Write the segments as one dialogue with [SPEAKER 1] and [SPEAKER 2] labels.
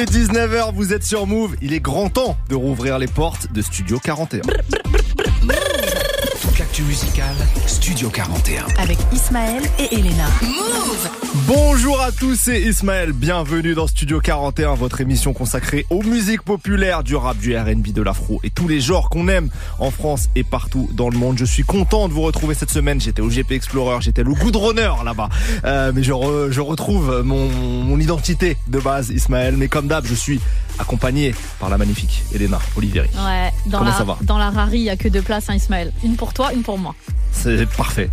[SPEAKER 1] est 19h, vous êtes sur Move. Il est grand temps de rouvrir les portes de Studio 41.
[SPEAKER 2] Toute l'actu musicale, Studio 41.
[SPEAKER 3] Avec Ismaël et Elena.
[SPEAKER 1] Bonjour à tous, c'est Ismaël. Bienvenue dans Studio 41, votre émission consacrée aux musiques populaires, du rap, du R&B, de l'afro et tous les genres qu'on aime en France et partout dans le monde. Je suis content de vous retrouver cette semaine. J'étais au GP Explorer, j'étais le goudronneur là-bas. Euh, mais je, re- je retrouve mon, mon identité de base, Ismaël. Mais comme d'hab, je suis accompagné par la magnifique Elena Olivieri.
[SPEAKER 3] Ouais, dans
[SPEAKER 1] Comment
[SPEAKER 3] la,
[SPEAKER 1] ça va?
[SPEAKER 3] Dans la Rari, il n'y a que deux places, hein, Ismaël. Une pour toi, une pour moi.
[SPEAKER 1] C'est parfait.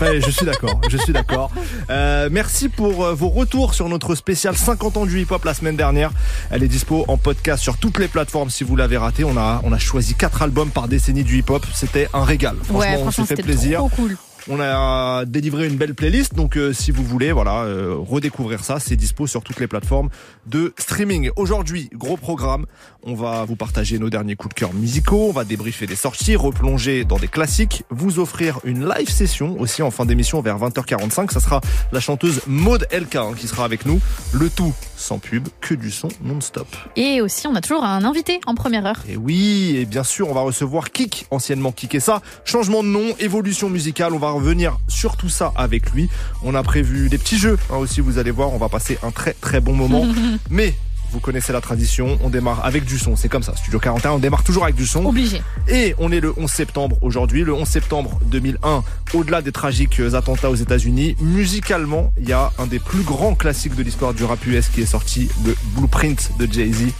[SPEAKER 1] Ouais, je suis d'accord, je suis d'accord. Euh, merci pour euh, vos retours sur notre spécial 50 ans du hip-hop la semaine dernière. Elle est dispo en podcast sur toutes les plateformes si vous l'avez raté. On a, on a choisi quatre albums par décennie du hip-hop. C'était un régal. Franchement,
[SPEAKER 3] ouais,
[SPEAKER 1] on s'est fait plaisir.
[SPEAKER 3] trop cool.
[SPEAKER 1] On a délivré une belle playlist, donc euh, si vous voulez, voilà, euh, redécouvrir ça, c'est dispo sur toutes les plateformes de streaming. Aujourd'hui, gros programme. On va vous partager nos derniers coups de cœur musicaux, on va débriefer des sorties, replonger dans des classiques, vous offrir une live session aussi en fin d'émission vers 20h45. Ça sera la chanteuse Maud Elka hein, qui sera avec nous. Le tout sans pub, que du son non-stop.
[SPEAKER 3] Et aussi, on a toujours un invité en première heure.
[SPEAKER 1] Et oui, et bien sûr, on va recevoir Kik, anciennement Kik et ça. Changement de nom, évolution musicale, on va revenir sur tout ça avec lui. On a prévu des petits jeux hein, aussi, vous allez voir, on va passer un très très bon moment. Mais vous connaissez la tradition, on démarre avec du son, c'est comme ça. Studio 41, on démarre toujours avec du son.
[SPEAKER 3] Obligé.
[SPEAKER 1] Et on est le 11 septembre aujourd'hui, le 11 septembre 2001, au-delà des tragiques attentats aux États-Unis, musicalement, il y a un des plus grands classiques de l'histoire du rap US qui est sorti, le Blueprint de Jay-Z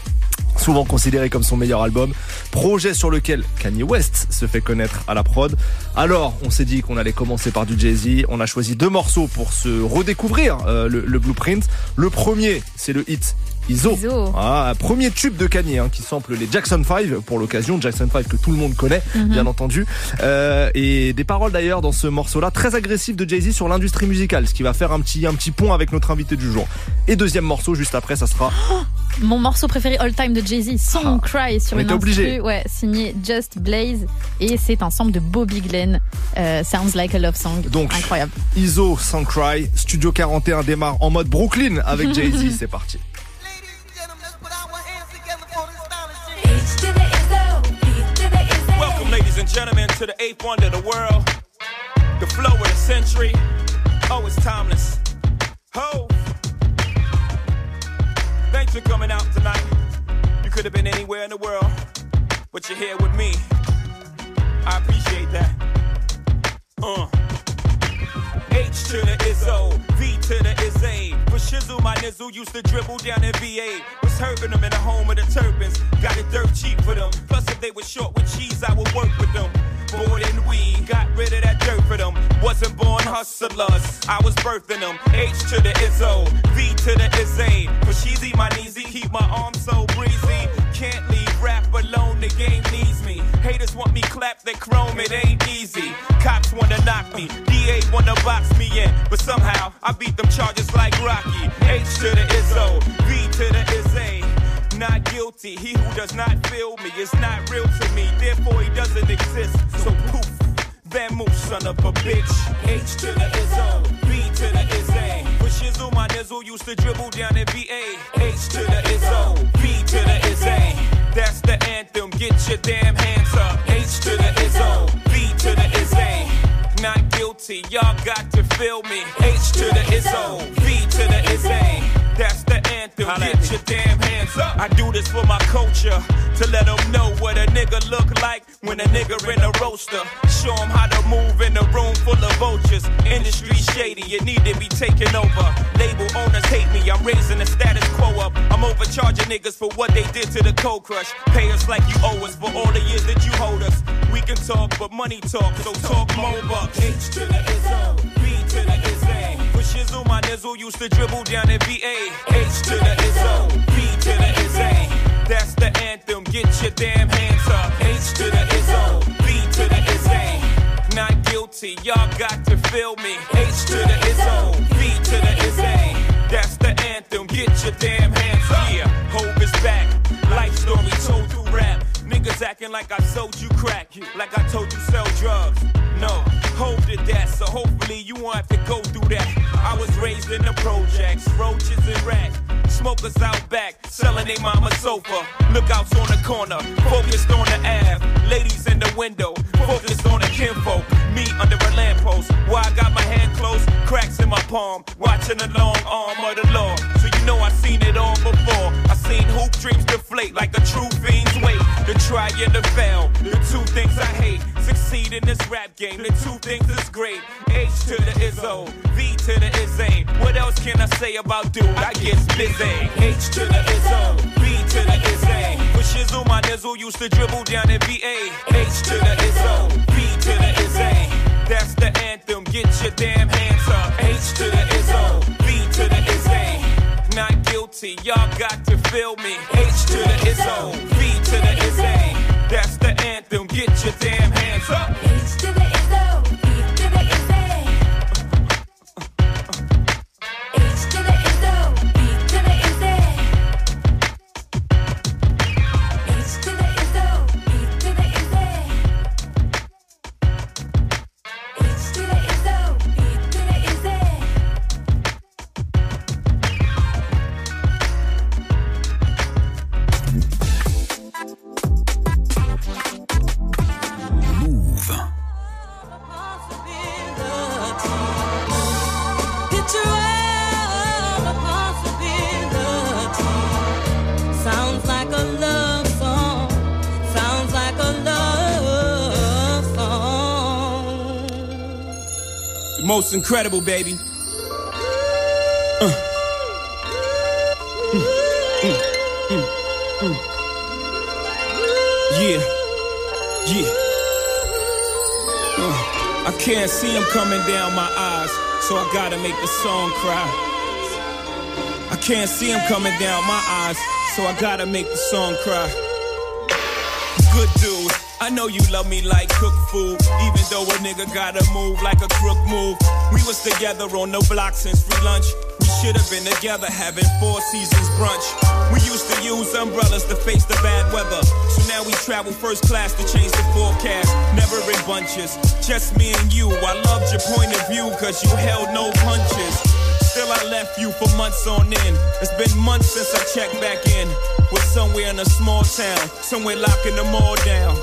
[SPEAKER 1] souvent considéré comme son meilleur album, projet sur lequel Kanye West se fait connaître à la prod. Alors, on s'est dit qu'on allait commencer par du Jay-Z, on a choisi deux morceaux pour se redécouvrir euh, le, le Blueprint. Le premier, c'est le hit Iso.
[SPEAKER 3] Iso.
[SPEAKER 1] Ah, premier tube de Kanye hein, qui sample les Jackson 5 pour l'occasion, Jackson 5 que tout le monde connaît, bien entendu. Euh, et des paroles d'ailleurs dans ce morceau-là très agressives de Jay-Z sur l'industrie musicale, ce qui va faire un petit un petit pont avec notre invité du jour. Et deuxième morceau juste après, ça sera
[SPEAKER 3] Mon morceau préféré all time de Jay-Z, Song
[SPEAKER 1] Ah,
[SPEAKER 3] Cry sur une
[SPEAKER 1] obligé.
[SPEAKER 3] ouais, signé Just Blaze. Et c'est un sample de Bobby Glenn. Euh, Sounds like a love song.
[SPEAKER 1] Donc,
[SPEAKER 3] Incroyable.
[SPEAKER 1] ISO Sun Cry, Studio 41 démarre en mode Brooklyn avec Jay-Z, c'est parti.
[SPEAKER 4] And gentlemen,
[SPEAKER 5] to the eighth wonder of the world, the flow of the century. Oh, it's timeless. Ho! Thanks for coming out tonight. You could have been anywhere in the world, but you're here with me. I appreciate that. Uh. H to the Izzo, V to the Izzy. For Shizzle, my nizzle used to dribble down in VA. Was hurting them in the home of the turbans. Got it dirt cheap for them. Plus, if they were short with cheese, I would work with them. More than we got rid of that dirt for them. Wasn't born hustlers, I was birthing them. H to the Izzo, V to the Izzy. For Sheezy, my kneesy, keep my arms so breezy. Can't leave rap alone, the game needs. Haters want me clapped, they chrome, it ain't easy. Cops wanna knock me, DA wanna box me in. But somehow, I beat them charges like Rocky. H to the Izzo, V to the Izzy. Not guilty, he who does not feel me is not real to me, therefore he doesn't exist. So poof, Van son of a bitch. H to the Izzo, B to the Izzy. For Shizzle, my nizzle used to dribble down in VA. H to the Izzo, B to the Izzy. That's the anthem, get your damn hands up. H to the Izzo, B to the Izzy. Not guilty, y'all got to feel me. H to the Izzo, V to the Izzy. That's the anthem, get your damn hands up. I do this for my culture, to let them know what a nigga look like when a nigga in a roaster. Show them how to move in a room full of vultures. Industry shady, it need to be taken over. Label owners hate me, I'm raising the status quo up. I'm overcharging niggas for what they did to the cold crush. Pay us like you owe us for all the years that you hold us. We can talk, but money talk, so talk more bucks. H to the Izzo, B to the Izzy. For Shizzle, my nizzle used to dribble down VA. H to the Izzo, B to the Izzy. That's the anthem, get your damn hands up. H to the Izzo, B to the Izzy. Not guilty, y'all got to feel me. H to the Izzo, B to the Izzy. That's the anthem, get your damn hands up. Yeah, Hope is back. Life story told through rap. Niggas acting like I sold you crack, like I told you sell drugs. No, Hope did that, so hopefully you won't have to go through that. I was raised in the projects, roaches and rats. Smokers out back, selling they mama sofa. Lookouts on the corner, focused on the Ave. Ladies in the window, focused on the kinfolk. Me under a lamppost, why I got my hand closed, cracks in my palm, watching the long arm of the law. So you know I seen it all before. I seen hoop dreams deflate like a true fiend's weight. The try and the fail, the two things I hate. Succeed in this rap game, the two things is great. H to the Izzo, V to the Izzy. What else can I say about dude? I get busy. H to the Izzo, V to the Izzy. For shizzle, my nizzle used to dribble down in VA. H to the Izzo, V to the Izzy. That's the anthem, get your damn hands up. H to the Izzo, V to the Izzy. Not guilty, y'all got to feel me. H to the Izzo, V to the Izzy. That's the anthem, get your damn hands up.
[SPEAKER 6] H to the
[SPEAKER 7] most incredible, baby.
[SPEAKER 5] Uh. Mm, mm, mm, yeah, yeah. Uh, I can't see him coming down my eyes, so I gotta make the song cry. I can't see him coming down my eyes, so I gotta make the song cry. Good dude, I know you love me like cook food, even though a nigga gotta move like a crook move. We was together on the block since free lunch. We should have been together having four seasons brunch. We used to use umbrellas to face the bad weather. So now we travel first class to change the forecast. Never in bunches, just me and you. I loved your point of view, cause you held no punches. Still, I left you for months on end. It's been months since I checked back in. Was somewhere in a small town, somewhere locking them all down.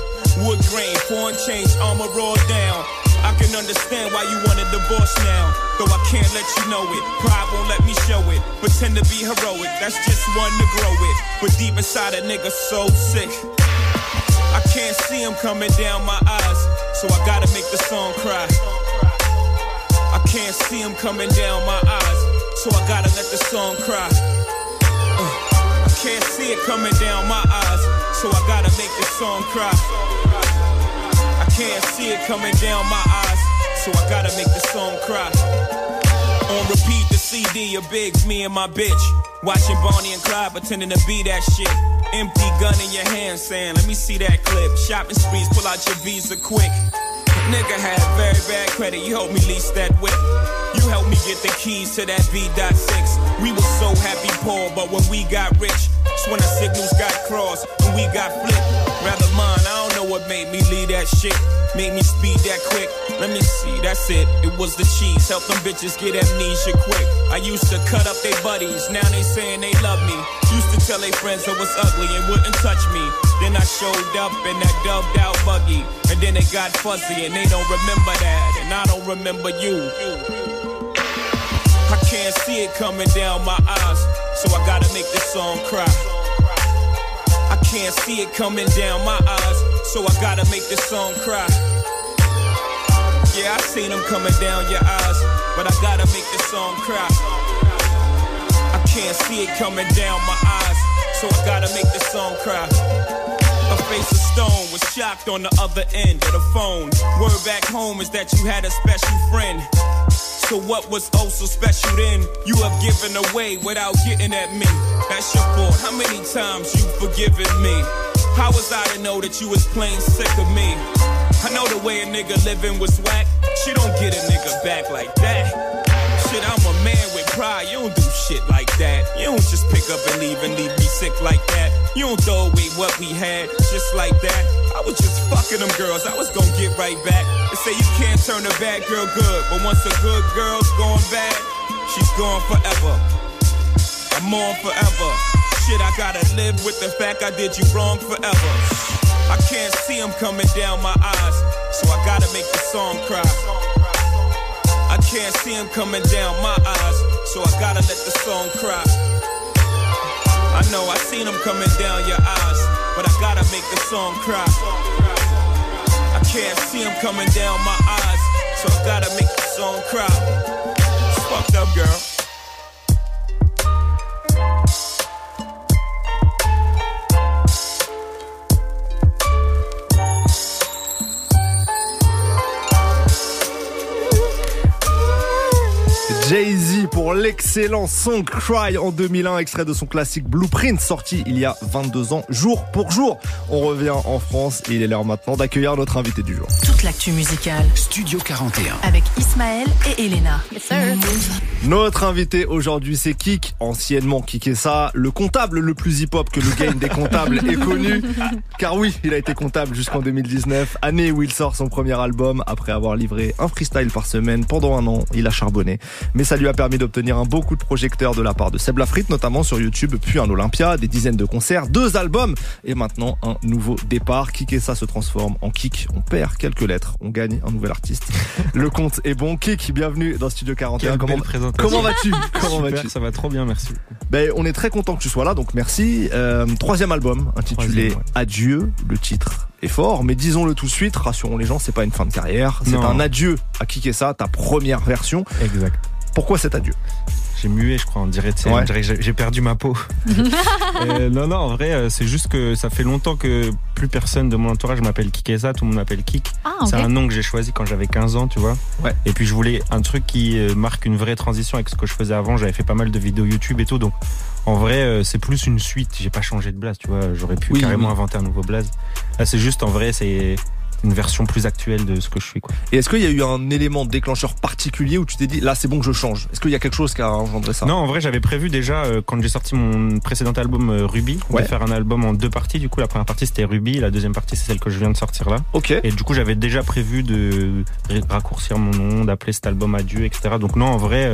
[SPEAKER 5] Wood grain, foreign change, armor all down. I can understand why you want a divorce now. Though I can't let you know it. Pride won't let me show it. Pretend to be heroic, that's just one to grow it. But deep inside a nigga so sick. I can't see him coming down my eyes, so I gotta make the song cry. I can't see him coming down my eyes, so I gotta let the song cry. Uh, I can't see it coming down my eyes, so I gotta make the song cry. Can't see it coming down my eyes, so I gotta make the song cry. On repeat, the CD of Biggs, me and my bitch. Watching Bonnie and Clyde pretending to be that shit. Empty gun in your hand saying, let me see that clip. Shopping sprees, pull out your visa quick. Nigga had very bad credit, you helped me lease that whip. You helped me get the keys to that V.6. We were so happy poor, but when we got rich, that's when our signals got crossed, when we got flipped. Rather mine, I what made me leave that shit. Made me speed that quick. Let me see, that's it. It was the cheese. Help them bitches get amnesia quick. I used to cut up their buddies, now they saying they love me. Used to tell their friends I was ugly and wouldn't touch me. Then I showed up in that dubbed out buggy. And then they got fuzzy and they don't remember that. And I don't remember you. I can't see it coming down my eyes, so I gotta make this song cry. I can't see it coming down my eyes, so I gotta make this song cry. Yeah, I seen them coming down your eyes, but I gotta make this song cry. I can't see it coming down my eyes, so I gotta make this song cry. A face of stone was shocked on the other end of the phone. Word back home is that you had a special friend. So what was oh so special then? You have given away without getting at me. That's your fault. How many times you forgiven me? How was I to know that you was plain sick of me? I know the way a nigga living was whack. She don't get a nigga back like that. Shit, I'm a man with pride. You don't do shit like that. You don't just pick up and leave and leave me sick like that. You don't throw away what we had just like that. I was just fucking them girls. I was gonna get right back. They say you can't turn a bad girl good, but once a good girl's gone bad, she's gone forever. I'm on forever. Shit, I gotta live with the fact I did you wrong forever. I can't see them coming down my eyes, so I gotta make the song cry. I can't see them coming down my eyes, so I gotta let the song cry. I know I seen them coming down your eyes, but I gotta make the song cry. I can't see them coming down my eyes, so I gotta make the song cry. It's fucked up, girl.
[SPEAKER 1] Jay-Z pour l'excellent Song Cry en 2001, extrait de son classique Blueprint, sorti il y a 22 ans, jour pour jour. On revient en France et il est l'heure maintenant d'accueillir notre invité du jour.
[SPEAKER 2] L'actu musicale. Studio 41.
[SPEAKER 8] Avec Ismaël et Elena.
[SPEAKER 3] Yes, sir.
[SPEAKER 1] Notre invité aujourd'hui, c'est Kik, anciennement Kikessa, le comptable le plus hip-hop que le game des comptables est connu. Car oui, il a été comptable jusqu'en 2019, année où il sort son premier album. Après avoir livré un freestyle par semaine pendant un an, il a charbonné. Mais ça lui a permis d'obtenir un beau coup de projecteur de la part de Seb Lafrite, notamment sur YouTube, puis un Olympia, des dizaines de concerts, deux albums et maintenant un nouveau départ. Kikessa se transforme en Kik. On perd quelques lettres, on gagne un nouvel artiste. Le compte est bon. Kik, bienvenue dans Studio 41.
[SPEAKER 9] Quelle
[SPEAKER 1] Comment, comment vas-tu Comment vas-tu
[SPEAKER 9] Ça va trop bien, merci.
[SPEAKER 1] ben, on est très content que tu sois là, donc merci. Euh, troisième album, intitulé
[SPEAKER 9] Troisième, ouais.
[SPEAKER 1] Adieu. Le titre est fort, mais disons-le tout de suite, rassurons les gens, c'est pas une fin de carrière. C'est un adieu à Kikessa, ta première version.
[SPEAKER 9] Exact.
[SPEAKER 1] Pourquoi cet adieu?
[SPEAKER 9] J'ai mué, je crois, on dirait, tu sais,
[SPEAKER 1] Ouais.
[SPEAKER 9] on dirait que j'ai- perdu ma peau. Euh, non, non, en vrai, euh, c'est juste que ça fait longtemps que plus personne de mon entourage m'appelle Kikessa, tout le monde m'appelle Kik.
[SPEAKER 3] Ah.
[SPEAKER 9] C'est un nom que j'ai choisi quand j'avais 15 ans, tu vois.
[SPEAKER 1] Ouais.
[SPEAKER 9] Et puis je voulais un truc qui euh, marque une vraie transition avec ce que je faisais avant. J'avais fait pas mal de vidéos YouTube et tout, donc en vrai, c'est plus une suite. J'ai pas changé de blaze, tu vois. J'aurais pu
[SPEAKER 1] Oui,
[SPEAKER 9] carrément
[SPEAKER 1] oui.
[SPEAKER 9] inventer un nouveau blaze. Là, c'est juste en vrai, c'est une version plus actuelle de ce que je suis, quoi.
[SPEAKER 1] Et est-ce qu'il y a eu un élément déclencheur particulier où tu t'es dit, là c'est bon que je change? Est-ce qu'il y a quelque chose qui a engendré ça?
[SPEAKER 9] Non, en vrai, j'avais prévu déjà euh, quand j'ai sorti mon précédent album euh, Ruby
[SPEAKER 1] Ouais.
[SPEAKER 9] de faire un album en deux parties. Du coup, la première partie c'était Ruby, la deuxième partie c'est celle que je viens de sortir là.
[SPEAKER 1] Ok.
[SPEAKER 9] Et du coup, j'avais déjà prévu de ra- raccourcir mon nom, d'appeler cet album Adieu, etc. Donc non, en vrai,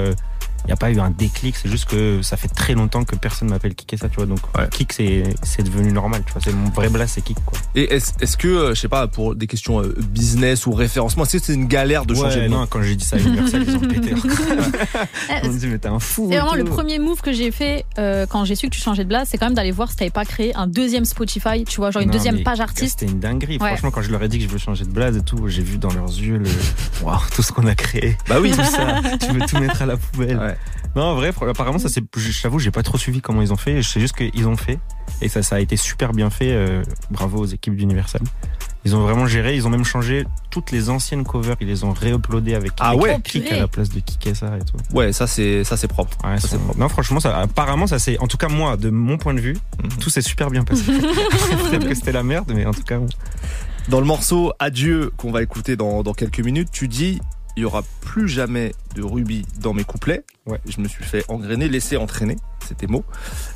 [SPEAKER 9] il n'y a pas eu un déclic. C'est juste que ça fait très longtemps que personne m'appelle Kik et ça, tu vois. Donc
[SPEAKER 1] Ouais.
[SPEAKER 9] Kik, c'est c'est devenu normal, tu vois. C'est mon vrai blast, c'est Kik, quoi.
[SPEAKER 1] Et est-ce est-ce que, euh, je sais pas, pour des questions euh, business ou référencement, est-ce que c'est une galère de changer
[SPEAKER 9] ouais,
[SPEAKER 1] de nom
[SPEAKER 9] non, quand j'ai dit ça à Universal, ils ont pété.
[SPEAKER 3] Eh,
[SPEAKER 9] Ils m'ont dit, mais t'es un fou.
[SPEAKER 3] C'est
[SPEAKER 9] et
[SPEAKER 3] vraiment le premier move que j'ai fait euh, quand j'ai su que tu changeais de blase, c'est quand même d'aller voir si t'avais pas créé un deuxième Spotify, tu vois, genre une
[SPEAKER 9] Non,
[SPEAKER 3] deuxième page artiste.
[SPEAKER 9] C'était une dinguerie.
[SPEAKER 3] Ouais.
[SPEAKER 9] Franchement, quand je leur ai dit que je veux changer de blase et tout, j'ai vu dans leurs yeux le waouh, tout ce qu'on a créé.
[SPEAKER 1] Bah oui.
[SPEAKER 9] Tout ça, tu veux tout mettre à la poubelle.
[SPEAKER 1] Ouais.
[SPEAKER 9] Non, en vrai, apparemment, ça c'est. Je t'avoue, j'ai pas trop suivi comment ils ont fait. Je sais juste qu'ils ont fait et ça, ça a été super bien fait. euh, bravo aux équipes d'Universal. Ils ont vraiment géré. Ils ont même changé toutes les anciennes covers. Ils les ont réuploadées avec
[SPEAKER 1] Ah ouais
[SPEAKER 9] Kik
[SPEAKER 3] purée.
[SPEAKER 9] à la place de et ça et tout.
[SPEAKER 1] Ouais, ça c'est ça c'est propre.
[SPEAKER 9] Ouais,
[SPEAKER 1] Ça,
[SPEAKER 9] ça-
[SPEAKER 1] c'est propre.
[SPEAKER 9] non, franchement, ça, apparemment, ça c'est. En tout cas, moi, de mon point de vue,
[SPEAKER 1] Mhm.
[SPEAKER 9] tout s'est super bien passé. Peut-être que c'était la merde, mais en tout cas. bon.
[SPEAKER 1] Dans le morceau Adieu qu'on va écouter dans, dans quelques minutes, tu dis il y aura plus jamais de Ruby dans mes couplets.
[SPEAKER 9] Ouais.
[SPEAKER 1] Je me suis fait engrainer, laisser entraîner, c'était mots.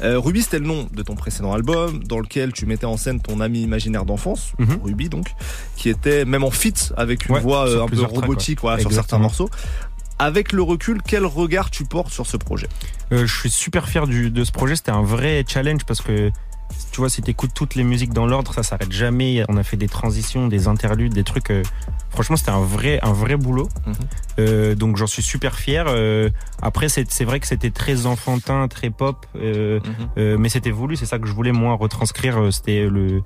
[SPEAKER 1] Euh, Ruby, c'était le nom de ton précédent album, dans lequel tu mettais en scène ton ami imaginaire d'enfance,
[SPEAKER 9] Mhm.
[SPEAKER 1] Ruby donc, qui était même en fit avec une
[SPEAKER 9] Ouais,
[SPEAKER 1] voix euh, un peu
[SPEAKER 9] tracks,
[SPEAKER 1] robotique voilà, sur certains morceaux. Avec le recul, quel regard tu portes sur ce projet?
[SPEAKER 9] Euh, je suis super fier du, de ce projet. C'était un vrai challenge parce que tu vois, si t'écoutes toutes les musiques dans l'ordre, ça s'arrête jamais. On a fait des transitions, des interludes, des trucs. euh, franchement, c'était un vrai, un vrai boulot.
[SPEAKER 1] Mhm.
[SPEAKER 9] Euh, donc, j'en suis super fier. Euh, après, c'est vrai que c'était très enfantin, très pop, euh, euh, mais c'était voulu. C'est ça que je voulais moi retranscrire. C'était le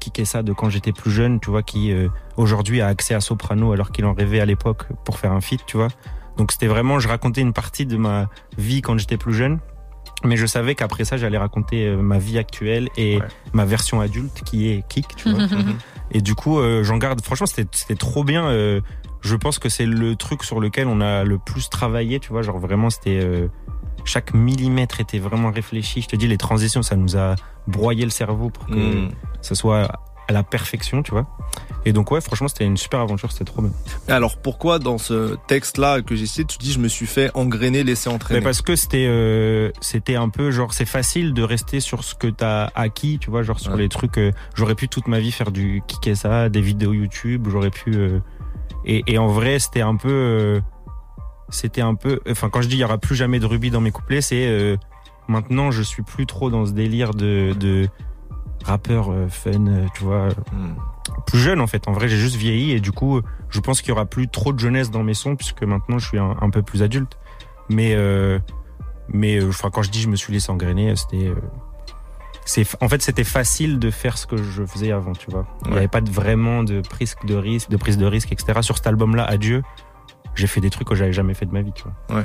[SPEAKER 9] kicker ça de quand j'étais plus jeune, tu vois, qui euh, aujourd'hui a accès à Soprano alors qu'il en rêvait à l'époque pour faire un feat, tu vois. Donc c'était vraiment, je racontais une partie de ma vie quand j'étais plus jeune, mais je savais qu'après ça, j'allais raconter euh, ma vie actuelle et
[SPEAKER 1] Ouais.
[SPEAKER 9] ma version adulte qui est kick, tu vois. Et du coup, euh, j'en garde. Franchement, c'était c'était trop bien. euh, je pense que c'est le truc sur lequel on a le plus travaillé, tu vois. Genre vraiment, c'était euh, chaque millimètre était vraiment réfléchi. Je te dis, les transitions, ça nous a broyé le cerveau pour que
[SPEAKER 1] Mhm.
[SPEAKER 9] ça soit à la perfection, tu vois. Et donc ouais, franchement, c'était une super aventure. C'était trop bien.
[SPEAKER 1] Alors pourquoi dans ce texte-là que j'ai cité, tu dis je me suis fait engrainer, laisser
[SPEAKER 9] Mais
[SPEAKER 1] entraîner
[SPEAKER 9] parce que c'était euh, c'était un peu genre c'est facile de rester sur ce que t'as acquis, tu vois, genre sur
[SPEAKER 1] Ouais.
[SPEAKER 9] les trucs. euh, j'aurais pu toute ma vie faire du ça, des vidéos YouTube, j'aurais pu. euh, et, et en vrai, c'était un peu, euh, c'était un peu. Enfin, quand je dis il y aura plus jamais de rubis dans mes couplets, c'est euh, maintenant, je suis plus trop dans ce délire de, de rappeur euh, fun, euh, tu vois,
[SPEAKER 1] Hmm.
[SPEAKER 9] plus jeune en fait. En vrai, j'ai juste vieilli et du coup, je pense qu'il y aura plus trop de jeunesse dans mes sons puisque maintenant je suis un, un peu plus adulte. Mais euh, mais euh, enfin, quand je dis je me suis laissé engrainer, c'était euh, c'est en fait c'était facile de faire ce que je faisais avant, tu vois. Il n'y
[SPEAKER 1] Ouais.
[SPEAKER 9] avait pas de, vraiment de prise de risque, de prise de risque, etc. Sur cet album-là, Adieu, j'ai fait des trucs que j'avais jamais fait de ma vie, tu vois.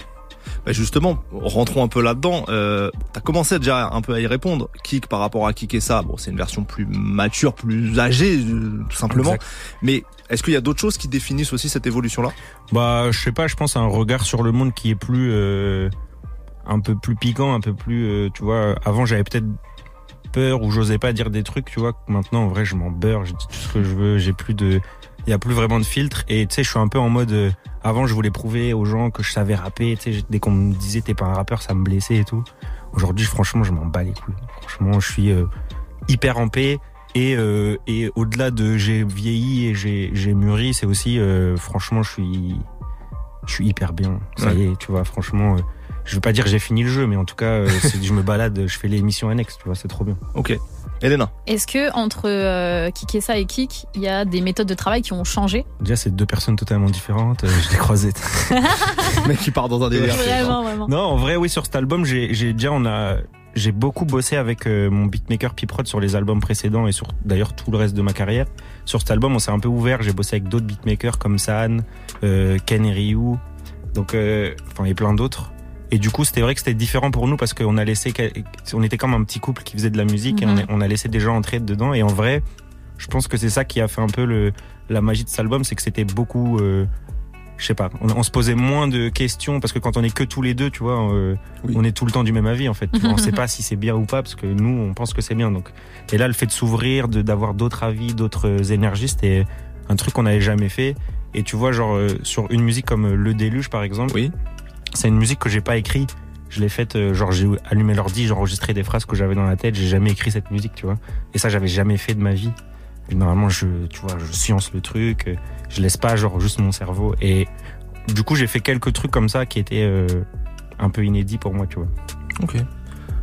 [SPEAKER 1] Bah justement, rentrons un peu là-dedans. Euh, T'as commencé déjà un peu à y répondre. Kick par rapport à Kick et ça, bon, c'est une version plus mature, plus âgée, euh, tout simplement.
[SPEAKER 9] Exact.
[SPEAKER 1] Mais est-ce qu'il y a d'autres choses qui définissent aussi cette évolution-là?
[SPEAKER 9] Bah, je sais pas, je pense à un regard sur le monde qui est plus euh, un peu plus piquant, un peu plus euh, tu vois, avant j'avais peut-être peur ou j'osais pas dire des trucs, tu vois, maintenant en vrai, je m'en beurre, je dis tout ce que je veux, j'ai plus de il y a plus vraiment de filtre et tu sais, je suis un peu en mode euh, avant je voulais prouver aux gens que je savais rapper, tu sais, dès qu'on me disait t'es pas un rappeur, ça me blessait et tout. Aujourd'hui, franchement, je m'en bats les couilles. Franchement, je suis euh, hyper en paix et, euh, et au-delà de j'ai vieilli et j'ai j'ai mûri, c'est aussi euh, franchement je suis je suis hyper bien. Ça
[SPEAKER 1] Ouais.
[SPEAKER 9] y est, tu vois, franchement je veux pas dire que j'ai fini le jeu mais en tout cas euh, je me balade, je fais les missions annexes, tu vois, c'est trop bien.
[SPEAKER 1] Ok. Elena,
[SPEAKER 3] Est-ce que entre euh, Kikessa et Kik, il y a des méthodes de travail qui ont changé?
[SPEAKER 9] Déjà c'est deux personnes totalement différentes, euh, je les croisées.
[SPEAKER 1] le mec qui part dans un délire.
[SPEAKER 3] Vraiment, vraiment.
[SPEAKER 9] non, en vrai oui sur cet album, j'ai j'ai déjà on a j'ai beaucoup bossé avec euh, mon beatmaker Piprod sur les albums précédents et sur d'ailleurs tout le reste de ma carrière. Sur cet album, on s'est un peu ouvert, j'ai bossé avec d'autres beatmakers comme San, euh, Ken et Ryu, donc euh, enfin et plein d'autres. Et du coup, c'était vrai que c'était différent pour nous parce qu'on a laissé, on était comme un petit couple qui faisait de la musique et on,
[SPEAKER 3] Mhm.
[SPEAKER 9] a, on a laissé des gens entrer dedans. Et en vrai, je pense que c'est ça qui a fait un peu le, la magie de cet album, c'est que c'était beaucoup, euh, je sais pas, on, on se posait moins de questions parce que quand on est que tous les deux, tu vois, euh,
[SPEAKER 1] Oui.
[SPEAKER 9] on est tout le temps du même avis en fait. Tu vois, on sait pas si c'est bien ou pas parce que nous, on pense que c'est bien. Donc, et là, le fait de s'ouvrir, d'avoir d'autres avis, d'autres énergies, c'était un truc qu'on n'avait jamais fait. Et tu vois, genre euh, sur une musique comme euh, Le Déluge par exemple,
[SPEAKER 1] Oui.
[SPEAKER 9] C'est une musique que j'ai pas écrite. Je l'ai faite, euh, genre j'ai allumé l'ordi, j'ai enregistré des phrases que j'avais dans la tête. J'ai jamais écrit cette musique, tu vois. Et ça, j'avais jamais fait de ma vie. Normalement, je, tu vois, je science le truc, euh, je laisse pas genre juste mon cerveau. Et du coup, j'ai fait quelques trucs comme ça qui étaient euh, un peu inédits pour moi, tu vois.
[SPEAKER 1] Ok.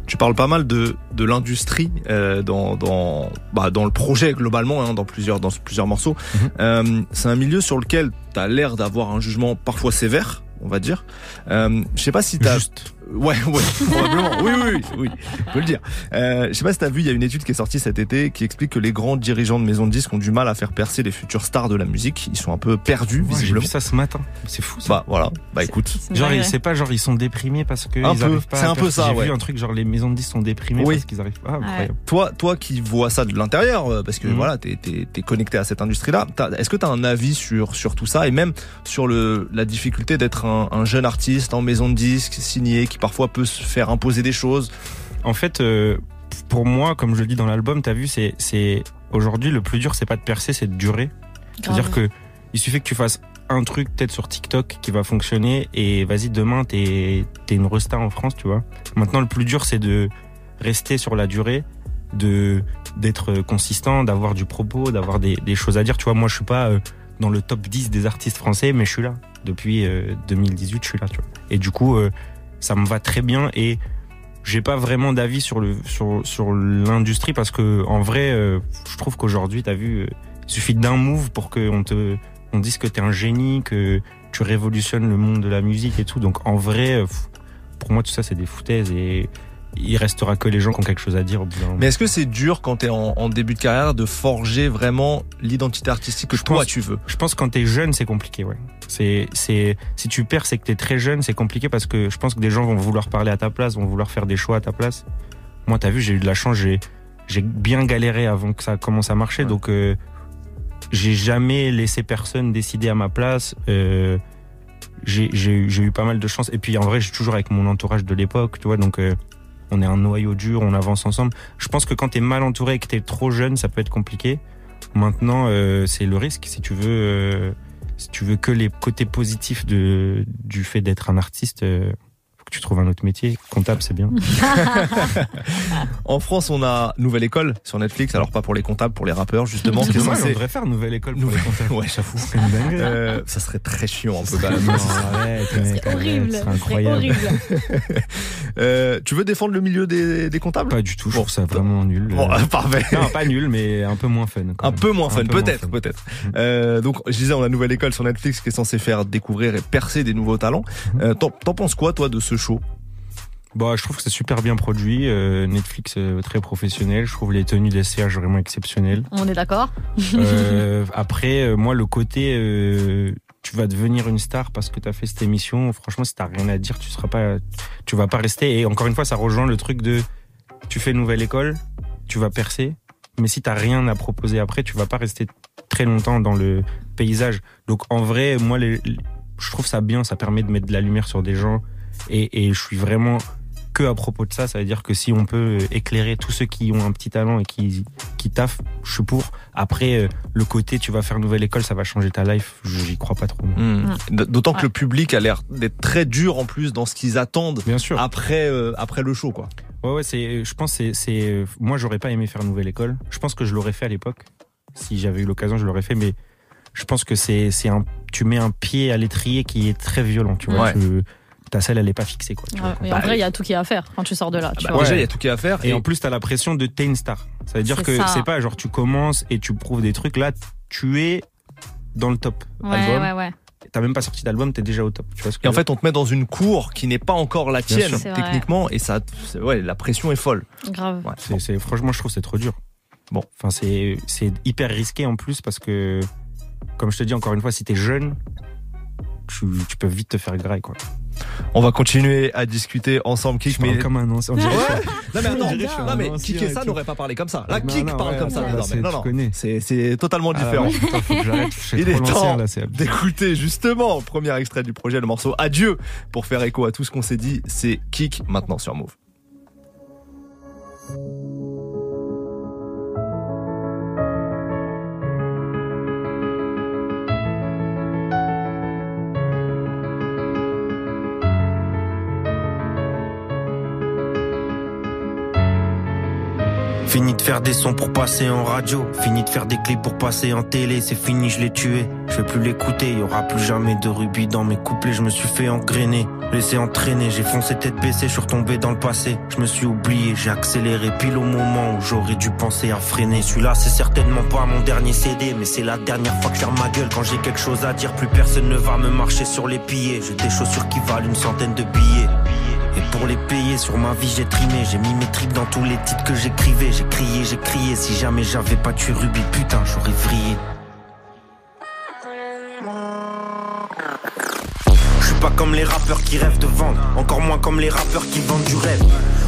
[SPEAKER 1] Tu parles pas mal de, de l'industrie euh, dans, dans, bah, dans le projet globalement, hein, dans, plusieurs, dans plusieurs morceaux.
[SPEAKER 9] Mhm.
[SPEAKER 1] Euh, c'est un milieu sur lequel tu as l'air d'avoir un jugement parfois sévère, on va dire. Euh, je sais pas si
[SPEAKER 9] Juste.
[SPEAKER 1] Ouais, ouais, probablement. Oui, oui, oui, oui, on peut le dire. Euh, je sais pas si t'as vu, il y a une étude qui est sortie cet été qui explique que les grands dirigeants de maisons de disques ont du mal à faire percer les futures stars de la musique. Ils sont un peu perdus,
[SPEAKER 9] Ouais, j'ai
[SPEAKER 1] visiblement.
[SPEAKER 9] vu ça ce matin. C'est fou. Ça.
[SPEAKER 1] Bah voilà, bah écoute.
[SPEAKER 9] Genre, c'est pas genre ils sont déprimés parce que
[SPEAKER 1] Un
[SPEAKER 9] ils
[SPEAKER 1] peu,
[SPEAKER 9] pas.
[SPEAKER 1] c'est un peu ça,
[SPEAKER 9] J'ai
[SPEAKER 1] ouais.
[SPEAKER 9] vu un truc genre les maisons de disques sont déprimés
[SPEAKER 1] Oui.
[SPEAKER 9] parce qu'ils arrivent pas. Ah, incroyable.
[SPEAKER 1] Toi, toi qui vois ça de l'intérieur, euh, parce que
[SPEAKER 9] Mhm.
[SPEAKER 1] voilà, t'es es, es connecté à cette industrie-là. Est-ce que t'as un avis sur sur tout ça? Et même sur le la difficulté d'être un, un jeune artiste en maison de disques signé qui parfois peut se faire imposer des choses
[SPEAKER 9] En fait, euh, pour moi, comme je le dis dans l'album, t'as vu, c'est c'est aujourd'hui le plus dur, c'est pas de percer, c'est de durer. C'est-à-dire que il suffit que tu fasses un truc peut-être sur TikTok qui va fonctionner et vas-y demain t'es t'es une resta en France, tu vois. Maintenant le plus dur c'est de rester sur la durée, de d'être consistant, d'avoir du propos, d'avoir des, des choses à dire. Tu vois, moi je suis pas euh, dans le top 10 des artistes français, mais je suis là depuis euh, 2018, je suis là, tu vois. Et du coup euh, ça me va très bien et j'ai pas vraiment d'avis sur l'industrie parce que en vrai euh, je trouve qu'aujourd'hui t'as vu euh, il suffit d'un move pour qu'on te on dise que t'es un génie que tu révolutionnes le monde de la musique et tout. Donc en vrai euh, pour moi tout ça c'est des foutaises et il restera que les gens qui ont quelque chose à dire au bout.
[SPEAKER 1] Mais est-ce que c'est dur quand t'es en, en début de carrière de forger vraiment l'identité artistique que
[SPEAKER 9] Je
[SPEAKER 1] toi
[SPEAKER 9] pense-
[SPEAKER 1] tu veux?
[SPEAKER 9] Je pense que quand t'es jeune, c'est compliqué, ouais. C'est, c'est, si tu perds, c'est que t'es très jeune, c'est compliqué parce que je pense que des gens vont vouloir parler à ta place, vont vouloir faire des choix à ta place. Moi, t'as vu, j'ai eu de la chance, j'ai, j'ai bien galéré avant que ça commence à marcher,
[SPEAKER 1] Ouais.
[SPEAKER 9] donc euh, j'ai jamais laissé personne décider à ma place. Euh, j'ai, j'ai, eu- j'ai eu pas mal de chance. Et puis en vrai, j'ai toujours avec mon entourage de l'époque, tu vois, donc euh, on est un noyau dur, on avance ensemble. Je pense que quand t'es mal entouré et que t'es trop jeune, ça peut être compliqué. Maintenant, euh, c'est le risque. Si tu veux, euh, si tu veux que les côtés positifs de du fait d'être un artiste, euh, tu trouves un autre métier. Comptable, c'est bien.
[SPEAKER 1] En France, on a Nouvelle École sur Netflix. Alors pas pour les comptables, pour les rappeurs justement. qui est
[SPEAKER 9] Dommage, on
[SPEAKER 1] censé-
[SPEAKER 9] devrait faire nouvelle école pour
[SPEAKER 1] Nouvelle-
[SPEAKER 9] les comptables.
[SPEAKER 1] Ouais, j'avoue.
[SPEAKER 9] C'est une dinguerie.
[SPEAKER 1] Euh, ça serait très chiant un peu quand même.
[SPEAKER 3] C'est horrible.
[SPEAKER 9] C'est
[SPEAKER 3] C'est
[SPEAKER 9] incroyable.
[SPEAKER 3] horrible.
[SPEAKER 1] Euh, tu veux défendre le milieu des, des comptables?
[SPEAKER 9] Pas du tout, je
[SPEAKER 1] Bon,
[SPEAKER 9] trouve ça vraiment nul.
[SPEAKER 1] Bon,
[SPEAKER 9] Euh,
[SPEAKER 1] parfait.
[SPEAKER 9] Non, pas nul, mais un peu moins fun. quand
[SPEAKER 1] Un
[SPEAKER 9] même.
[SPEAKER 1] peu moins fun,
[SPEAKER 9] Un peu
[SPEAKER 1] peut-être, peut-être. Euh, donc, je disais, on a Nouvelle École sur Netflix qui est censé faire découvrir et percer des nouveaux talents.
[SPEAKER 9] Mhm.
[SPEAKER 1] Euh, T'en t'en penses quoi, toi, de ce show
[SPEAKER 9] Bah, je trouve que c'est super bien produit. euh, Netflix euh, très professionnel. Je trouve les tenues des CH vraiment exceptionnelles.
[SPEAKER 3] On est d'accord
[SPEAKER 9] Euh, après, moi, le côté, tu vas devenir une star parce que tu as fait cette émission. Franchement, si t'as rien à dire, tu seras pas, tu vas pas rester. Et encore une fois, ça rejoint le truc de, tu fais nouvelle école, tu vas percer. Mais si t'as rien à proposer après, tu vas pas rester très longtemps dans le paysage. Donc, en vrai, moi, les- les- je trouve ça bien. Ça permet de mettre de la lumière sur des gens. Et, et je suis vraiment que à propos de ça. Ça veut dire que si on peut éclairer tous ceux qui ont un petit talent et qui, qui taffent, je suis pour. Après, euh, le côté tu vas faire nouvelle école, ça va changer ta life, j'y crois pas trop.
[SPEAKER 1] D- D'autant que le public a l'air d'être très dur en plus dans ce qu'ils attendent
[SPEAKER 9] Bien sûr.
[SPEAKER 1] après, euh, après le show, quoi.
[SPEAKER 9] Ouais, ouais, c'est, je pense, que c'est, c'est, euh, moi, j'aurais pas aimé faire nouvelle école. Je pense que je l'aurais fait à l'époque. Si j'avais eu l'occasion, je l'aurais fait, mais je pense que c'est, c'est un, tu mets un pied à l'étrier qui est très violent, tu vois.
[SPEAKER 1] Ouais.
[SPEAKER 9] Tu- ta selle, elle est pas fixée, quoi. tu vois.
[SPEAKER 3] Ouais, et en vrai, il y a tout qui est à faire quand tu sors de là. Tu
[SPEAKER 1] Bah,
[SPEAKER 3] vois.
[SPEAKER 1] Déjà, il y a tout qui est à faire.
[SPEAKER 9] Et, en plus, t'as la pression de t'es une star. Ça veut dire que c'est pas genre tu commences et tu prouves des trucs. Là, tu es dans le top
[SPEAKER 3] Ouais,
[SPEAKER 9] album.
[SPEAKER 3] ouais, ouais.
[SPEAKER 9] T'as même pas sorti d'album, t'es déjà au top. Tu vois ce que
[SPEAKER 1] Et en fait, on te met dans une cour qui n'est pas encore la tienne,
[SPEAKER 3] vrai.
[SPEAKER 1] techniquement, et ça, ouais, la pression est folle.
[SPEAKER 3] Grave.
[SPEAKER 1] Ouais.
[SPEAKER 9] C'est, c'est- franchement, je trouve que c'est trop dur.
[SPEAKER 1] Bon.
[SPEAKER 9] Enfin, c'est, c'est hyper risqué en plus parce que, comme je te dis encore une fois, si t'es jeune, tu, tu peux vite te faire graille, quoi.
[SPEAKER 1] On va continuer à discuter ensemble, Kik,
[SPEAKER 9] Je parle
[SPEAKER 1] mais.
[SPEAKER 9] comme un ancien.
[SPEAKER 1] Ouais. Non mais attends, non mais Kik et ça n'aurait pas parlé comme ça. Là,
[SPEAKER 9] Non,
[SPEAKER 1] Kik parle
[SPEAKER 9] ouais,
[SPEAKER 1] comme ça.
[SPEAKER 9] ouais,
[SPEAKER 1] Non, non. C'est c'est totalement
[SPEAKER 9] Ah,
[SPEAKER 1] différent.
[SPEAKER 9] ouais, putain, faut que j'arrête. Je suis
[SPEAKER 1] Il est temps d'écouter justement premier extrait du projet, le morceau Adieu pour faire écho à tout ce qu'on s'est dit. C'est Kik maintenant sur Move.
[SPEAKER 10] Fini de faire des sons pour passer en radio. Fini de faire des clips pour passer en télé. C'est fini, je l'ai tué. Je vais plus l'écouter. Y aura plus jamais de rubis dans mes couplets. Je me suis fait engrainer. Laissé entraîner. J'ai foncé tête baissée. Je suis retombé dans le passé. Je me suis oublié. J'ai accéléré pile au moment où j'aurais dû penser à freiner. Celui-là, c'est certainement pas mon dernier CD. Mais c'est la dernière fois que je ferme ma gueule. Quand j'ai quelque chose à dire, plus personne ne va me marcher sur les pieds. J'ai des chaussures qui valent une centaine de billets. Et pour les payer, sur ma vie j'ai trimé. J'ai mis mes tripes dans tous les titres que j'écrivais. J'ai crié, j'ai crié, si jamais j'avais pas tué Ruby Putain, j'aurais vrillé. Je suis pas comme les rappeurs qui rêvent de vendre. Encore moins comme les rappeurs qui vendent du rêve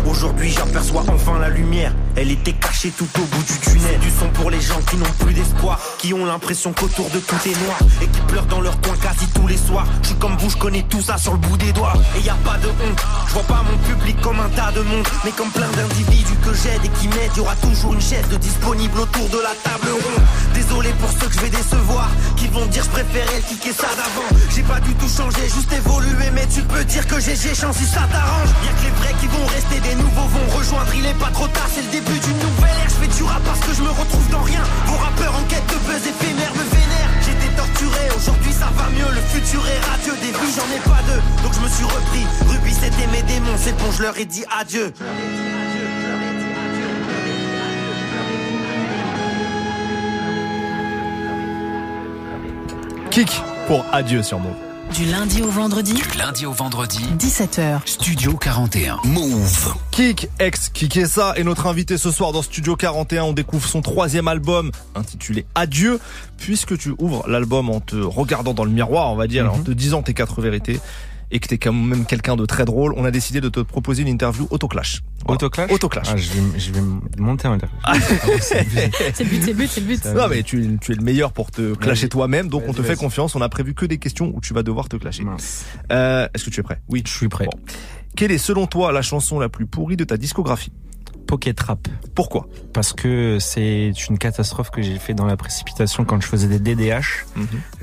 [SPEAKER 10] Aujourd'hui j'aperçois enfin la lumière. Elle était cachée tout au bout du tunnel. Du son pour les gens qui n'ont plus d'espoir Qui ont l'impression qu'autour de tout est noir Et qui pleurent dans leur coin quasi tous les soirs. Je suis comme vous, je connais tout ça sur le bout des doigts. Et y a pas de honte. Je vois pas mon public comme un tas de monde Mais comme plein d'individus que j'aide et qui m'aident. Y aura toujours une chaise de disponible autour de la table ronde. Désolé pour ceux que je vais décevoir Qui vont dire je préférais ça d'avant. J'ai pas du tout changé, juste évolué Mais tu peux dire que j'ai changé si ça t'arrange. Y'a que les vrais qui vont rester, des nouveaux vont rejoindre. Il est pas trop tard, c'est le début d'une nouvelle ère. Je fais du rap parce que je me retrouve dans rien. Vos rappeurs en quête de buzz éphémère me vénèrent. J'étais torturé, aujourd'hui ça va mieux. Le futur est radieux, des vies j'en ai pas deux. Donc je me suis repris, Ruby c'était mes démons C'est bon, je leur ai dit adieu.
[SPEAKER 1] Kik pour Adieu sur Move.
[SPEAKER 8] Du lundi au vendredi,
[SPEAKER 2] Du lundi au vendredi,
[SPEAKER 8] 17h.
[SPEAKER 2] Studio 41. Move.
[SPEAKER 1] Kik, ex Kikessa, est notre invité ce soir dans Studio 41. On découvre son troisième album intitulé Adieu. Puisque tu ouvres l'album en te regardant dans le miroir, on va dire, en te disant tes quatre vérités, et que t'es quand même quelqu'un de très drôle, on a décidé de te proposer une interview autoclash. Voilà.
[SPEAKER 9] Autoclash
[SPEAKER 1] Autoclash.
[SPEAKER 9] Ah, je, vais, je vais monter un
[SPEAKER 1] Ah,
[SPEAKER 3] C'est le but, c'est le but, c'est le but.
[SPEAKER 1] Non mais tu, es- tu es le meilleur pour te clasher toi-même, donc on te fait confiance. On a prévu que des questions où tu vas devoir te clasher.
[SPEAKER 9] Mince.
[SPEAKER 1] Euh, Est-ce que tu es prêt? Oui.
[SPEAKER 9] Je suis prêt.
[SPEAKER 1] Bon. Quelle est selon toi la chanson la plus pourrie de ta discographie?
[SPEAKER 9] Pocket Rap.
[SPEAKER 1] Pourquoi?
[SPEAKER 9] Parce que c'est une catastrophe que j'ai fait dans la précipitation quand je faisais des DDH.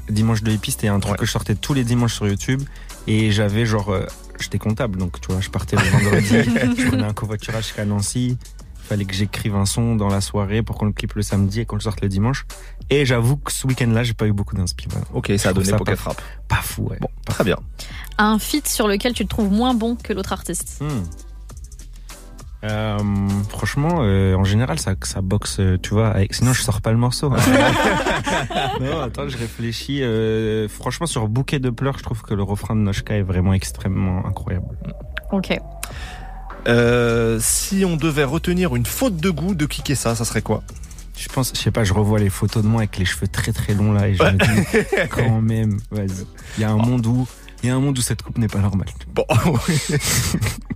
[SPEAKER 9] Dimanche de hippie, c'était un truc
[SPEAKER 1] Ouais.
[SPEAKER 9] que je sortais tous les dimanches sur YouTube. Et j'avais genre, euh, j'étais comptable, donc tu vois, je partais le vendredi, je prenais un covoiturage jusqu'à Nancy. Il fallait que j'écrive un son dans la soirée pour qu'on le clip le samedi et qu'on le sorte le dimanche. Et j'avoue que ce week-end-là, j'ai pas eu beaucoup d'inspi. voilà.
[SPEAKER 1] Ok, ça a donné
[SPEAKER 9] ça
[SPEAKER 1] Pocket
[SPEAKER 9] pas-
[SPEAKER 1] Rap.
[SPEAKER 9] Pas fou, ouais.
[SPEAKER 1] Bon, très bien.
[SPEAKER 3] Un feat sur lequel tu te trouves moins bon que l'autre artiste.
[SPEAKER 9] Hmm. Euh, franchement, euh, en général, ça, ça boxe, euh, tu vois. Avec... Sinon, je sors pas le morceau. non, attends, je réfléchis. euh, franchement, sur Bouquet de pleurs, je trouve que le refrain de Noshka est vraiment extrêmement incroyable.
[SPEAKER 3] Ok.
[SPEAKER 1] Euh, si on devait retenir une faute de goût de qui ça, ça serait quoi?
[SPEAKER 9] Je pense, je sais pas, je revois les photos de moi avec les cheveux très très longs là et je me dis, quand même, vas-y. Il y a un monde où, il y a un monde où cette coupe n'est pas normale.
[SPEAKER 1] Bon, oui.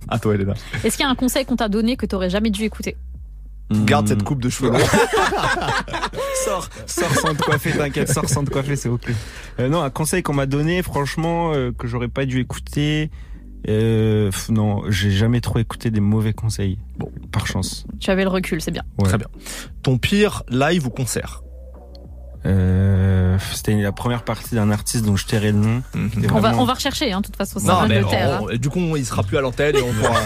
[SPEAKER 1] à toi, Elena.
[SPEAKER 3] Est-ce qu'il y a un conseil qu'on t'a donné que t'aurais jamais dû écouter?
[SPEAKER 1] Garde
[SPEAKER 9] Hmm.
[SPEAKER 1] cette coupe de cheveux
[SPEAKER 9] sors, sors sans te coiffer, t'inquiète, sors sans te coiffer, c'est ok. Euh, non, un conseil qu'on m'a donné, franchement, euh, que j'aurais pas dû écouter. Euh, non, j'ai jamais trop écouté des mauvais conseils. Bon, par chance.
[SPEAKER 3] Tu avais le recul, c'est bien.
[SPEAKER 9] Ouais.
[SPEAKER 1] Très bien. Ton pire live ou concert?
[SPEAKER 9] Euh, C'était la première partie d'un artiste dont je tairai le nom.
[SPEAKER 1] Mhm.
[SPEAKER 3] On va, on va rechercher, hein, de toute façon, c'est
[SPEAKER 1] Non, mais on- du coup, il sera plus à l'antenne et on pourra.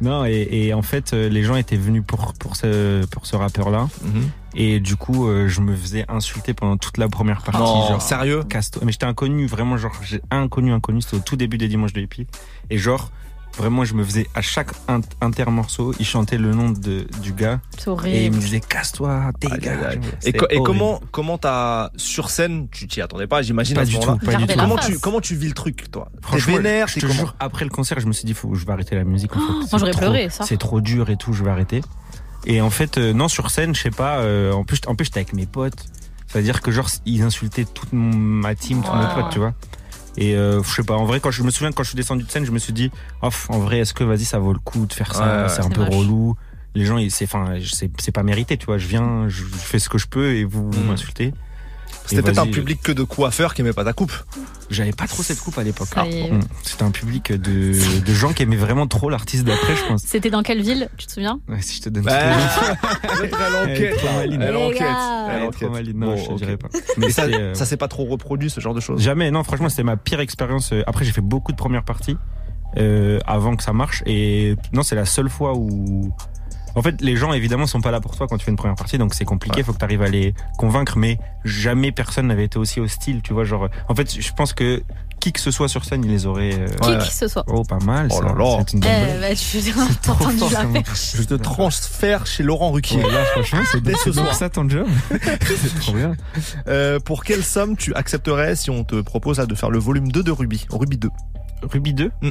[SPEAKER 9] Non, et, et en fait, euh, les gens étaient venus pour pour ce pour ce rappeur-là,
[SPEAKER 1] Mhm.
[SPEAKER 9] et du coup, euh, je me faisais insulter pendant toute la première partie.
[SPEAKER 1] Non,
[SPEAKER 9] genre,
[SPEAKER 1] sérieux?
[SPEAKER 9] casse-toi. Mais j'étais inconnu, vraiment, genre, j'ai inconnu, inconnu. C'était au tout début des dimanches de hippie. Et genre, vraiment, je me faisais à chaque in- intermorceau, il chantait le nom de, du gars et il me disait casse-toi, dégage.
[SPEAKER 1] aïe. Et, co- comment comment t'as sur scène, tu t'y attendais pas, j'imagine
[SPEAKER 9] Pas
[SPEAKER 1] à ce
[SPEAKER 9] du tout,
[SPEAKER 1] moment-là.
[SPEAKER 9] pas du
[SPEAKER 3] Gardez
[SPEAKER 9] tout.
[SPEAKER 3] la
[SPEAKER 1] Comment
[SPEAKER 3] face.
[SPEAKER 1] tu comment tu vis le truc, toi T'es
[SPEAKER 9] Franchement,
[SPEAKER 1] vénère,
[SPEAKER 9] je te jure, après le concert, je me suis dit, faut, je vais arrêter la musique. En fait.
[SPEAKER 3] moi, j'aurais
[SPEAKER 9] trop-
[SPEAKER 3] pleuré, ça.
[SPEAKER 9] C'est trop dur et tout, je vais arrêter. Et en fait, euh, non, sur scène, je sais pas. euh, en plus, en plus, j'étais avec mes potes. C'est-à-dire que genre, ils insultaient toute ma team, tous mes potes, tu vois. Et euh, je sais pas. En vrai, quand je me souviens quand je suis descendu de scène, je me suis dit, oh, en vrai, est-ce que vas-y, ça vaut le coup de faire ça?
[SPEAKER 1] Ouais,
[SPEAKER 9] C'est un peu
[SPEAKER 3] moche.
[SPEAKER 9] relou. Les gens, ils- c'est, enfin, c'est, c'est pas mérité, tu vois. Je viens, je, je fais ce que je peux et vous, vous
[SPEAKER 1] Mm.
[SPEAKER 9] m'insultez.
[SPEAKER 1] C'était peut-être un public que de coiffeurs qui aimait pas ta coupe.
[SPEAKER 9] J'avais pas trop cette coupe à l'époque.
[SPEAKER 3] Est.
[SPEAKER 9] Mm. C'était un public de, de gens qui aimaient vraiment trop l'artiste d'après, je pense.
[SPEAKER 3] C'était dans quelle ville, tu te souviens
[SPEAKER 9] Ouais, si je te donne
[SPEAKER 1] Bah, elle enquête. Elle enquête. Elle enquête.
[SPEAKER 9] Non,
[SPEAKER 1] Bon,
[SPEAKER 9] je te dirais pas.
[SPEAKER 1] Mais ça,
[SPEAKER 9] euh,
[SPEAKER 1] ça s'est pas trop reproduit ce genre de choses.
[SPEAKER 9] Jamais, non, franchement, c'était ma pire expérience. Euh, Après, j'ai fait beaucoup de premières parties euh, avant que ça marche. Et non, c'est la seule fois où. En fait, les gens, évidemment, sont pas là pour toi quand tu fais une première partie, donc c'est compliqué,
[SPEAKER 1] Ouais.
[SPEAKER 9] faut que tu arrives à les convaincre, mais jamais personne n'avait été aussi hostile, tu vois. Genre, en fait, je pense que qui que ce soit sur scène, il les aurait. euh,
[SPEAKER 3] Qui
[SPEAKER 1] Ouais.
[SPEAKER 3] que ce soit.
[SPEAKER 9] Oh, pas mal,
[SPEAKER 1] Oh là là.
[SPEAKER 9] C'est une bonne.
[SPEAKER 3] Eh, bah, perche.
[SPEAKER 1] Je te transfère chez Laurent Ruquier.
[SPEAKER 9] Ouais, là, franchement, c'est
[SPEAKER 1] Dès ce soir.
[SPEAKER 9] ça ton job. c'est trop bien.
[SPEAKER 1] Euh, pour quelle somme tu accepterais si on te propose là, de faire le volume 2 de Ruby Ruby 2.
[SPEAKER 9] Ruby 2
[SPEAKER 1] Mm.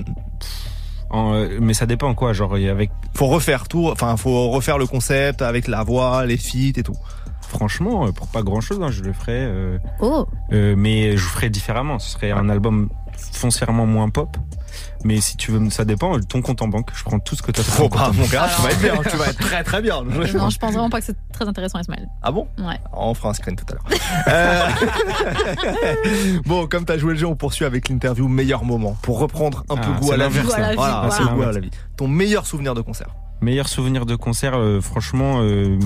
[SPEAKER 9] En, euh, mais ça dépend quoi, genre il y avec
[SPEAKER 1] Faut refaire tout, enfin faut refaire le concept avec la voix, les feats et tout.
[SPEAKER 9] franchement euh, pour pas grand chose je le ferais euh,
[SPEAKER 3] Oh,
[SPEAKER 9] euh, mais je ferais différemment, ce serait un album foncièrement moins pop. Mais si tu veux ça dépend ton compte en banque, je prends tout ce que tu as en
[SPEAKER 1] mon gars, tu vas être bien, tu vas être très très bien.
[SPEAKER 3] non, je pense vraiment pas que c'est très intéressant, Ismaël.
[SPEAKER 1] Ah bon?
[SPEAKER 3] Ouais.
[SPEAKER 1] On fera un screen tout à l'heure. Euh, bon, comme t'as joué le jeu, on poursuit avec l'interview meilleur moment pour reprendre un peu
[SPEAKER 9] Ah,
[SPEAKER 1] goût à la vie.
[SPEAKER 3] Goût à la vie,
[SPEAKER 1] Voilà,
[SPEAKER 3] voilà.
[SPEAKER 1] c'est le goût à la vie. Ton meilleur souvenir de concert
[SPEAKER 9] Meilleur souvenir de concert euh, franchement euh,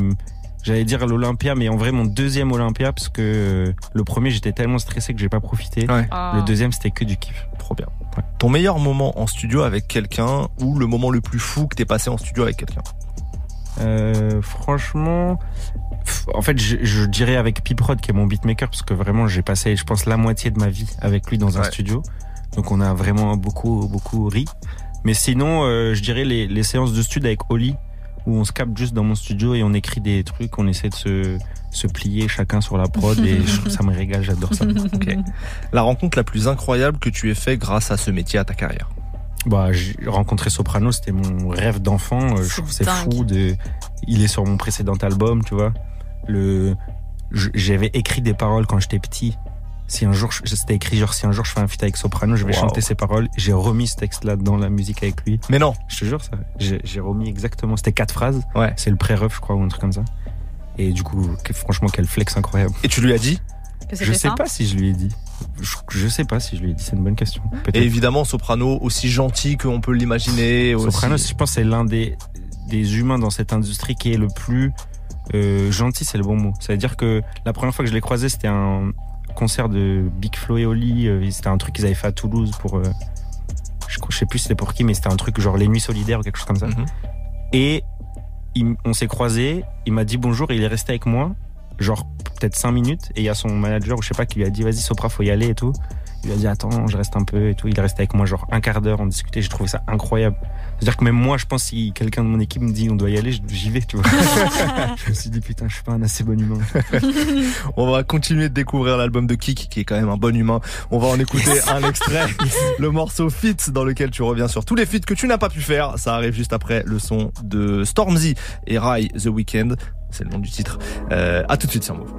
[SPEAKER 9] J'allais dire l'Olympia, mais en vrai mon deuxième Olympia parce que le premier j'étais tellement stressé que j'ai pas profité.
[SPEAKER 1] Ouais.
[SPEAKER 3] Ah.
[SPEAKER 9] Le deuxième c'était que du kiff.
[SPEAKER 1] Trop bien. Ton meilleur moment en studio avec quelqu'un ou le moment le plus fou que t'es passé en studio avec quelqu'un
[SPEAKER 9] Euh, franchement, en fait, je, je dirais avec Piprod qui est mon beatmaker parce que vraiment j'ai passé, je pense, la moitié de ma vie avec lui dans un
[SPEAKER 1] Ouais.
[SPEAKER 9] studio. Donc on a vraiment beaucoup beaucoup ri. Mais sinon, euh, je dirais les, les séances de studio avec Oli où on se capte juste dans mon studio et on écrit des trucs, on essaie de se, se plier chacun sur la prod et je- ça me régale, j'adore ça.
[SPEAKER 1] La rencontre la plus incroyable que tu aies fait grâce à ce métier à ta carrière?
[SPEAKER 9] Bah, j'ai rencontré Soprano, c'était mon rêve d'enfant. Euh, Je trouve c'est fou de. Il est sur mon précédent album, tu vois. Le, j'avais écrit des paroles quand j'étais petit. Si un jour, c'était écrit genre si un jour je fais un feat avec Soprano, je vais
[SPEAKER 1] Wow.
[SPEAKER 9] chanter ses paroles. J'ai remis ce texte-là dans la musique avec lui.
[SPEAKER 1] Mais non.
[SPEAKER 9] Je te jure ça. J'ai, remis exactement. C'était quatre phrases.
[SPEAKER 1] Ouais.
[SPEAKER 9] C'est le pré-ref, je crois, ou un truc comme ça. Et du coup, que- franchement, quel flex incroyable.
[SPEAKER 1] Et tu lui as dit
[SPEAKER 3] Que
[SPEAKER 9] Je sais
[SPEAKER 3] ça
[SPEAKER 9] pas si je lui ai dit. Je, je sais pas si je lui ai dit. C'est une bonne question.
[SPEAKER 1] Et
[SPEAKER 9] Peut-être.
[SPEAKER 1] évidemment, Soprano, aussi gentil qu'on peut l'imaginer. aussi-
[SPEAKER 9] Sopranos, je pense, c'est l'un des, des humains dans cette industrie qui est le plus euh, gentil, c'est le bon mot. C'est-à-dire que la première fois que je l'ai croisé, c'était un, concert de Big Flo et Oli. euh, C'était un truc qu'ils avaient fait à Toulouse pour. euh, je, sais plus c'était pour qui, mais c'était un truc genre les nuits solidaires ou quelque chose comme ça.
[SPEAKER 1] Mhm.
[SPEAKER 9] Et il- on s'est croisés. Il m'a dit bonjour et il est resté avec moi, genre peut-être cinq minutes. Et il y a son manager ou je sais pas qui lui a dit vas-y Sopra faut y aller et tout. Il lui a dit attends je reste un peu et tout. Il est resté avec moi genre un quart d'heure. On discutait. J'ai trouvé ça incroyable. C'est-à-dire que même moi je pense si quelqu'un de mon équipe me dit on doit y aller, j'y vais tu vois. je me suis dit putain je suis pas un assez bon humain.
[SPEAKER 1] On va continuer de découvrir l'album de Kik, qui est quand même un bon humain. On va en écouter un extrait, le morceau Fit, dans lequel tu reviens sur tous les feats que tu n'as pas pu faire. Ça arrive juste après le son de Stormzy et Rai The Weeknd. C'est le nom du titre. Euh, à tout de suite sur Move.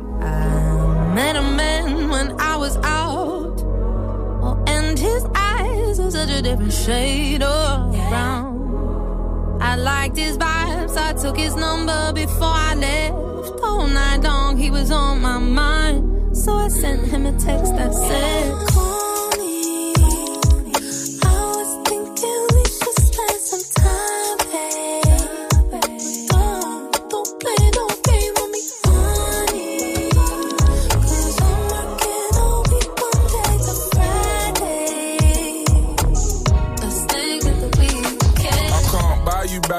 [SPEAKER 7] Oh, and his eyes are such a different shade of brown. I liked his vibes, I took his number before I left. All night long, he was on my mind. So I sent him a text that said, Call me. I was thinking we should spend some time, babe.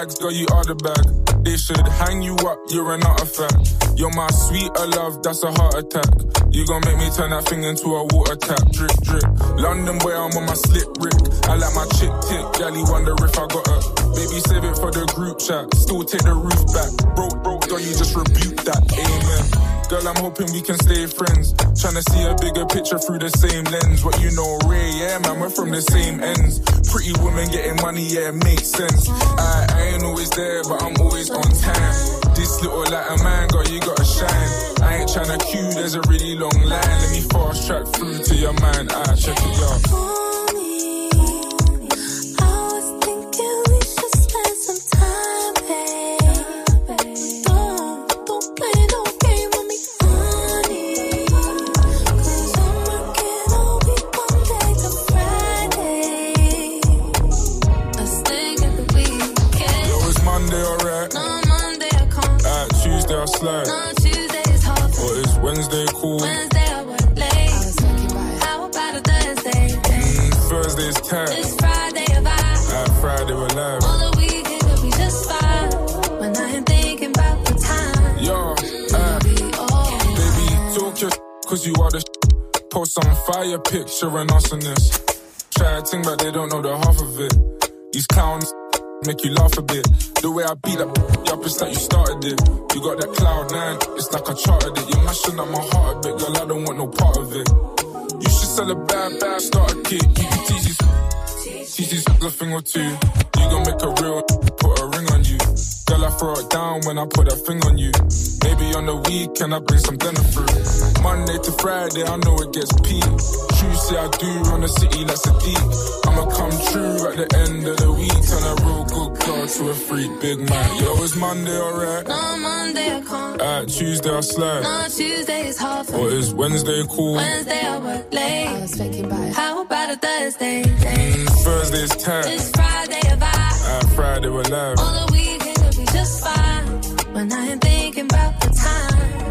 [SPEAKER 11] Bags, girl, you are the bag. They should hang you up, you're an artifact. You're my sweeter love, that's a heart attack. You gon' make me turn that thing into a water tap. Drip, drip. London boy, I'm on my slip rick. I like my chick tick, galley wonder if I got her. Baby, save it for the group chat. Still take the roof back. Broke, broke, girl, you just rebuke that. Amen. Girl, I'm hoping we can stay friends. Tryna see a bigger picture through the same lens. What you know, Ray, yeah, man, we're from the same ends. Pretty woman getting money, yeah, makes sense. I, I ain't always there, but I'm always on time. This little light a man, girl, you gotta shine. I ain't tryna queue, there's a really long line. Let me fast track through to your mind. I check it out.
[SPEAKER 7] Cause
[SPEAKER 11] you are the Post some fire picture and on this. Try to think, but they don't know the half of it. These clowns make you laugh a bit. The way I beat up, up, it's like you started it. You got that cloud nine, it's like I charted it. You're mashing up my heart a bit, girl, I don't want no part of it. You should sell a bad, bad, start a kid. You can tease these, tease these a thing or two. You gon' make a real, Girl, I throw it down when I put that thing on you. Maybe on the weekend I bring some dinner through. Monday to Friday, I know it gets peak. Tuesday I do run the city like Sadiq. I'ma come true at the end of the week. Turn a real good girl to a freak big man. Yo, it's Monday, alright.
[SPEAKER 7] No Monday I can't.
[SPEAKER 11] Uh, Tuesday I slide.
[SPEAKER 7] No Tuesday is hard for
[SPEAKER 11] Or is Wednesday cool?
[SPEAKER 7] Wednesday I work late. I was thinking about how about a Thursday?
[SPEAKER 11] Mm, Thursday's tight.
[SPEAKER 7] It's Friday a vibe.
[SPEAKER 11] Uh, Friday we're live.
[SPEAKER 7] When I am thinking about the time,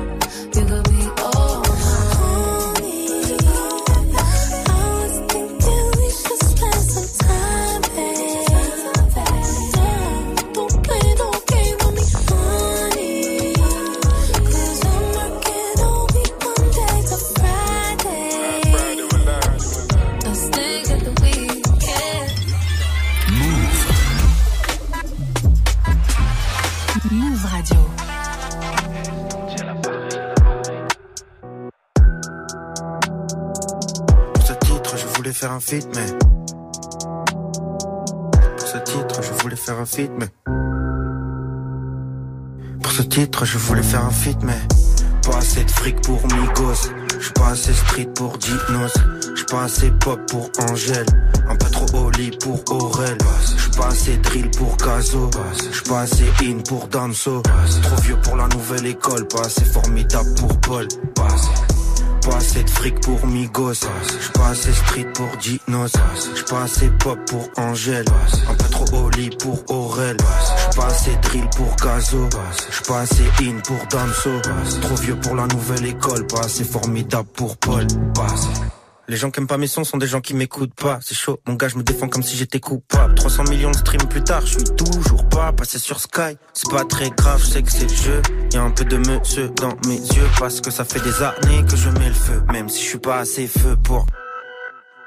[SPEAKER 10] un feat, mais. Pour ce titre, je voulais faire un feat, mais. Pour ce titre, je voulais faire un feat, mais. Pas assez de fric pour Migos. J'suis pas assez street pour Dipnos. J'suis pas assez pop pour Angèle. Un peu trop Oli pour Aurel. J'suis pas assez drill pour Gazo. J'suis pas assez in pour Damso. Trop vieux pour la nouvelle école. Pas assez formidable pour Paul. Pas assez de fric pour Migos. Pas assez street pour Dinos. Pas assez pop pour Angèle. Un peu trop Oli pour Aurel. Pas assez drill pour Gazo. Pas assez in pour Damso. Trop vieux pour la nouvelle école. Pas assez formidable pour Paul. Les gens qui aiment pas mes sons sont des gens qui m'écoutent pas. C'est chaud, mon gars, je me défends comme si j'étais coupable. 300 millions de streams plus tard, je suis toujours pas passé sur Sky. C'est pas très grave, je sais que c'est le jeu. Y a un peu de monsieur dans mes yeux parce que ça fait des années que je mets le feu. Même si je suis pas assez feu pour.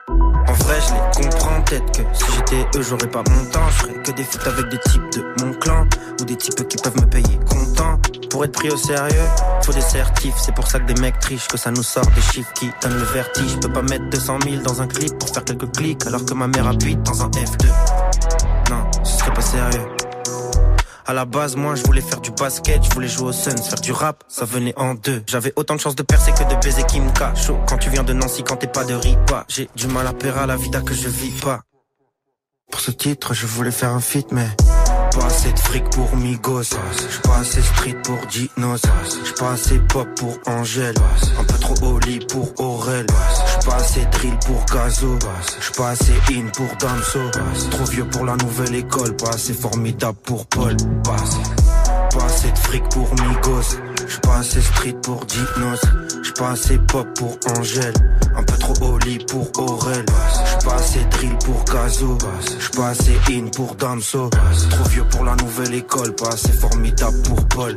[SPEAKER 10] En vrai, je les comprends, peut-être que si j'étais eux, j'aurais pas mon temps. Je ferais que des feats avec des types de mon clan ou des types qui peuvent me payer content. Pour être pris au sérieux, faut des certifs. C'est pour ça que des mecs trichent, que ça nous sort des chiffres qui donnent le vertige. Je peux pas mettre 200 000 dans un clip pour faire quelques clics alors que ma mère habite dans un F2. Non, ce serait pas sérieux. À la base, moi, je voulais faire du basket, je voulais jouer au Suns, faire du rap, ça venait en deux. J'avais autant de chances de percer que de baiser me cache. Chaud quand tu viens de Nancy, quand t'es pas de Ripa. J'ai du mal à perdre à la vida que je vis pas. Pour ce titre, je voulais faire un feat, mais pas assez de fric pour Migos. J'ai pas assez street pour Dinos. J'ai pas assez pop pour Angèle. Un peu trop Oli pour Aurel. J'ai pas assez drill pour Gazo. J'ai pas assez in pour Damso. Trop vieux pour la nouvelle école. Pas assez formidable pour Paul. Pas assez, de fric pour Migos. J'ai pas assez street pour Dinos. J'ai pas assez pop pour Angèle. Un peu trop Oli pour Aurel. Assez drill pour Gazo. J'ai pas assez in pour Damso. Trop vieux pour la nouvelle école. Pas assez formidable pour Paul.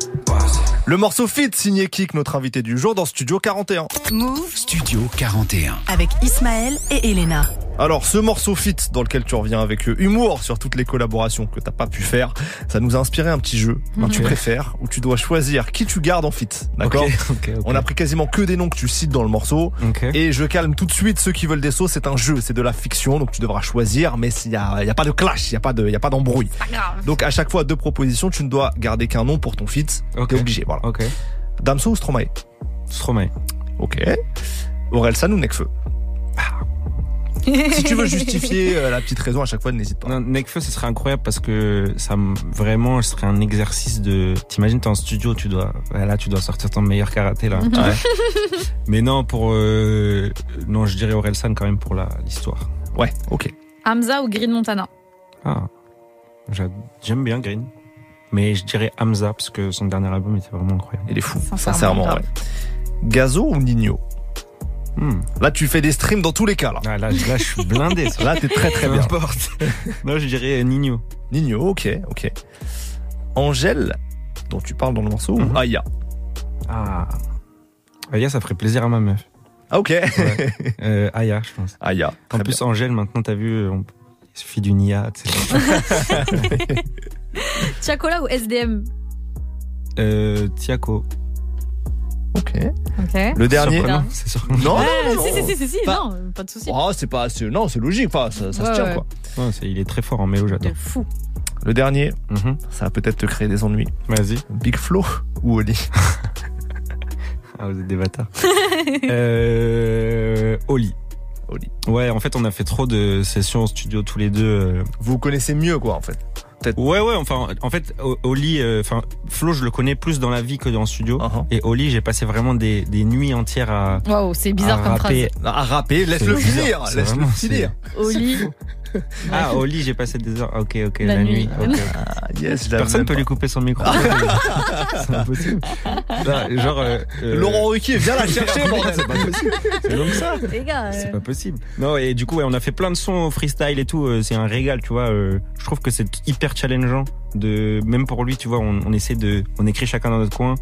[SPEAKER 1] Le morceau Fit signé Kik, notre invité du jour dans Studio 41.
[SPEAKER 8] Move
[SPEAKER 2] Studio 41.
[SPEAKER 8] avec Ismaël et Elena.
[SPEAKER 1] Alors, ce morceau Fit dans lequel tu reviens avec euh, humour sur toutes les collaborations que t'as pas pu faire, ça nous a inspiré un petit jeu, un tu préfères, où tu dois choisir qui tu gardes en fit. D'accord. On a pris quasiment que des noms que tu cites dans le morceau. Et je calme tout de suite ceux qui veulent des sauts. C'est un jeu, c'est de la fiction, donc tu devras choisir. Mais il y a, y a pas de clash, il y a pas de, y a pas d'embrouille. Donc à chaque fois deux propositions, tu ne dois garder qu'un nom pour ton fit. T'es obligé, voilà. Damso ou Stromae?
[SPEAKER 9] Stromae.
[SPEAKER 1] Ok. Orelsan ou Nekfeu Si tu veux justifier euh, la petite raison à chaque fois, n'hésite pas.
[SPEAKER 9] Non, Nekfeu, ce serait incroyable parce que ça me- vraiment, ce serait un exercice de. T'imagines, t'es en studio, tu dois, là, tu dois sortir ton meilleur karaté là. Ouais. Mais non, pour, euh, non, je dirais Orelsan quand même pour la l'histoire.
[SPEAKER 1] Ouais, ok.
[SPEAKER 3] Hamza ou Green Montana?
[SPEAKER 9] Ah, j'a- j'aime bien Green, mais je dirais Hamza parce que son dernier album était vraiment incroyable.
[SPEAKER 1] Il est fou,
[SPEAKER 3] Sincèrement,
[SPEAKER 1] sincèrement. ouais. Gazo ou Nino?
[SPEAKER 9] Hmm.
[SPEAKER 1] Là, tu fais des streams dans tous les cas. Là,
[SPEAKER 9] Ah, là, là, je suis blindé. ça.
[SPEAKER 1] là t'es très très bien.
[SPEAKER 9] importe. non, je dirais Nino.
[SPEAKER 1] Nino, ok, ok. Angèle, dont tu parles dans le morceau,
[SPEAKER 9] Mhm.
[SPEAKER 1] ou Aya?
[SPEAKER 9] Ah. Aya, ça ferait plaisir à ma meuf.
[SPEAKER 1] Ah, ok.
[SPEAKER 9] Euh, Aya, je pense.
[SPEAKER 1] Aya.
[SPEAKER 9] En plus, Angèle, maintenant, t'as vu, on... il suffit d'une IA, tu sais.
[SPEAKER 3] Chacola ou SDM
[SPEAKER 9] Euh, Tiako.
[SPEAKER 1] Ok. Le dernier.
[SPEAKER 9] Surprenant, C'est surprenant.
[SPEAKER 1] Non,
[SPEAKER 3] Ouais,
[SPEAKER 1] non, non.
[SPEAKER 3] si, si, si, si,
[SPEAKER 1] Pas-
[SPEAKER 3] non, pas de souci.
[SPEAKER 1] Oh, c'est pas, non, c'est logique, enfin, ça, ça
[SPEAKER 3] Ouais,
[SPEAKER 1] se tient
[SPEAKER 3] ouais.
[SPEAKER 1] quoi.
[SPEAKER 9] Ouais, il est très fort en mélo, j'adore.
[SPEAKER 3] Fou.
[SPEAKER 1] Le dernier,
[SPEAKER 9] Mhm.
[SPEAKER 1] ça va peut-être te créer des ennuis.
[SPEAKER 9] Vas-y.
[SPEAKER 1] Big Flo ou Oli?
[SPEAKER 9] Ah, vous êtes des bâtards. euh, Oli.
[SPEAKER 1] Oli.
[SPEAKER 9] Ouais, en fait, on a fait trop de sessions au studio tous les deux. euh.
[SPEAKER 1] Vous vous connaissez mieux quoi en fait.
[SPEAKER 9] Ouais, ouais, enfin, en fait, Oli, euh, enfin, Flo, je le connais plus dans la vie que dans le studio.
[SPEAKER 1] Uh-huh.
[SPEAKER 9] Et Oli, j'ai passé vraiment des, des nuits entières à,
[SPEAKER 3] Waouh, c'est bizarre
[SPEAKER 9] à
[SPEAKER 3] comme
[SPEAKER 9] rapper.
[SPEAKER 1] À rapper, laisse-le finir, laisse-le finir.
[SPEAKER 3] Phrase. Au lit.
[SPEAKER 9] Ah, j'ai passé des heures. Ok, ok,
[SPEAKER 3] La
[SPEAKER 9] la,
[SPEAKER 3] nuit.
[SPEAKER 1] Ah, yes,
[SPEAKER 9] Personne
[SPEAKER 1] même
[SPEAKER 9] peut
[SPEAKER 1] pas.
[SPEAKER 9] lui couper son micro. c'est impossible. Non, genre, euh, euh,
[SPEAKER 1] Laurent Ruquier, viens la chercher,
[SPEAKER 9] c'est pas possible. C'est donc ça. C'est pas possible. Non, et du coup, ouais, on a fait plein de sons au freestyle et tout. euh, C'est un régal, tu vois. Je trouve que c'est hyper challengeant. De, même pour lui, tu vois, on, on essaie de, on écrit chacun dans notre coin.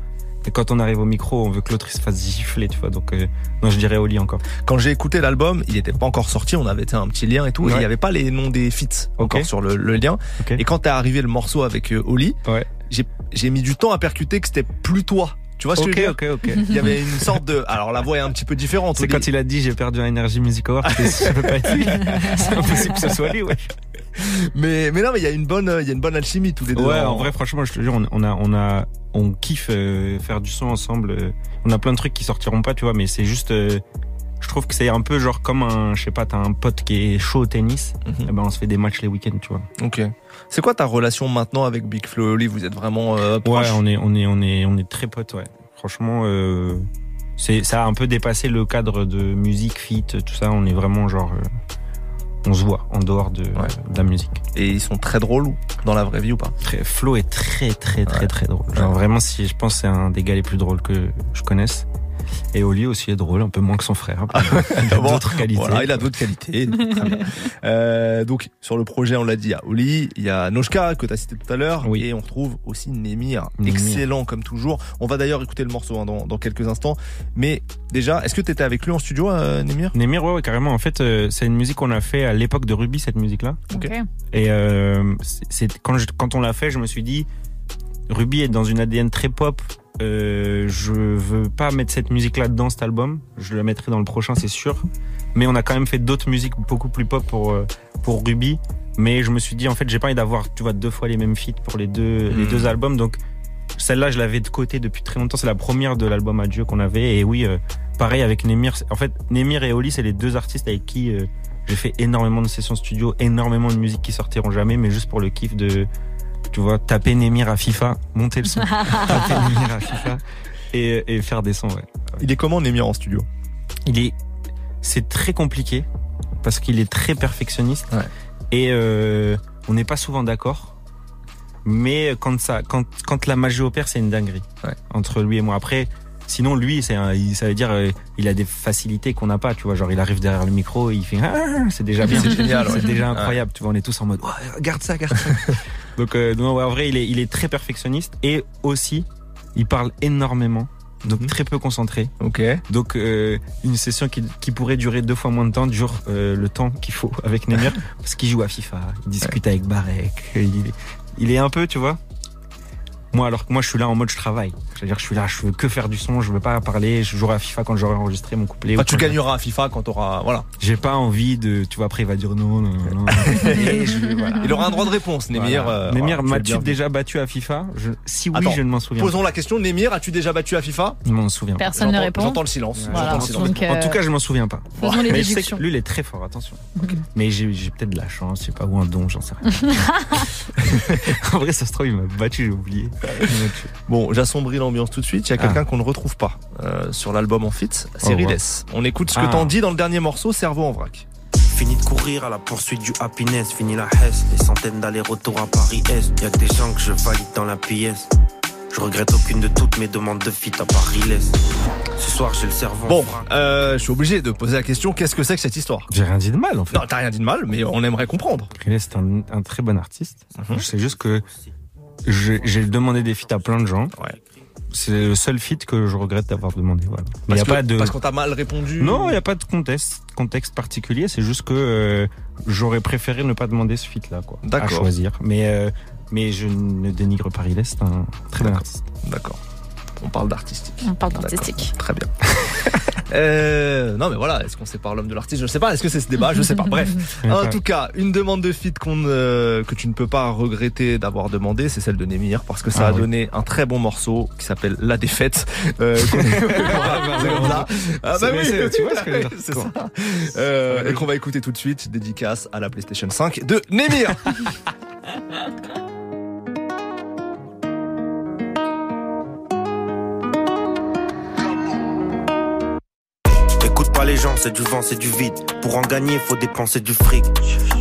[SPEAKER 9] Et quand on arrive au micro, on veut que l'autre se fasse gifler, tu vois. Donc, euh, non, je dirais Oli encore.
[SPEAKER 1] Quand j'ai écouté l'album, il était pas encore sorti, on avait un petit lien et tout, et il y avait pas les noms des feats encore
[SPEAKER 9] Ok.
[SPEAKER 1] sur le, le lien.
[SPEAKER 9] Ok.
[SPEAKER 1] Et quand t'es arrivé le morceau avec euh, Oli,
[SPEAKER 9] Ouais.
[SPEAKER 1] j'ai j'ai mis du temps à percuter que c'était plus toi. Tu vois ce que
[SPEAKER 9] Ok,
[SPEAKER 1] je veux dire
[SPEAKER 9] ok, ok.
[SPEAKER 1] Il y avait une sorte de. Alors la voix est un petit peu différente.
[SPEAKER 9] C'est quand il a dit j'ai perdu un Energy Music Award, je pas. C'est impossible que ce soit lui, ouais.
[SPEAKER 1] Mais mais non, mais il y a une bonne, il y a une bonne alchimie tous les deux.
[SPEAKER 9] Ouais,
[SPEAKER 1] en-
[SPEAKER 9] en vrai, franchement, je te jure, on, on a, on a, on kiffe euh, faire du son ensemble. euh, On a plein de trucs qui sortiront pas, tu vois, mais c'est juste, euh, je trouve que c'est un peu genre comme un, je sais pas, t'as un pote qui est chaud au tennis, eh ben on se fait des matchs les week-ends, tu vois.
[SPEAKER 1] Ok. C'est quoi ta relation maintenant avec Big Flo et Oli? Vous êtes vraiment euh, proches?
[SPEAKER 9] Ouais, on est, on est, on est, on est très potes, ouais. Franchement, euh, c'est ça a un peu dépassé le cadre de musique, fit, tout ça. On est vraiment genre, euh, on se voit en dehors de, de la musique.
[SPEAKER 1] Et ils sont très drôles ou dans la vraie vie ou pas?
[SPEAKER 9] Très, Flo est très très très très drôle. Genre vraiment, si je pense que c'est un des gars les plus drôles que je connaisse. Et Oli aussi est drôle, un peu moins que son frère. Il a d'autres qualités.
[SPEAKER 1] Voilà, il a d'autres qualités. Très bien. Euh, donc sur le projet, on l'a dit, il y a Oli, il y a Noshka que tu as cité tout à l'heure, et on retrouve aussi Nemir,
[SPEAKER 9] Nemir.
[SPEAKER 1] excellent comme toujours. On va d'ailleurs écouter le morceau hein, dans, dans quelques instants. Mais déjà, est-ce que tu étais avec lui en studio, euh, Nemir
[SPEAKER 9] Nemir, ouais, ouais, carrément. En fait, euh, c'est une musique qu'on a fait à l'époque de Ruby, cette musique-là.
[SPEAKER 3] Ok.
[SPEAKER 9] Et euh, c'est c'est- quand, je- quand on l'a fait, je me suis dit, Ruby est dans une ADN très pop. Euh, je veux pas mettre cette musique-là dans cet album. Je la mettrai dans le prochain, c'est sûr. Mais on a quand même fait d'autres musiques beaucoup plus pop pour euh, pour Ruby. Mais je me suis dit, en fait, j'ai pas envie d'avoir, tu vois, deux fois les mêmes feats pour les deux les
[SPEAKER 1] Mm.
[SPEAKER 9] deux albums. Donc celle-là, je l'avais de côté depuis très longtemps. C'est la première de l'album Adieu qu'on avait. Et oui, euh, pareil avec Nemir. En fait, Nemir et Oli, c'est les deux artistes avec qui euh, j'ai fait énormément de sessions studio, énormément de musique qui sortiront jamais, mais juste pour le kiff de, tu vois, taper Nemir à FIFA, monter le son, taper Nemir à FIFA et, et faire des sons, ouais.
[SPEAKER 1] Il est comment Nemir en studio?
[SPEAKER 9] Il est, c'est très compliqué parce qu'il est très perfectionniste et euh, on n'est pas souvent d'accord. Mais quand ça, quand, quand la magie opère, c'est une dinguerie entre lui et moi. Après, sinon lui, c'est ça veut dire, euh, il a des facilités qu'on n'a pas. Tu vois, genre il arrive derrière le micro, il fait, Ah c'est déjà bien,
[SPEAKER 1] C'est génial,
[SPEAKER 9] c'est déjà incroyable. Tu vois, on est tous en mode, Ouais, garde ça, garde ça. donc, euh, non, ouais, en vrai, il est, il est très perfectionniste et aussi, il parle énormément. Donc très peu concentré.
[SPEAKER 1] Ok.
[SPEAKER 9] Donc euh, une session qui, qui pourrait durer deux fois moins de temps dure euh, le temps qu'il faut avec Nemir parce qu'il joue à FIFA, il discute avec Barek, il, il est un peu, tu vois. Moi alors que moi je suis là en mode je travaille. C'est-à-dire je suis là, je veux que faire du son, je veux pas parler, je jouerai à FIFA quand j'aurai enregistré mon couplet.
[SPEAKER 1] Enfin, tu gagneras à FIFA quand tu auras. Voilà.
[SPEAKER 9] J'ai pas envie de, tu vois après il va dire non non non. Et je- voilà.
[SPEAKER 1] Il aura un droit de réponse, Nemir.
[SPEAKER 9] Voilà.
[SPEAKER 1] euh,
[SPEAKER 9] Nemir,
[SPEAKER 1] voilà,
[SPEAKER 9] m'as-tu déjà battu à FIFA Je- Si oui,
[SPEAKER 1] Attends,
[SPEAKER 9] je ne m'en souviens.
[SPEAKER 1] Posons la question, Nemir, as-tu déjà battu à FIFA
[SPEAKER 9] Je m'en souviens. pas.
[SPEAKER 3] Personne ne répond.
[SPEAKER 1] J'entends le silence.
[SPEAKER 3] Voilà.
[SPEAKER 1] J'entends le silence.
[SPEAKER 3] Donc, euh,
[SPEAKER 9] En tout cas, je m'en souviens pas.
[SPEAKER 3] faisons les
[SPEAKER 9] Mais je sais que lui, il est très fort, attention. Mais j'ai j'ai peut-être de la chance, je sais pas, ou un don, j'en sais rien. en vrai, ça se trouve, il m'a battu, j'ai oublié.
[SPEAKER 1] Bon, j'assombris l'ambiance tout de suite. Il y a quelqu'un
[SPEAKER 9] Ah.
[SPEAKER 1] qu'on ne retrouve pas euh, sur l'album en fit, c'est
[SPEAKER 10] Oh,
[SPEAKER 1] Rides.
[SPEAKER 10] ouais.
[SPEAKER 1] On écoute ce que
[SPEAKER 10] Ah.
[SPEAKER 1] t'en dis dans le dernier morceau, Cerveau en vrac.
[SPEAKER 10] Fini de courir à la poursuite du happiness, fini la Hesse, des centaines d'allers-retours à Paris-Est. Y'a que des gens que je valide dans la pièce. Je regrette aucune de toutes mes demandes de fit à Paris l'Est. Ce soir, j'ai le cerveau.
[SPEAKER 1] Bon, euh, je suis obligé de poser la question, qu'est-ce que c'est que cette histoire?
[SPEAKER 9] J'ai rien dit de mal, en fait.
[SPEAKER 1] Non, t'as rien dit de mal, mais on aimerait comprendre.
[SPEAKER 9] Riles, c'est un, un très bon artiste. Je sais juste que j'ai demandé des feats à plein de gens. C'est le seul feat que je regrette d'avoir demandé. Voilà.
[SPEAKER 1] Parce
[SPEAKER 9] y a
[SPEAKER 1] que-
[SPEAKER 9] pas de.
[SPEAKER 1] Parce qu'on t'a mal répondu.
[SPEAKER 9] Non, il n'y a pas de contexte, contexte particulier. C'est juste que euh, j'aurais préféré ne pas demander ce feat-là, quoi. À
[SPEAKER 1] D'accord.
[SPEAKER 9] choisir. Mais, euh, mais je ne dénigre pas Riles, c'est un très bon artiste.
[SPEAKER 1] D'accord. On parle d'artistique.
[SPEAKER 3] On parle d'artistique.
[SPEAKER 1] Très bien. Euh, non mais voilà, est-ce qu'on sépare l'homme de l'artiste? Je sais pas. Est-ce que c'est ce débat? Je sais pas. Bref. En tout cas, une demande de feat qu'on euh, que tu ne peux pas regretter d'avoir demandé, c'est celle de Nemir parce que ça
[SPEAKER 9] Ah
[SPEAKER 1] a
[SPEAKER 9] oui.
[SPEAKER 1] donné un très bon morceau qui s'appelle La défaite. Euh. Ah bah oui,
[SPEAKER 9] c'est- tu vois ce que je veux dire.
[SPEAKER 1] c'est ça. Euh, et qu'on va écouter tout de suite, dédicace à la PlayStation 5 de Nemir.
[SPEAKER 10] Les gens, c'est du vent, c'est du vide. Pour en gagner, faut dépenser du fric.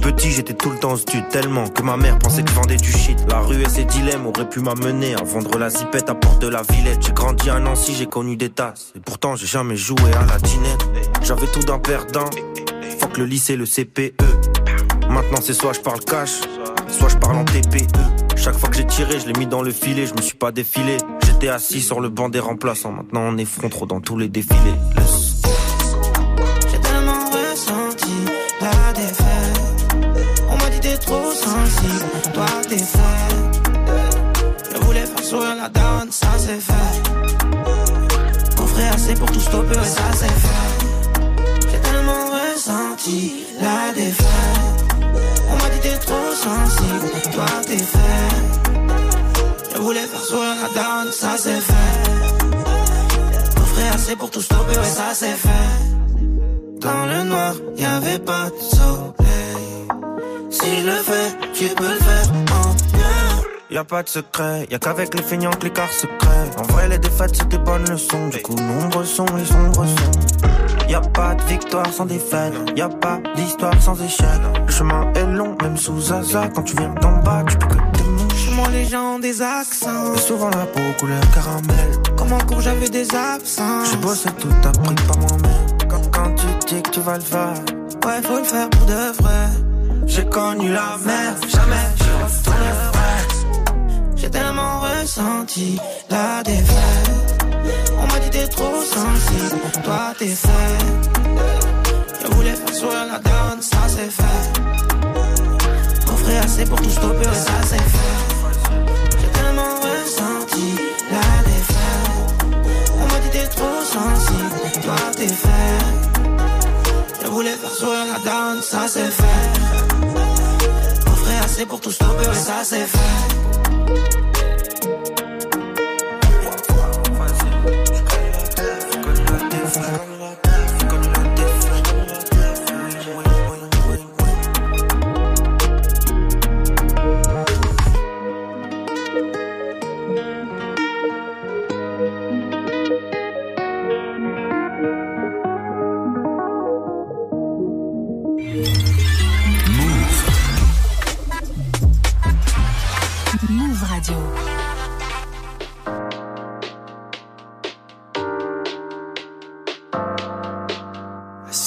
[SPEAKER 10] Petit, j'étais tout le temps au stud, tellement que ma mère pensait que je vendais du shit. La rue et ses dilemmes auraient pu m'amener à vendre la zipette à porte de la Villette. J'ai grandi à Nancy, j'ai connu des tasses. Et pourtant, j'ai jamais joué à la dinette. J'avais tout d'un perdant. Fuck le lycée, le CPE. Maintenant, c'est soit je parle cash, soit je parle en TPE. Chaque fois que j'ai tiré, je l'ai mis dans le filet, je me suis pas défilé. J'étais assis sur le banc des remplaçants. Maintenant, on est front trop dans tous les défilés.
[SPEAKER 12] Toi t'es fait. Je voulais faire sourire la daronne, ça c'est fait. On ferait assez pour tout stopper, ouais, ça c'est fait. J'ai tellement ressenti la défaite. On m'a dit t'es trop sensible, toi t'es fait. Je voulais faire sourire la daronne, ça c'est fait. On ferait assez pour tout stopper, ouais, ça c'est fait. Dans le noir, y avait pas de soleil. Si je le fais, tu peux le faire? En mieux.
[SPEAKER 10] Y a pas de secret, y a qu'avec les feignants que l'écart se crée.
[SPEAKER 13] En vrai, les défaites c'était pas une leçon. Du coup, nombreux sont les sombres sons. Y a pas de victoire sans défaite. Y a pas d'histoire sans échec. Le chemin est long, même sous Zaza. Quand tu viens d'en bas, tu peux que. Moi, les gens ont des accents. Et souvent la peau couleur caramel. Comment cours, j'avais des absents. J'ai bossé tout appris par moi-même. Quand, quand tu dis que tu vas le faire, ouais, faut le faire pour de vrai. J'ai connu la merde, jamais je retournerai. J'ai tellement ressenti la défaite. On m'a dit t'es trop sensible, toi t'es fait. Je voulais faire sourire la donne, ça c'est fait. Offrir assez pour tout stopper, ça c'est fait. J'ai tellement ressenti la défaite. On m'a dit t'es trop sensible, toi t'es fait. Je voulais faire sourire la donne, ça c'est fait. Assez pour tout stopper, ouais, ça c'est fait.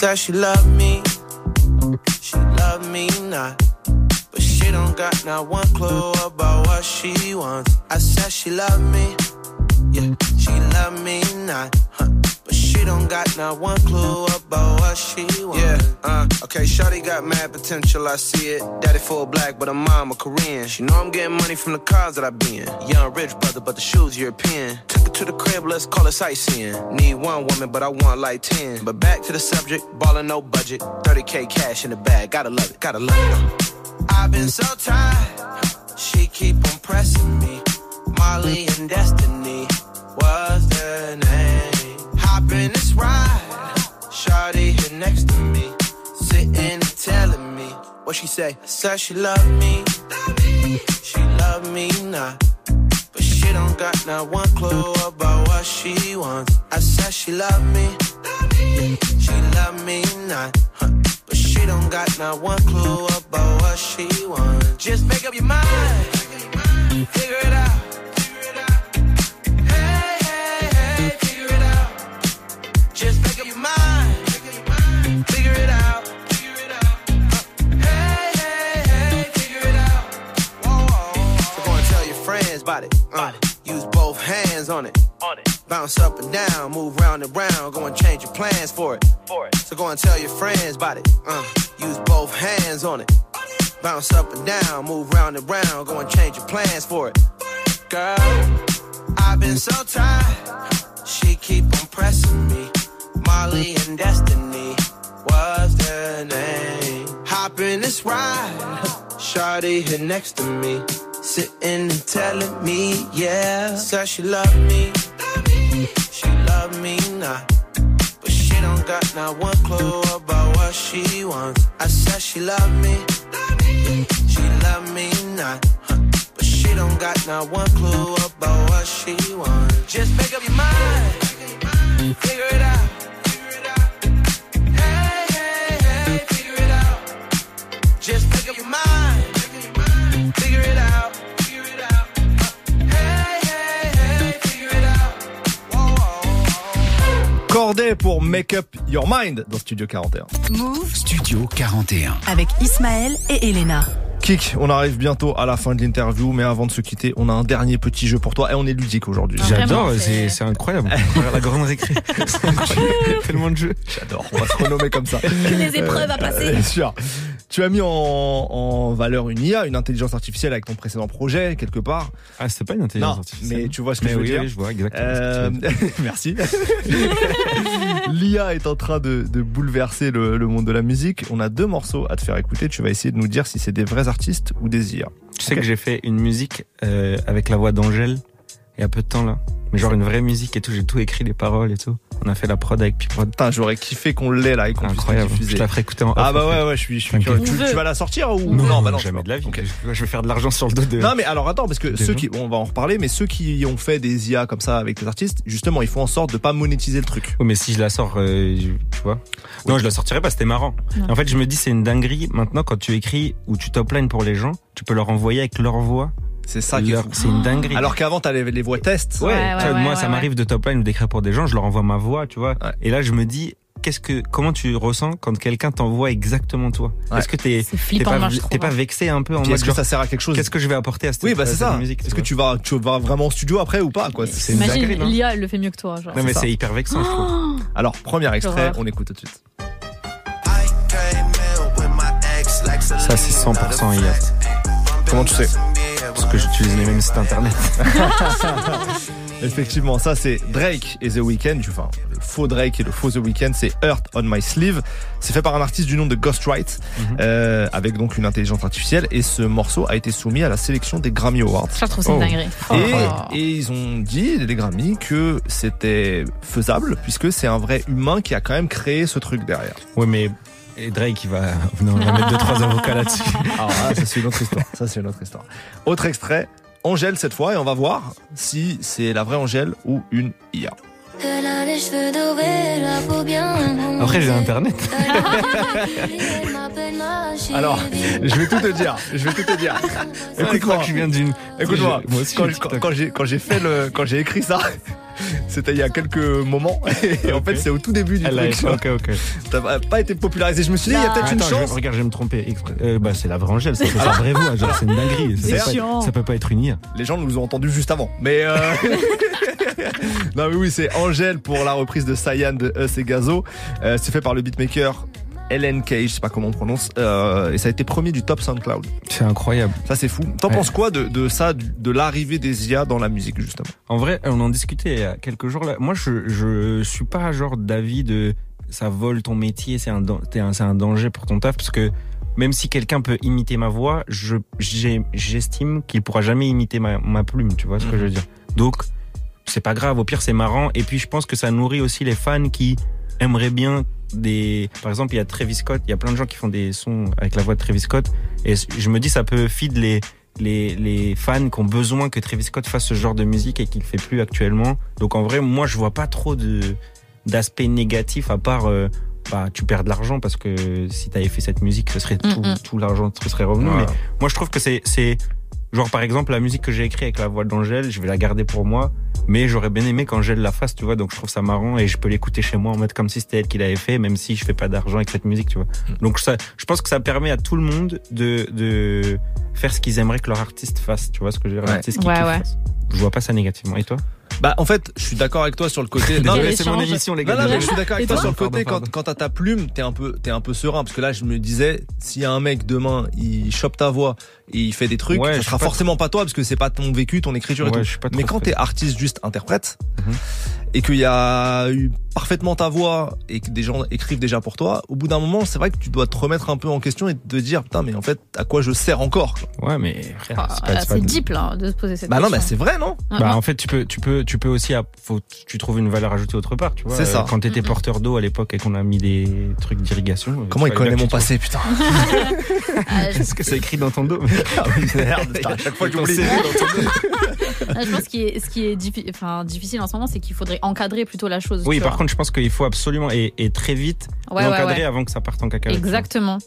[SPEAKER 13] Said she loved me, she loved me not. But she don't got not one clue about what she wants. I said she loved me, yeah, she loved me not. Huh. She don't got not one clue about what she wants.
[SPEAKER 14] Yeah, uh, okay, Shawty got mad potential, I see it. Daddy full black, but her mom Korean. She know I'm getting money from the cars that I be in. Young rich brother, but the shoes European. Took her to the crib, let's call it sightseeing. Need one woman, but I want like 10. But back to the subject, ballin' no budget. 30k cash in the bag, gotta love it, gotta love it.
[SPEAKER 13] I've been so tired. She keep on pressing me. Molly and Destiny was the name. Ride. Shawty here next to me. Sitting and telling me what she say. Said she loved me. She loved me not. But she don't got not one clue about what she wants. I said she loved me. She loved me not. But she don't got not one clue about what she wants. Just make up your mind. Figure it out.
[SPEAKER 14] Hands on it. Bounce up and down, move round and round, go and change your plans for it. for it. So go and tell your friends about it. Uh, use both hands on it. Bounce up and down, move round and round, go and change your plans for it.
[SPEAKER 13] Girl, I've been so tired. She keep on pressing me. Molly and Destiny was the name. Hop in this ride. Shawty here next to me. Sitting and telling me, yeah. Said she loved me. She loved me not. But she don't got not one clue about what she wants. I said she loved me. She loved me not. Huh. But she don't got not one clue about what she wants. Just make up your mind. Figure it out.
[SPEAKER 1] Corday pour Make Up Your Mind dans Studio 41.
[SPEAKER 8] Move
[SPEAKER 2] Studio 41.
[SPEAKER 8] avec Ismaël et Elena.
[SPEAKER 1] Kik, on arrive bientôt à la fin de l'interview, mais avant de se quitter, on a un dernier petit jeu pour toi et on est ludique aujourd'hui.
[SPEAKER 9] J'adore, c'est c'est incroyable. la grande récré. C'est incroyable. Il y a tellement de jeux.
[SPEAKER 1] J'adore, on va se renommer comme ça.
[SPEAKER 3] Les épreuves à passer.
[SPEAKER 1] Bien sûr. Tu as mis en, en valeur une IA, une intelligence artificielle avec ton précédent projet, quelque part.
[SPEAKER 9] Ah, c'est pas une intelligence
[SPEAKER 1] Non,
[SPEAKER 9] artificielle.
[SPEAKER 1] mais tu vois ce que
[SPEAKER 9] Mais
[SPEAKER 1] je veux
[SPEAKER 9] oui,
[SPEAKER 1] dire.
[SPEAKER 9] oui, je vois exactement.
[SPEAKER 1] Euh, merci. L'IA est en train de, de bouleverser le, le monde de la musique. On a deux morceaux à te faire écouter. Tu vas essayer de nous dire si c'est des vrais artistes ou des IA.
[SPEAKER 9] Tu sais que j'ai fait une musique euh, avec la voix d'Angèle il y a peu de temps là. Mais genre une vraie musique et tout, j'ai tout écrit les paroles et tout. On a fait la prod avec Piprod.
[SPEAKER 1] Putain, j'aurais kiffé qu'on l'ait là et qu'on puisse le
[SPEAKER 9] Incroyable.
[SPEAKER 1] diffuser.
[SPEAKER 9] Je la ferai écouter en
[SPEAKER 1] Ah bah
[SPEAKER 9] en fait.
[SPEAKER 1] ouais, ouais, je suis, je suis
[SPEAKER 9] T'inquiète.
[SPEAKER 1] curieux. Tu, tu vas la sortir ou
[SPEAKER 9] Non,
[SPEAKER 1] bah non,
[SPEAKER 9] jamais
[SPEAKER 1] je-
[SPEAKER 9] de la vie. Je, je vais faire de l'argent sur le dos de.
[SPEAKER 1] Non mais alors attends parce que ceux
[SPEAKER 9] gens.
[SPEAKER 1] qui on va en reparler mais ceux qui ont fait des IA comme ça avec les artistes justement ils font en sorte de pas monétiser le truc.
[SPEAKER 9] Oui, mais si je la sors, euh, tu vois. Non, je la sortirais pas, c'était marrant.
[SPEAKER 1] Non.
[SPEAKER 9] En fait, je me dis, c'est une dinguerie. Maintenant, quand tu écris ou tu toplines pour les gens, tu peux leur envoyer avec leur voix.
[SPEAKER 1] C'est ça qui.
[SPEAKER 9] C'est une dinguerie.
[SPEAKER 1] Alors qu'avant t'as les, les voix tests.
[SPEAKER 9] Ouais, tu vois, moi, ça m'arrive de topline ou d'écrire pour des gens, je leur envoie ma voix, tu vois. Et là, je me dis, qu'est-ce que, comment tu ressens quand quelqu'un t'envoie exactement toi?
[SPEAKER 1] Ouais.
[SPEAKER 9] Est-ce que t'es,
[SPEAKER 1] flippant,
[SPEAKER 9] pas,
[SPEAKER 1] moi, je trouve,
[SPEAKER 9] t'es pas
[SPEAKER 1] hein.
[SPEAKER 9] vexé un peu en mode
[SPEAKER 1] est-ce que ça sert à quelque chose?
[SPEAKER 9] Qu'est-ce que je vais apporter à cette,
[SPEAKER 1] Oui bah
[SPEAKER 9] à
[SPEAKER 1] c'est
[SPEAKER 9] cette
[SPEAKER 1] ça.
[SPEAKER 9] musique
[SPEAKER 1] Est-ce que tu vas tu vas vraiment en studio après ou pas quoi? C'est une
[SPEAKER 3] Imagine, l'IA, elle le fait mieux que toi. Genre.
[SPEAKER 9] Non, mais c'est hyper vexant, je trouve.
[SPEAKER 1] Alors premier extrait, on écoute tout de suite.
[SPEAKER 9] Ça, c'est 100% IA.
[SPEAKER 1] Comment tu sais?
[SPEAKER 9] Que j'utilise les mêmes sites internet.
[SPEAKER 1] Effectivement, ça c'est Drake et The Weeknd. Enfin, le faux Drake et le faux The Weeknd, c'est Earth on My Sleeve. C'est fait par un artiste du nom de Ghostwrite,
[SPEAKER 9] Mhm.
[SPEAKER 1] euh, avec donc une intelligence artificielle. Et ce morceau a été soumis à la sélection des Grammy Awards.
[SPEAKER 3] Ça, je trouve une dinguerie.
[SPEAKER 1] Et,
[SPEAKER 3] Oh.
[SPEAKER 1] et ils ont dit, les Grammy, que c'était faisable, puisque c'est un vrai humain qui a quand même créé ce truc derrière.
[SPEAKER 9] Oui, mais et Drake, il va, non, on va mettre deux, trois avocats là-dessus.
[SPEAKER 1] Alors là, ça c'est une autre histoire. Ça c'est une autre histoire. Autre extrait, Angèle cette fois, et on va voir si c'est la vraie Angèle ou une IA.
[SPEAKER 6] Elle a les cheveux dorés, la peau bien.
[SPEAKER 9] Après, j'ai internet.
[SPEAKER 1] Alors, je vais tout te dire. Je vais tout te dire. Écoute-moi. Quand,
[SPEAKER 9] j'ai
[SPEAKER 1] quand-
[SPEAKER 9] TikTok.
[SPEAKER 1] quand j'ai quand j'ai fait le quand j'ai écrit ça, c'était il y a quelques moments. Et en fait, c'est au tout début du
[SPEAKER 9] Elle a-
[SPEAKER 1] truc.
[SPEAKER 9] ok, ok.
[SPEAKER 1] Ça n'a pas été popularisé. Je me suis dit, il y a peut-être une
[SPEAKER 9] je-
[SPEAKER 1] chance.
[SPEAKER 9] regarde, je vais me tromper. Euh, bah, c'est la vraie Angèle, c'est sa vraie voix. Genre, c'est une dinguerie. Ça,
[SPEAKER 1] C'est
[SPEAKER 9] peut pas
[SPEAKER 1] chiant.
[SPEAKER 9] être, ça peut pas être une IA.
[SPEAKER 1] Les gens nous ont entendus juste avant. Mais euh... non mais oui, c'est Angèle pour la reprise de Cyan de Us et Gazo. Euh, c'est fait par le beatmaker Ellen Cage, je sais pas comment on prononce, euh, et ça a été premier du top SoundCloud.
[SPEAKER 9] C'est incroyable.
[SPEAKER 1] Ça c'est fou. T'en
[SPEAKER 9] Ouais.
[SPEAKER 1] penses quoi de, de ça, de l'arrivée des IA dans la musique justement?
[SPEAKER 9] En vrai, on en discutait il y a quelques jours là. Moi, je, je suis pas genre d'avis de ça vole ton métier, c'est un, un- danger pour ton taf parce que même si quelqu'un peut imiter ma voix, je, j'estime qu'il pourra jamais imiter ma, ma plume, tu vois ce que je veux dire. Donc, c'est pas grave, au pire c'est marrant. Et puis je pense que ça nourrit aussi les fans qui aimeraient bien des... Par exemple, il y a Travis Scott, il y a plein de gens qui font des sons avec la voix de Travis Scott. Et je me dis, ça peut feed les, les, les fans qui ont besoin que Travis Scott fasse ce genre de musique et qu'il le fait plus actuellement. Donc en vrai, moi, je vois pas trop de d'aspect négatif à part... euh, bah, tu perds de l'argent parce que si t'avais fait cette musique, ce serait tout,
[SPEAKER 3] Mm, mm.
[SPEAKER 9] tout l'argent te serait revenu.
[SPEAKER 1] Ouais.
[SPEAKER 9] Mais moi, je trouve que c'est, c'est, genre, par exemple, la musique que j'ai écrite avec la voix d'Angèle, je vais la garder pour moi, mais j'aurais bien aimé qu'Angèle la fasse, tu vois, donc je trouve ça marrant et je peux l'écouter chez moi en mode comme si c'était elle qui l'avait fait, même si je fais pas d'argent avec cette musique, tu vois. Donc ça, je pense que ça permet à tout le monde de, de faire ce qu'ils aimeraient que leur artiste fasse, tu vois ce que je veux dire,
[SPEAKER 1] Ouais.
[SPEAKER 9] qui
[SPEAKER 3] Ouais,
[SPEAKER 9] kiffe
[SPEAKER 3] ouais.
[SPEAKER 9] fasse. Je vois pas ça négativement. Et toi?
[SPEAKER 1] Bah en fait, je suis d'accord avec toi sur le côté.
[SPEAKER 9] Désolé,
[SPEAKER 1] mais-
[SPEAKER 9] c'est mon émission, les gars.
[SPEAKER 1] Non, non, mais je suis d'accord avec toi
[SPEAKER 3] toi
[SPEAKER 1] sur le côté
[SPEAKER 9] pardon.
[SPEAKER 1] quand, quand t'as ta plume, t'es un peu t'es un peu serein parce que là je me disais s'il y a un mec demain il chope ta voix et il fait des trucs,
[SPEAKER 9] Ouais,
[SPEAKER 1] ça sera
[SPEAKER 9] pas
[SPEAKER 1] forcément pas toi parce que c'est pas ton vécu, ton écriture et
[SPEAKER 9] Ouais,
[SPEAKER 1] tout. Mais quand t'es artiste juste interprète
[SPEAKER 9] Mhm.
[SPEAKER 1] Et qu'il y a eu parfaitement ta voix et que des gens écrivent déjà pour toi, au bout d'un moment c'est vrai que tu dois te remettre un peu en question et te dire putain mais en fait à quoi je sers encore quoi.
[SPEAKER 9] Ouais, mais frère,
[SPEAKER 3] Ah,
[SPEAKER 9] c'est pas, c'est pas-
[SPEAKER 3] C'est deep là de se poser cette
[SPEAKER 1] Bah non
[SPEAKER 3] question.
[SPEAKER 1] mais c'est vrai non
[SPEAKER 3] Ah,
[SPEAKER 9] Bah
[SPEAKER 3] ah.
[SPEAKER 9] en fait tu peux tu peux tu peux aussi faut tu trouves une valeur ajoutée autre part tu vois
[SPEAKER 1] C'est ça.
[SPEAKER 9] Quand t'étais porteur d'eau à l'époque et qu'on a mis des trucs d'irrigation euh,
[SPEAKER 1] Comment il connaît mon
[SPEAKER 9] que
[SPEAKER 1] passé putain
[SPEAKER 3] Ah,
[SPEAKER 9] Est-ce que c'est écrit dans ton dos
[SPEAKER 1] Ah, Merde, putain, à chaque fois
[SPEAKER 9] Ton
[SPEAKER 1] j'oublie.
[SPEAKER 9] CV dans ton dos.
[SPEAKER 3] Ah, je pense que ce qui est, difficile en ce moment, c'est qu'il faudrait encadrer plutôt la chose.
[SPEAKER 9] Oui par
[SPEAKER 3] vois.
[SPEAKER 9] contre je pense qu'il faut absolument et, et très vite
[SPEAKER 3] Ouais, ouais,
[SPEAKER 9] l'encadrer
[SPEAKER 3] ouais.
[SPEAKER 9] avant que ça parte en cacahuète.
[SPEAKER 3] Exactement.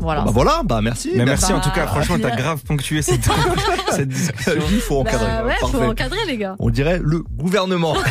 [SPEAKER 3] Voilà.
[SPEAKER 1] Bah voilà, bah merci.
[SPEAKER 9] Mais merci
[SPEAKER 3] Bah,
[SPEAKER 9] en tout cas franchement t'as grave ponctué cette, cette discussion.
[SPEAKER 1] Il faut encadrer.
[SPEAKER 3] Bah ouais, faut
[SPEAKER 1] Parfait.
[SPEAKER 3] encadrer les gars.
[SPEAKER 1] On dirait le gouvernement.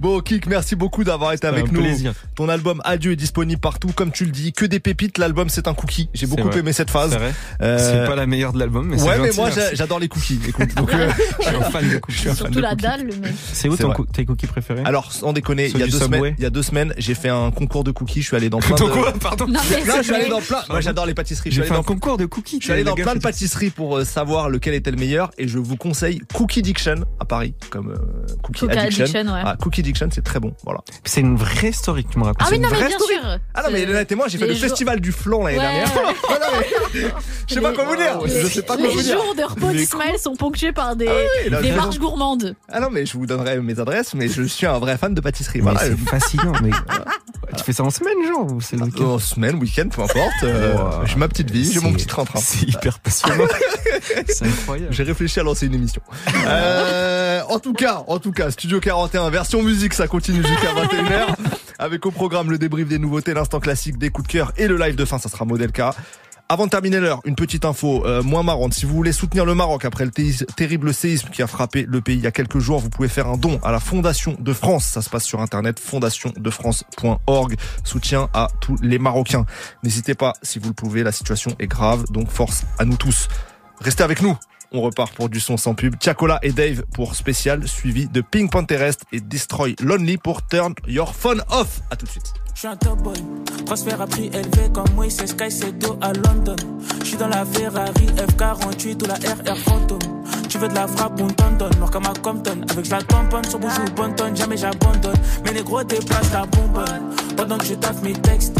[SPEAKER 1] bon, Kik, merci beaucoup d'avoir été avec
[SPEAKER 9] un
[SPEAKER 1] nous.
[SPEAKER 9] plaisir.
[SPEAKER 1] Ton album Adieu est disponible partout, comme tu le dis. Que des pépites, l'album c'est un cookie. J'ai beaucoup
[SPEAKER 9] vrai.
[SPEAKER 1] aimé cette phase.
[SPEAKER 9] C'est vrai.
[SPEAKER 1] Euh,
[SPEAKER 9] C'est pas la meilleure de l'album mais c'est
[SPEAKER 1] ouais, mais moi
[SPEAKER 9] merci.
[SPEAKER 1] j'a- j'adore les cookies. Écoute, donc, euh,
[SPEAKER 9] je suis un fan de cookies. fan
[SPEAKER 3] Surtout
[SPEAKER 9] de
[SPEAKER 3] la
[SPEAKER 9] cookies.
[SPEAKER 3] dalle, le mec.
[SPEAKER 9] C'est où ton tes cookies préférés?
[SPEAKER 1] Alors, sans déconner, il y, a deux semaines, il y a deux semaines, j'ai fait un concours de cookies. Je suis allé dans plein
[SPEAKER 9] Ton
[SPEAKER 1] de.
[SPEAKER 9] quoi? Pardon
[SPEAKER 1] Là, je suis allé dans plein. Moi, j'adore les pâtisseries. Je suis
[SPEAKER 9] J'ai
[SPEAKER 1] allé
[SPEAKER 9] fait
[SPEAKER 1] dans
[SPEAKER 9] un concours de cookies.
[SPEAKER 1] Je suis allé dans plein de pâtisseries pour euh, savoir lequel était le meilleur et je vous conseille Cookie Diction à Paris comme euh, Cookie
[SPEAKER 3] Cookie
[SPEAKER 1] Addiction.
[SPEAKER 3] Addiction, ouais.
[SPEAKER 1] Ah, Cookie Diction, c'est très bon. Voilà.
[SPEAKER 9] C'est une vraie story que tu me racontes.
[SPEAKER 3] Ah oui, non, mais bien
[SPEAKER 9] story.
[SPEAKER 3] sûr.
[SPEAKER 1] Ah non mais Léna et moi j'ai fait
[SPEAKER 3] les
[SPEAKER 1] le
[SPEAKER 3] jours-
[SPEAKER 1] festival du flan l'année
[SPEAKER 3] Ouais,
[SPEAKER 1] dernière. je sais pas
[SPEAKER 3] Les-
[SPEAKER 1] quoi vous dire. Je sais pas quoi
[SPEAKER 3] Les
[SPEAKER 1] vous dire.
[SPEAKER 3] jours de repos d'Ismaël sont ponctués par des,
[SPEAKER 1] Ah
[SPEAKER 3] marches gourmandes.
[SPEAKER 1] Ah non mais je vous donnerai mes adresses mais je suis un vrai fan de pâtisserie.
[SPEAKER 9] C'est fascinant. Mais tu fais ça en semaine, genre ou c'est le week-end
[SPEAKER 1] En semaine, week-end, peu importe. euh,
[SPEAKER 9] Wow.
[SPEAKER 1] J'ai ma petite vie, j'ai mon petit train-train.
[SPEAKER 9] C'est hyper passionnant. c'est incroyable.
[SPEAKER 1] J'ai réfléchi à lancer une émission. Euh, en tout cas, en tout cas, Studio 41, version musique, ça continue jusqu'à 21h. Avec au programme le débrief des nouveautés, l'instant classique, des coups de cœur et le live de fin, ça sera modèle K. Avant de terminer l'heure, une petite info euh, moins marrante. Si vous voulez soutenir le Maroc après le terrible séisme qui a frappé le pays il y a quelques jours, vous pouvez faire un don à la Fondation de France. Ça se passe sur internet, fondationdefrance.org. Soutien à tous les Marocains. N'hésitez pas si vous le pouvez, la situation est grave, donc force à nous tous. Restez avec nous. On repart pour du son sans pub. Tiakola et Dave pour spécial, suivi de Pink Panterest et Destroy Lonely pour Turn Your Phone Off. À tout de suite.
[SPEAKER 15] Je suis un top boy, transfert à prix élevé comme Moïse Sky Sedo à London. Je suis dans la Ferrari F48 ou la RR Phantom. Tu veux de la frappe, on t'en donne, mort comme à Compton. Avec la tamponne sur ou bonne tonne, jamais j'abandonne. Mais les gros déplacent la bonbonne. Pendant que je taffe mes textes,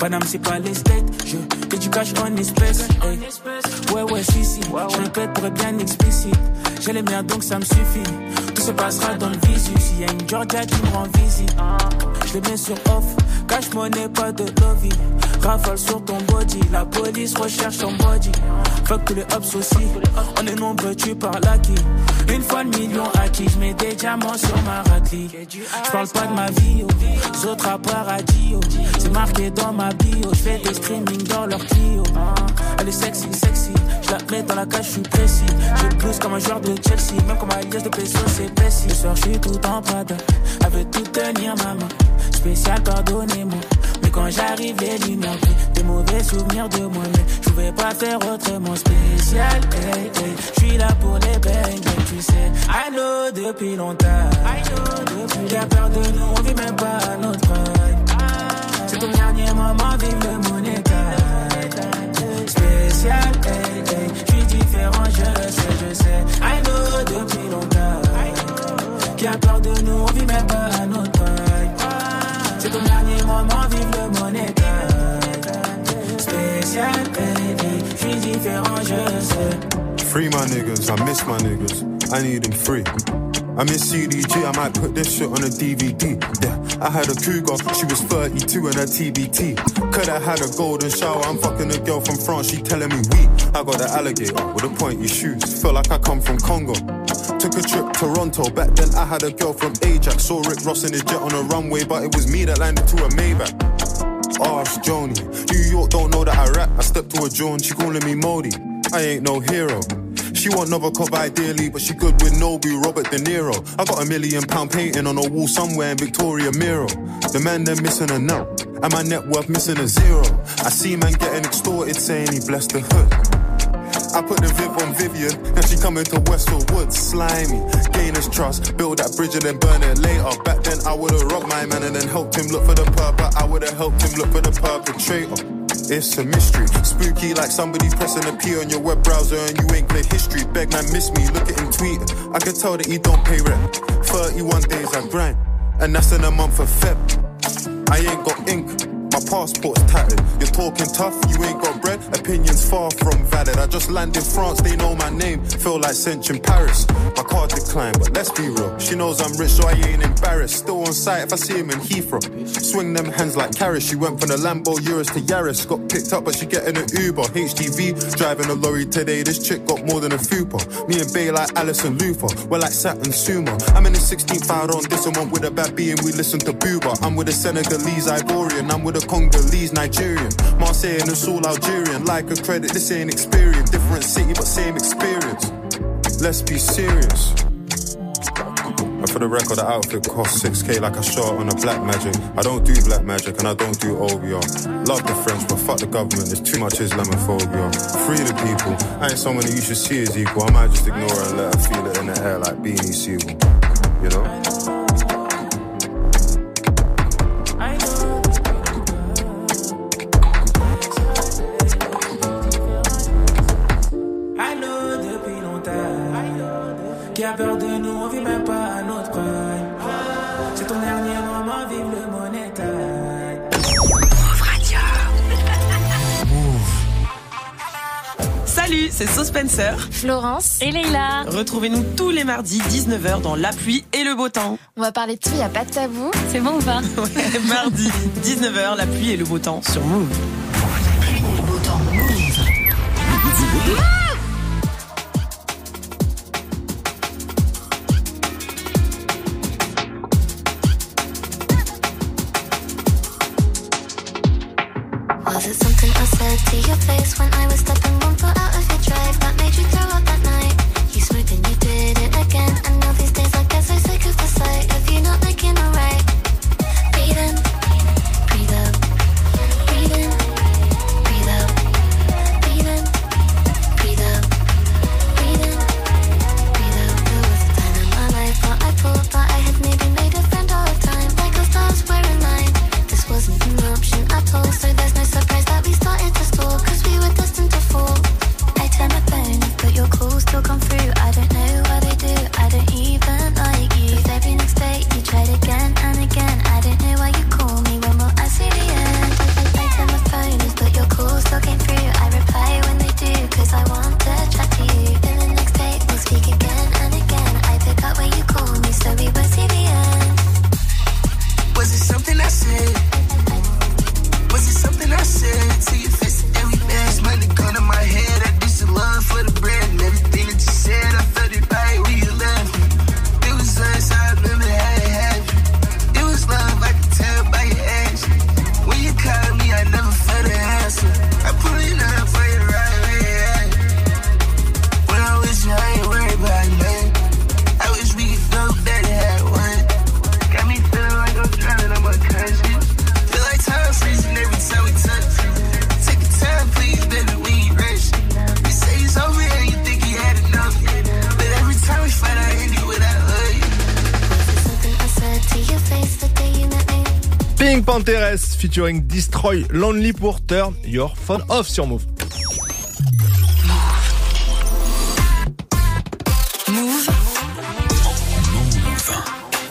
[SPEAKER 15] Paname c'est pas les states. Je fais du cash en espèces. hey. Ouais, ouais, si, si. Je répète pour être bien explicite. J'ai les miens donc ça me suffit. Tout se passera dans le visu. S'il y a une Georgia qui me rend visite, je les mets sur off. Cash money, pas de lobby. Rafale sur ton body. La police recherche ton body. Fuck tous les ups aussi. On est nombreux, tu parles à qui? Une fois le million acquis, je mets des diamants sur ma raclée. Je parle pas de ma vie, oh. Les autres à paradis, oh. C'est marqué dans ma bio. Je fais des streaming dans leur Clio. Elle est sexy, sexy. Je la mets dans la cage, je suis précis. Je plus comme un joueur de Chelsea. Même comme un liesse de peso, c'est précis. Ce soir, je suis tout en prada. Elle veut tout tenir ma main. Spécial, pardonnez-moi. Mais quand j'arrive, les lumières. Des mauvais souvenirs de moi, mais je pouvais pas faire autrement spécial. Je suis là pour les mais tu sais. I know depuis longtemps. I know depuis. Qui a peur de nous, on vit même pas à notre. C'est ton dernier moment, vive le monétaire. Spécial, hey, hey. Je suis différent, je sais, je sais. I know depuis longtemps. Qui a peur de nous, on vit même pas à notre prime. C'est ton dernier moment, vive le monétaire. Spécial, hey, hey. Je suis différent, je sais.
[SPEAKER 16] Free my niggas, I miss my niggas. I need them free. I miss CDG, I might put this shit on a DVD. Yeah, I had a cougar, she was 32 and a TBT. Could I had a golden shower? I'm fucking a girl from France, she telling me we. I got the alligator with a pointy shoes. Feel like I come from Congo. Took a trip to Toronto, back then I had a girl from Ajax. Saw Rick Ross in his jet on a runway, but it was me that landed to a Maybach. Ask Joni. New York don't know that I rap. I stepped to a John, she calling me Modi. I ain't no hero. She want another cop ideally, but she good with Nobu, Robert De Niro. I got a million pound painting on a wall somewhere in Victoria Miro. The man they're missing a nut, and my net worth missing a zero. I see man getting extorted saying he blessed the hood. I put the Viv on Vivian, now she coming to Westfield Woods, slimy. Gain his trust, build that bridge and then burn it later. Back then I would've robbed my man and then helped him look for the purple. I would've helped him look for the perpetrator. It's a mystery, spooky like somebody pressing a P on your web browser and you ain't cleared history. Beg man, miss me, look at him tweet. I can tell that he don't pay rent. 31 days I grind, and that's in a month of Feb. I ain't got ink. My passport's tattered. You're talking tough, you ain't got bread. Opinions far from valid. I just landed France, they know my name. Feel like cinch in Paris. My car declined, but let's be real. She knows I'm rich, so I ain't embarrassed. Still on site if I see him in Heathrow. Swing them hands like carrots. She went from the Lambo Urus to Yaris. Got picked up, but she getting an Uber. HGV driving a lorry today. This chick got more than a fupa. Me and Bay like Alison Luther. We're like Saturn Sumo. I'm in the 16th out on this one with a bad and we listen to Booba. I'm with a Senegalese Ivorian. I'm with a Congolese Nigerian. Marseille and it's all Algerian. Like a credit, this ain't experience. Different city, but same experience. Let's be serious. And for the record, the outfit cost 6k like I shot on a black magic. I don't do black magic and I don't do OBR. Love the French, but fuck the government. There's too much Islamophobia. Free the people. I ain't someone that you should see as equal. I might just ignore her and let her feel it in the air like Beanie Siegel. You know?
[SPEAKER 15] Peur de nous, on vit même pas à notre prime. C'est ton dernier moment, vive le money time.
[SPEAKER 17] Salut, c'est So Spencer.
[SPEAKER 18] Florence et Leïla.
[SPEAKER 17] Retrouvez-nous tous les mardis 19h dans La pluie et le beau temps.
[SPEAKER 18] On va parler de tout, y a pas de tabou. C'est bon ou pas
[SPEAKER 17] Ouais, mardi 19h, La pluie et le beau temps sur Move.
[SPEAKER 6] Was
[SPEAKER 1] featuring Destroy Lonely pour Turn Your Phone Off sur Move.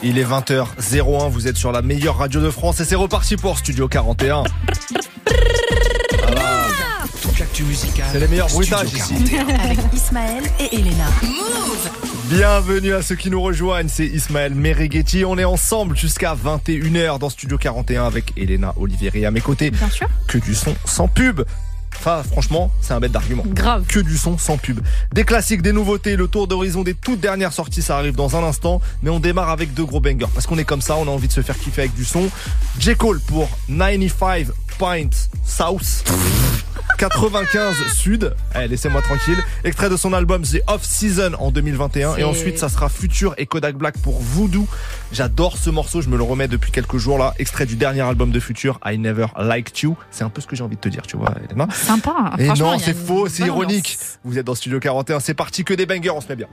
[SPEAKER 1] Il est 20h01, vous êtes sur la meilleure radio de France et c'est reparti pour Studio 41. Voilà.
[SPEAKER 2] Toute l'actu musicale.
[SPEAKER 1] C'est les meilleurs bruitages ici.
[SPEAKER 2] 41.
[SPEAKER 8] Avec Ismaël et Elena.
[SPEAKER 1] Bienvenue à ceux qui nous rejoignent, c'est Ismaël Merighetti. On est ensemble jusqu'à 21h dans Studio 41 avec Elena Olivieri à mes côtés.
[SPEAKER 3] Bien sûr.
[SPEAKER 1] Que du son sans pub. Enfin, franchement, c'est un bête d'argument.
[SPEAKER 3] Grave.
[SPEAKER 1] Que du son sans pub. Des classiques, des nouveautés, le tour d'horizon des toutes dernières sorties, ça arrive dans un instant. Mais on démarre avec deux gros bangers. Parce qu'on est comme ça, on a envie de se faire kiffer avec du son. J. Cole pour 95 Pint South. 95 Sud. Eh, laissez-moi tranquille. Extrait de son album The Off Season en 2021.
[SPEAKER 3] C'est-
[SPEAKER 1] Et ensuite, ça sera Future et Kodak Black pour Voodoo. J'adore ce morceau, je me le remets depuis quelques jours là. Extrait du dernier album de Future, I Never Liked You. C'est un peu ce que j'ai envie de te dire, tu vois, Elena.
[SPEAKER 3] Sympa.
[SPEAKER 1] Et
[SPEAKER 3] Franchement,
[SPEAKER 1] non, c'est faux, c'est ironique. Vous êtes dans Studio 41, c'est parti que des bangers, on se met bien.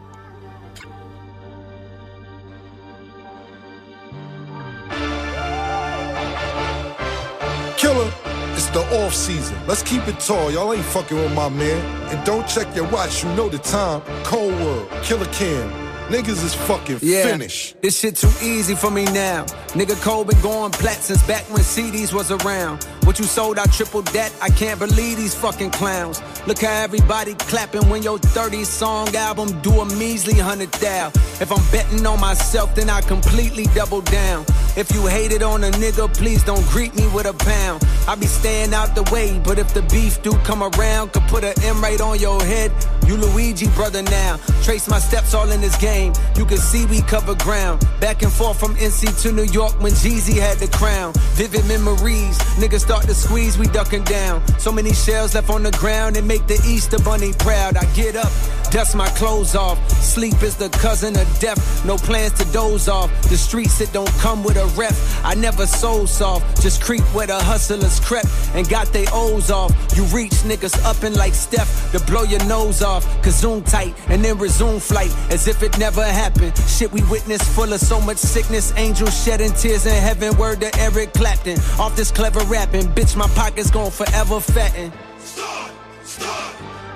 [SPEAKER 19] It's the off season. Let's keep it tall. Y'all ain't fucking with my man. And don't check your watch, you know the time. Cold World, Killer Cam. Niggas is fucking
[SPEAKER 20] Yeah,
[SPEAKER 19] finished.
[SPEAKER 20] this shit too easy for me now. Nigga Cole been going plat since back when CDs was around. What you sold, I tripled that. I can't believe these fucking clowns. Look how everybody clapping when your 30 song album do a measly hundred thou. If I'm betting on myself, then I completely double down. If you hated on a nigga, please don't greet me with a pound. I be staying out the way, but if the beef do come around, could put an M right on your head. You Luigi brother now. Trace my steps all in this game. You can see we cover ground. Back and forth from NC to New York when Jeezy had the crown. Vivid memories. Niggas start to squeeze, we ducking down. So many shells left on the ground and make the Easter bunny proud. I get up, dust my clothes off. Sleep is the cousin of death. No plans to doze off. The streets that don't come with a rep. I never soul soft. Just creep where the hustlers crept and got they O's off. You reach niggas up and like Steph to blow your nose off. cause Kazoom tight and then resume flight as if it never happened. Shit we witnessed full of so much sickness. Angels shedding tears in heaven. Word to Eric Clapton. Off this clever rapping. Bitch, my pockets gon' forever fatten.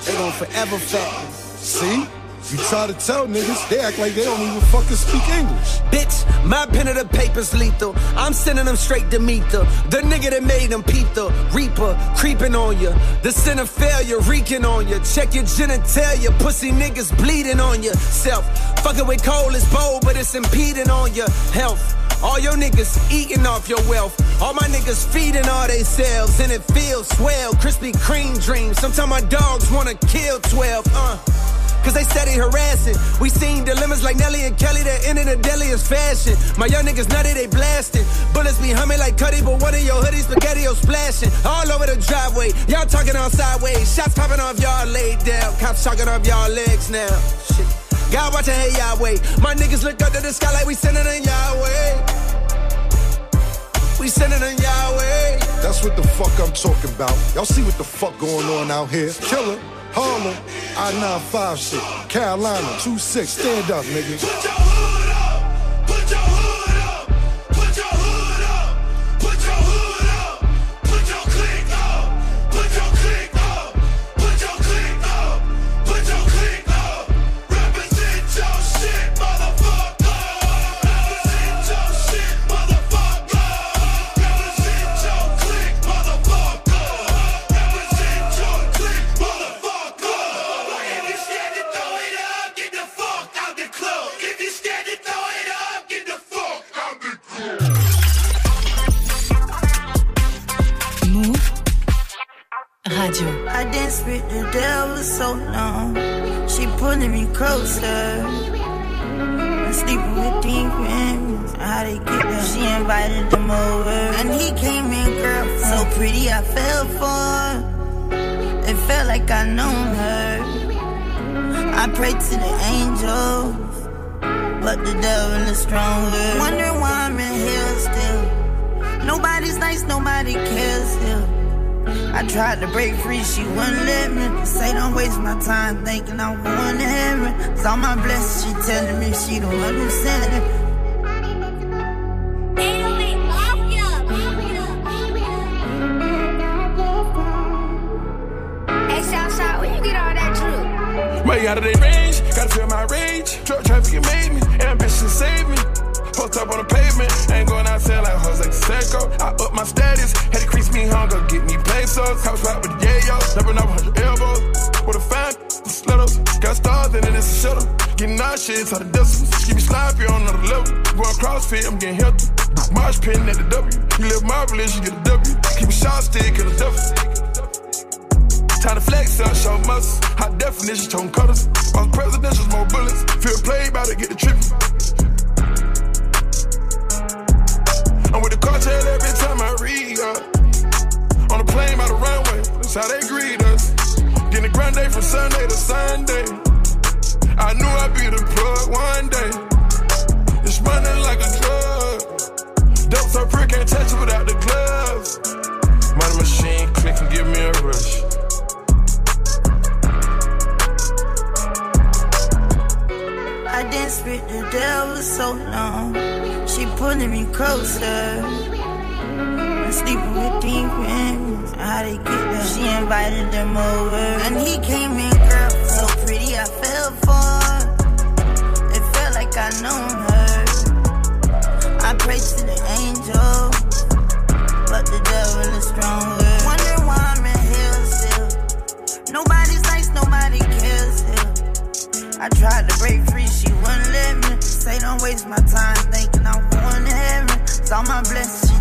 [SPEAKER 20] They gon' forever fatten.
[SPEAKER 19] See?
[SPEAKER 21] You try to tell niggas, they act like they don't even fucking speak English.
[SPEAKER 14] Bitch, my pen of the paper's lethal. I'm sending them straight to meet the the nigga that made them peep the reaper creeping on you. The sin of failure reeking on you. Check your genitalia, pussy niggas bleeding on yourself. Fucking with coal is bold, but it's impeding on your health. All your niggas eating off your wealth. All my niggas feeding all they selves, and it feels swell. Krispy Kreme dreams. Sometimes my dogs wanna kill 12. Uh. Cause they steady harassing. We seen dilemmas like Nelly and Kelly that ended the deadliest fashion. My young niggas nutty, they blasting. Bullets be humming like Cuddy, but one of your hoodies spaghetti splashing. All over the driveway. Y'all talking on sideways. Shots popping off y'all laid down. Cops talking off y'all legs now. Shit. God watching, hey Yahweh. My niggas look up to the sky like we sending in Yahweh. We sending in Yahweh.
[SPEAKER 21] That's what the fuck I'm talking about. Y'all see what the fuck going on out here? Killer, Harlem, I-95 shit, Carolina, 2-6, stand up, nigga.
[SPEAKER 8] Radio.
[SPEAKER 22] I danced with the devil so long. She pulling me closer. I'm sleeping with demons. How they get there? She invited them over. And he came in, girl, so pretty I fell for her. It felt like I known her. I prayed to the angels, but the devil is stronger. Wondering why I'm in here still. Nobody's nice, nobody cares here. I tried to break free, she wouldn't let me. Say don't waste my time thinking I'm going to heaven. It's all my blessings, she telling me she don't understand it.
[SPEAKER 23] Hey, Southside, where you get all that drip?
[SPEAKER 24] Way out of their range, gotta feel my rage. Truck traffic, made me. Ambition saved me. Hooked up on the pavement, ain't going outside like Jose Canseco. I up my status, had to crease me hunger, get me pesos. House spot with the yayo, stepping up 100 elbows. With a fine, slittles, got stars in it, it's a shuttle. Getting nauseous out the distance, keep me sloppy on another level. Going CrossFit, I'm getting healthy. Marsh pin at the W, you live marvelous, you get a W. Keep a shot stick at a duffel. Time to flex up, show muscle. High definition, tone cutters. On presidentials, more bullets. Feel played by to get the tripping. That's how they greet us. Getting the grand day from Sunday to Sunday. I knew I'd be the plug one day. It's running like a drug. Dope so pretty, can't touch it without the gloves. Money machine click and give me a rush.
[SPEAKER 22] I danced with the devil so long. She pulling me closer. Sleeping with demons. How they get there? She invited them over. And he came in, girl, so pretty I fell for her. It felt like I known her. I prayed to the angel, but the devil is stronger. Wondering why I'm in hell still. Nobody's nice, nobody cares here. I tried to break free, she wouldn't let me. Say don't waste my time thinking I'm going to heaven. It's all my blessings,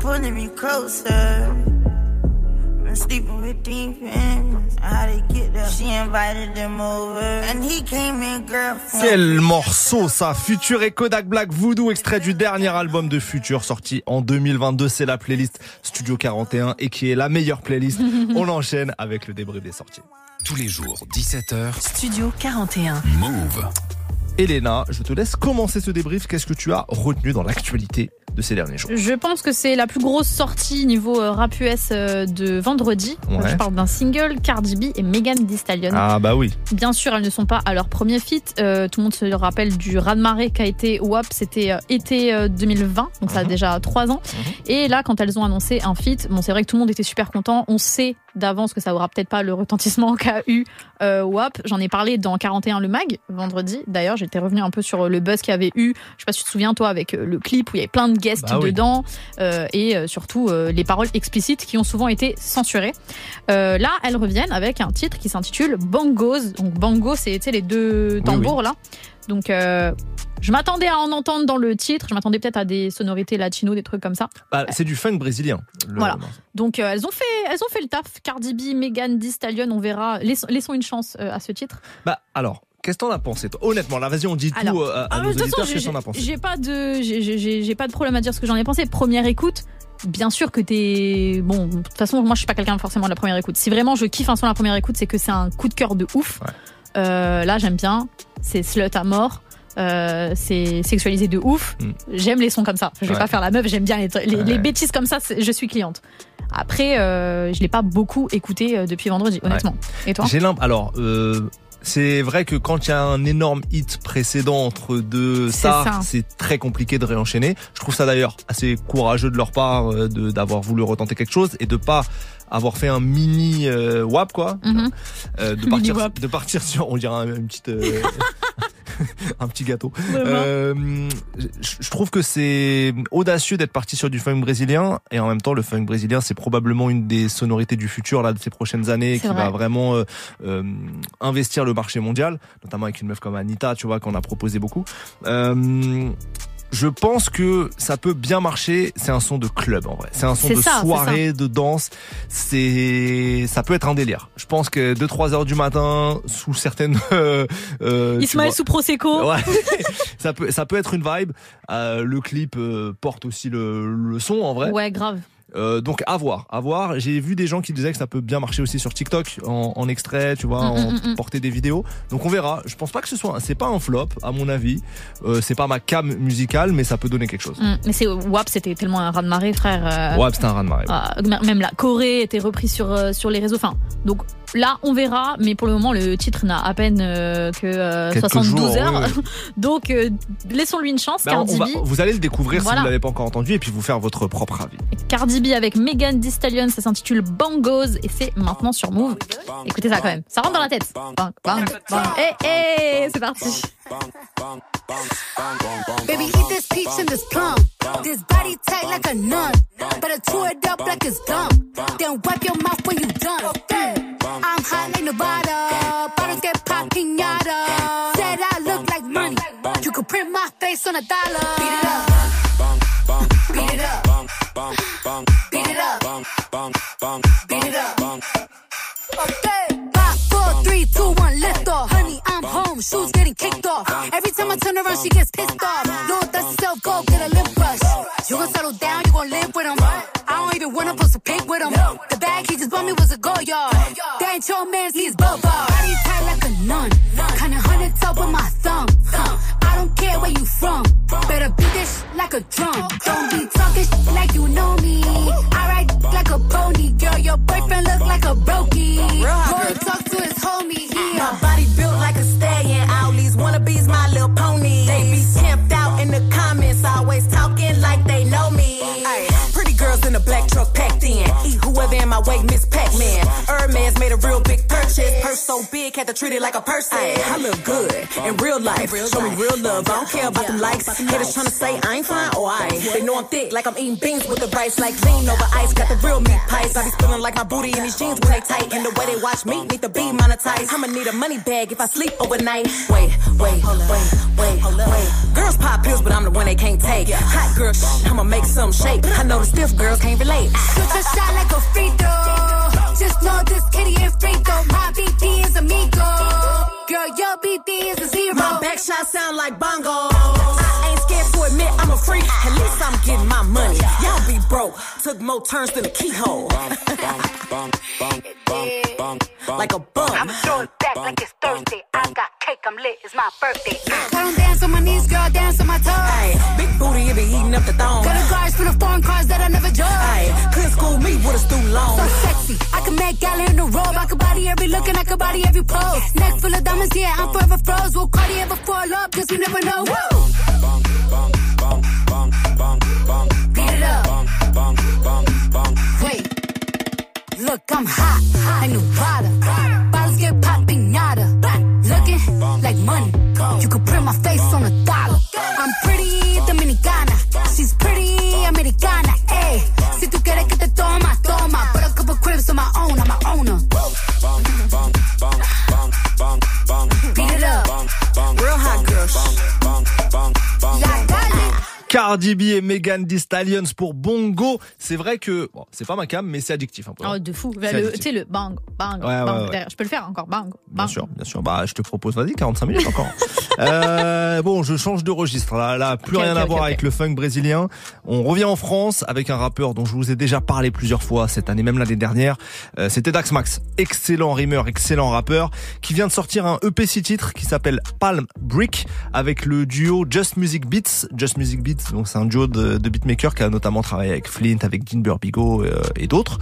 [SPEAKER 22] Pulling me closer. I'm sleeping with demons. How they get there? She invited them over. And he came in, girlfriend.
[SPEAKER 1] Quel morceau ça Future et Kodak Black Voodoo, extrait du dernier album de Future sorti en 2022. C'est la playlist Studio 41 et qui est la meilleure playlist. On enchaîne avec le débrief des sorties.
[SPEAKER 2] Tous les jours, 17h,
[SPEAKER 8] Studio 41.
[SPEAKER 2] Move.
[SPEAKER 1] Elena, je te laisse commencer ce débrief. Qu'est-ce que tu as retenu dans l'actualité de ces derniers jours
[SPEAKER 3] Je pense que c'est la plus grosse sortie niveau euh, rap US euh, de vendredi.
[SPEAKER 1] Ouais.
[SPEAKER 3] Je parle d'un single, Cardi B et Megan Thee Stallion.
[SPEAKER 1] Ah bah oui.
[SPEAKER 3] Bien sûr, elles ne sont pas à leur premier feat. Euh, tout le monde se rappelle du raz-de-marée qu'a été WAP. C'était euh, été euh, 2020, donc ça a déjà trois ans. Et là, quand elles ont annoncé un feat, bon, c'est vrai que tout le monde était super content. On sait d'avance que ça aura peut-être pas le retentissement qu'a eu euh, WAP. J'en ai parlé dans 41 le mag vendredi. D'ailleurs, j'étais revenu un peu sur le buzz qu'il y avait eu. Je sais pas si tu te souviens toi avec euh, le clip où il y avait plein de
[SPEAKER 1] Bah oui.
[SPEAKER 3] dedans euh, et euh, surtout euh, les paroles explicites qui ont souvent été censurées. Euh, là, elles reviennent avec un titre qui s'intitule Bangos. Donc Bango, c'est les deux tambours là. Donc je m'attendais à en entendre dans le titre. Je m'attendais peut-être à des sonorités latino, des trucs comme ça.
[SPEAKER 1] Bah, c'est du funk brésilien. le-
[SPEAKER 3] Voilà. Donc euh, elles ont fait, elles ont fait le taf. Cardi B, Megan Thee Stallion, on verra. Laissons, laissons une chance euh, à ce titre.
[SPEAKER 1] Bah alors, qu'est-ce que t'en as pensé toi? Honnêtement, là vas-y, on dit
[SPEAKER 3] Alors,
[SPEAKER 1] tout euh, à, à
[SPEAKER 3] ah,
[SPEAKER 1] nos auditeurs.
[SPEAKER 3] façon,
[SPEAKER 1] Qu'est-ce que
[SPEAKER 3] j'ai-
[SPEAKER 1] t'en as pensé?
[SPEAKER 3] j'ai pas de, j'ai- pas de problème à dire ce que j'en ai pensé. Première écoute. Bien sûr que t'es bon. De toute façon, moi, je suis pas quelqu'un forcément de la première écoute. Si vraiment je kiffe un son à la première écoute, c'est que c'est un coup de cœur de ouf. Euh, là, j'aime bien. C'est slut à mort. Euh, c'est sexualisé de ouf. J'aime les sons comme ça. Je vais
[SPEAKER 1] Mm. Ouais.
[SPEAKER 3] pas faire la meuf. J'aime bien les, les,
[SPEAKER 1] Ouais.
[SPEAKER 3] les bêtises comme ça. Je suis cliente. Après, euh, je l'ai pas beaucoup écouté depuis vendredi, honnêtement. Et toi?
[SPEAKER 1] J'ai l'imp- Alors, euh, c'est vrai que quand il y a un énorme hit précédent entre deux
[SPEAKER 3] C'est
[SPEAKER 1] stars,
[SPEAKER 3] ça.
[SPEAKER 1] c'est très compliqué de réenchaîner. Je trouve ça d'ailleurs assez courageux de leur part euh, de d'avoir voulu retenter quelque chose et de pas avoir fait un mini euh, WAP quoi,
[SPEAKER 3] Mhm.
[SPEAKER 1] Euh, de
[SPEAKER 3] Mini
[SPEAKER 1] partir
[SPEAKER 3] WAP.
[SPEAKER 1] de partir sur on dirait un, une petite euh, un petit gâteau. Euh, je trouve que c'est audacieux d'être parti sur du funk brésilien et en même temps le funk brésilien c'est probablement une des sonorités du futur là de ces prochaines années qui va
[SPEAKER 3] vrai.
[SPEAKER 1] vraiment euh, euh, investir le marché mondial, notamment avec une meuf comme Anita, tu vois qu'on a proposé beaucoup. Je pense que ça peut bien marcher. C'est un son de club en vrai. C'est un son de
[SPEAKER 3] ça,
[SPEAKER 1] soirée, de danse. C'est, ça peut être un délire. Je pense que 2-3 heures du matin, sous certaines, euh, euh,
[SPEAKER 3] Ismaël sous Prosecco.
[SPEAKER 1] Ouais, ça peut, ça peut être une vibe. Euh, le clip euh, porte aussi le, le son en vrai.
[SPEAKER 3] Ouais, grave.
[SPEAKER 1] Euh, donc à voir, à voir. J'ai vu des gens qui disaient que ça peut bien marcher aussi sur TikTok en, en extrait, tu vois,
[SPEAKER 3] Mm,
[SPEAKER 1] en
[SPEAKER 3] mm, mm, mm.
[SPEAKER 1] porter des vidéos. Donc on verra. Je pense pas que ce soit, c'est pas un flop à mon avis. Euh, c'est pas ma cam musicale, mais ça peut donner quelque chose.
[SPEAKER 3] Mais c'est WAP, c'était tellement un raz de marée, frère. euh,
[SPEAKER 1] Ouais, c'était un raz de marée.
[SPEAKER 3] ah, même la Corée était repris sur euh, sur les réseaux. Enfin, donc là, on verra. Mais pour le moment, le titre n'a à peine que euh,
[SPEAKER 1] Quelques
[SPEAKER 3] 72
[SPEAKER 1] jours,
[SPEAKER 3] heures.
[SPEAKER 1] oui, oui.
[SPEAKER 3] donc laissons-lui une chance.
[SPEAKER 1] Ben, on
[SPEAKER 3] Cardi
[SPEAKER 1] va-
[SPEAKER 3] B.
[SPEAKER 1] vous allez le découvrir si vous l'avez pas encore entendu et puis vous faire votre propre avis.
[SPEAKER 3] Cardi Avec Megan Thee Stallion, ça s'intitule Bangos et c'est maintenant sur Move. Écoutez ça quand même, ça rentre dans la tête. Bang, bang, bang. Eh, eh, c'est parti.
[SPEAKER 23] Baby, eat this peach and this plum. This body tight like a nun. Better chew it up like it's gum. Then wipe your mouth when you done. Mm. I'm hot like Nevada. Bottles get popped pinata. Said I look like money. You could print my face on a dollar. Beat it up. Beat it up. Beat it up. Beat it up. Okay. Five, four, three, two, one, lift off. Honey, I'm home. Shoes getting kicked off. Every time I turn around, she gets pissed off. Lord, that's yourself, go get a lip brush. You gon' settle down, you gon' live with him. I don't even wanna post a pic with him. The bag he just bought me was a go yard. That ain't your man's, he's bubba. Body tight like a nun. Kinda hundred top with my thumb. Huh. I don't care where you from. Better beat this like a drum. Don't be
[SPEAKER 25] treat it like a person. I look good in real life. Show me real love. I don't care about them likes. Haters tryna say I ain't fine or I. They know I'm thick, like I'm eating beans with the rice. Like lean over ice, got the real meat pies. I be spilling like my booty in these jeans when they tight. And the way they watch me need to be monetized. I'ma need a money bag if I sleep overnight. Wait, wait, wait, wait, wait. Girls pop pills, but I'm the one they can't take. Hot girl, shh, I'ma make some shake. I know the stiff girls can't relate.
[SPEAKER 23] Shoot your shot like a free throw. Just know this kitty free throw. My BP is amigo. Girl, your BP is a zero.
[SPEAKER 25] My back shot sound like bongo. I'm a free, at least I'm getting my money. Y'all be broke, took more turns than a keyhole. like a bum.
[SPEAKER 23] I'm throwing back like it's Thursday. I got cake, I'm lit, it's my birthday. I don't dance on my knees, girl, dance on my toes.
[SPEAKER 25] Ay, big booty, it be heating up the thong.
[SPEAKER 23] Got a guards full of foreign cars that I never drove.
[SPEAKER 25] Ay, could school me with a stool long.
[SPEAKER 23] So sexy, I can make gal in the robe. I can body every look and I can body every pose. Neck full of diamonds, yeah, I'm forever froze. Will Cardi ever fall up? Cause you never know. Woo! Beat it up. Wait. Look, I'm hot, like new Prada. Bottles get popped, piñata. Looking like money. You could print my face on a dollar. I'm pretty dominicana. She's pretty americana. Ay, si tú quieres que te toma, toma. Put a couple cribs on my own, I'm my owner. Beat it up.
[SPEAKER 25] Real hot girl.
[SPEAKER 23] La calle.
[SPEAKER 1] Cardi B et Megan Thee Stallions pour Bongo. C'est vrai que bon, c'est pas ma cam, mais c'est addictif peu.
[SPEAKER 3] Oh, de fou. Tu sais, le bang, bang,
[SPEAKER 1] Ouais,
[SPEAKER 3] bang.
[SPEAKER 1] ouais.
[SPEAKER 3] Je peux le faire encore, bang,
[SPEAKER 1] Bien
[SPEAKER 3] bang.
[SPEAKER 1] sûr, bien sûr. Bah, je te propose, vas-y, 45 minutes encore. euh, bon, je change de registre. Là, là plus rien à voir avec le funk brésilien. On revient en France avec un rappeur dont je vous ai déjà parlé plusieurs fois cette année, même l'année dernière. Euh, C'était Dax Max. Excellent rimeur, excellent rappeur, qui vient de sortir un EP 6 titres qui s'appelle Palm Brick avec le duo Just Music Beats. Just Music Beats, donc c'est un duo de, de beatmakers qui a notamment travaillé avec Flint, avec Dean Burbigo euh, et d'autres.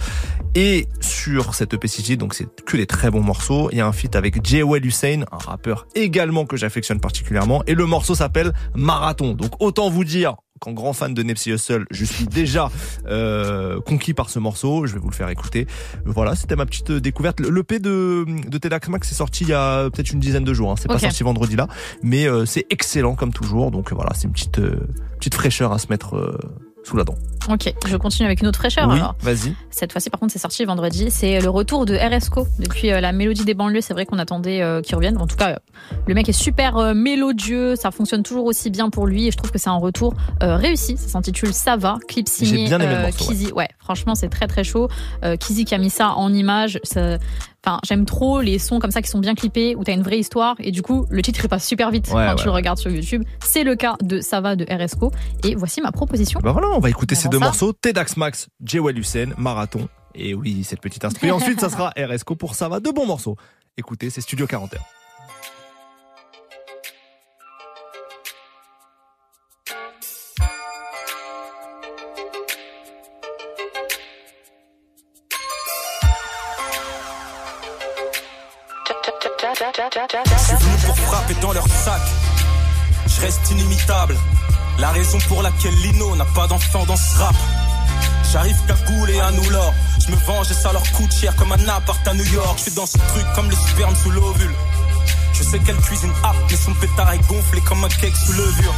[SPEAKER 1] Et sur cet EP 6 titres, donc c'est que des très bons morceaux. Il y a un feat avec J.O.L. Hussein, un rappeur également que j'affectionne particulièrement. Et le morceau s'appelle Marathon. Donc autant vous dire qu'en grand fan de Nipsey Hussle, je suis déjà euh, conquis par ce morceau. Je vais vous le faire écouter. Voilà, c'était ma petite découverte. Le L'EP de, de Tedax Max est sorti il y a peut-être une dizaine de jours. Hein. C'est pas sorti vendredi là, mais euh, c'est excellent comme toujours. Donc voilà, c'est une petite euh, petite fraîcheur à se mettre euh, sous la dent.
[SPEAKER 3] Ok, je continue avec une autre fraîcheur
[SPEAKER 1] oui,
[SPEAKER 3] alors.
[SPEAKER 1] vas-y.
[SPEAKER 3] Cette fois-ci, par contre, c'est sorti vendredi. C'est le retour de RSCO. Depuis euh, la mélodie des banlieues, c'est vrai qu'on attendait euh, qu'il revienne. En tout cas, euh, le mec est super euh, mélodieux. Ça fonctionne toujours aussi bien pour lui. Et je trouve que c'est un retour euh, réussi. Ça s'intitule Ça va. Clip signé
[SPEAKER 1] J'ai bien aimé le
[SPEAKER 3] euh,
[SPEAKER 1] morceau, ouais.
[SPEAKER 3] Kizzy. Ouais. franchement, c'est très très chaud. Euh, Kizzy qui a mis ça en image. Ça... Enfin, j'aime trop les sons comme ça qui sont bien clippés, où t'as une vraie histoire. Et du coup, le titre il passe super vite
[SPEAKER 1] Ouais,
[SPEAKER 3] quand
[SPEAKER 1] ouais.
[SPEAKER 3] tu le regardes sur YouTube. C'est le cas de Ça va de RSCO. Et voici ma proposition.
[SPEAKER 1] Bah voilà, on va écouter
[SPEAKER 3] Avant
[SPEAKER 1] ces deux
[SPEAKER 3] ça.
[SPEAKER 1] morceaux, Tedax Max, Jewel Hussein, Marathon. Et oui, cette petite instru. Et ensuite, ça sera RSCO pour ça va, deux bons morceaux. Écoutez, c'est Studio 41.
[SPEAKER 26] Je suis venu pour frapper dans leur sac. Je reste inimitable. La raison pour laquelle Lino n'a pas d'enfant dans ce rap. J'arrive cagoule et à nous l'or. Je me venge et ça leur coûte cher comme un appart à New York. Je suis dans ce truc comme le sperme sous l'ovule. Je sais qu'elle cuisine ap, mais son pétard est gonflé comme un cake sous levure.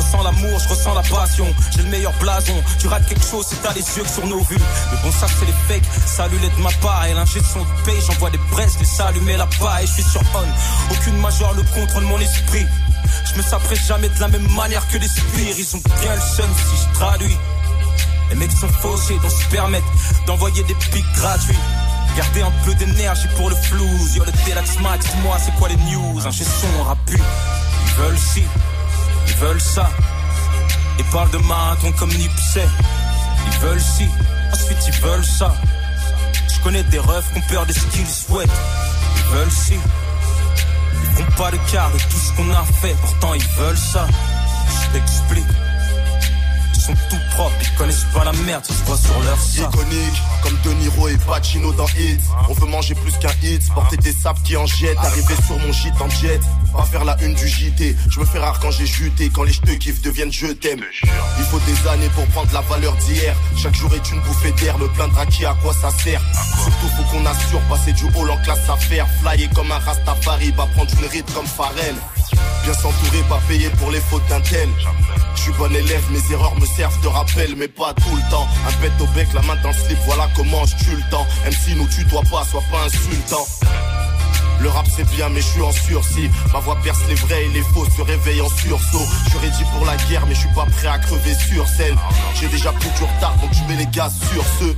[SPEAKER 26] Je ressens l'amour, je ressens la passion. J'ai le meilleur blason. Tu rates quelque chose si t'as les yeux que sur nos vues. Mais bon, ça c'est les fakes. Salut de ma part. Et l'ingé de son paye. J'envoie des braises, les s'allumer la paille. Je suis sur on. Aucune major ne contrôle mon esprit. Je me saperai jamais de la même manière que les spires. Ils ont bien le seum si je traduis. Les mecs sont faussés, donc se permettent d'envoyer des pics gratuits. Gardez un peu d'énergie pour le flou. Yo, le Telax Max, dis-moi, c'est quoi les news? Un son rapu. Ils veulent ci, ils veulent ça. Et parlent de marathon comme Nipsey. Ils veulent ci, ensuite ils veulent ça. Je connais des refs qui ont peur de ce qu'ils souhaitent. Ils veulent ci. Ils font pas de quart de tout ce qu'on a fait. Pourtant ils veulent ça. Je t'explique. Ils sont tout propres, ils connaissent pas la merde, ça se voit sur leur sac.
[SPEAKER 27] Iconique, comme De Niro et Pacino dans Hits. On veut manger plus qu'un hit, porter des sapes qui en jettent, arriver sur mon gîte en jet. Pas faire la une du JT, je me fais rare quand j'ai juté, quand les te kiffs deviennent je t'aime. Il faut des années pour prendre la valeur d'hier. Chaque jour est une bouffée d'air, me plaindre à qui, à quoi ça sert? Surtout faut qu'on assure, passer du hall en classe à faire. Flyer comme un Rastafari, pas prendre une ride comme Pharrell. Bien s'entourer, pas payer pour les fautes d'un tel. Je bon élève, mes erreurs me servent de rappel, mais pas tout le temps. Un bête au bec, la main dans le slip, voilà comment je tue le temps. MC nous tutoie pas, sois pas insultant. Le rap c'est bien mais je suis en sursis Ma voix perce les vrais et les faux se réveillent en sursaut Je ready pour la guerre mais je suis pas prêt à crever sur scène J'ai déjà pris du retard donc je mets les gaz sur ce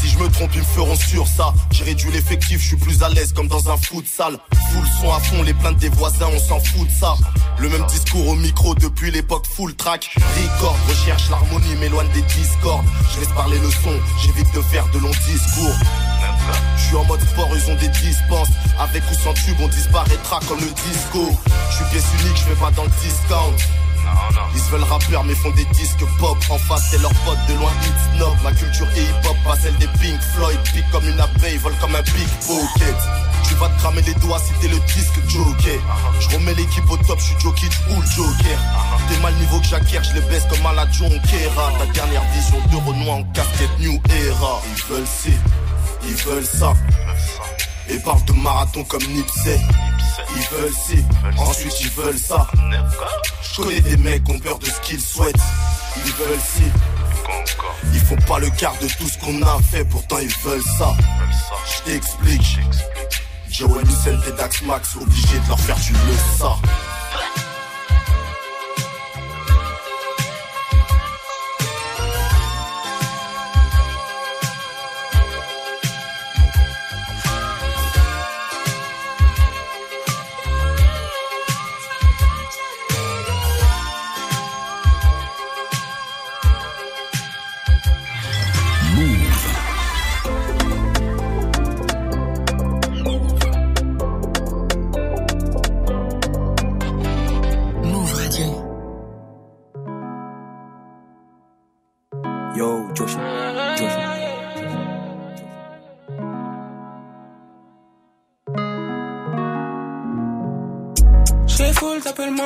[SPEAKER 27] si je me trompe, ils me feront sur ça. J'ai réduit l'effectif, je suis plus à l'aise comme dans un futsal. Full son à fond, les plaintes des voisins, on s'en fout de ça. Le même discours au micro depuis l'époque full track. Record, recherche l'harmonie, m'éloigne des discords. Je laisse parler le son, j'évite de faire de longs discours. Je suis en mode sport, ils ont des dispenses. Avec ou sans tube, on disparaîtra comme le disco. Je suis pièce unique, je fais pas dans le discount. Ils se veulent rappeurs mais font des disques pop. En face c'est leur pote de loin hit snob Ma culture est hip hop pas celle des Pink Floyd. Pique comme une abeille, vole comme un pickpocket Tu vas te cramer les doigts si t'es le disque joker. Je remets l'équipe au top, je suis Jokic ou le Joker. T'es mal niveau que j'acquiers, je les baisse comme à la Jonkera Ta dernière vision de Renoir en casquette New Era. Ils veulent ci, ils veulent ça et parle de marathon comme Nipsey. Ils veulent ci, ensuite ils veulent ça. Je connais des mecs qui ont peur de ce qu'ils souhaitent. Ils veulent ci. Ils font pas le quart de tout ce qu'on a fait, pourtant ils veulent ça. Je t'explique. Joe Lucent et Dax Max, obligé de leur faire du le ça.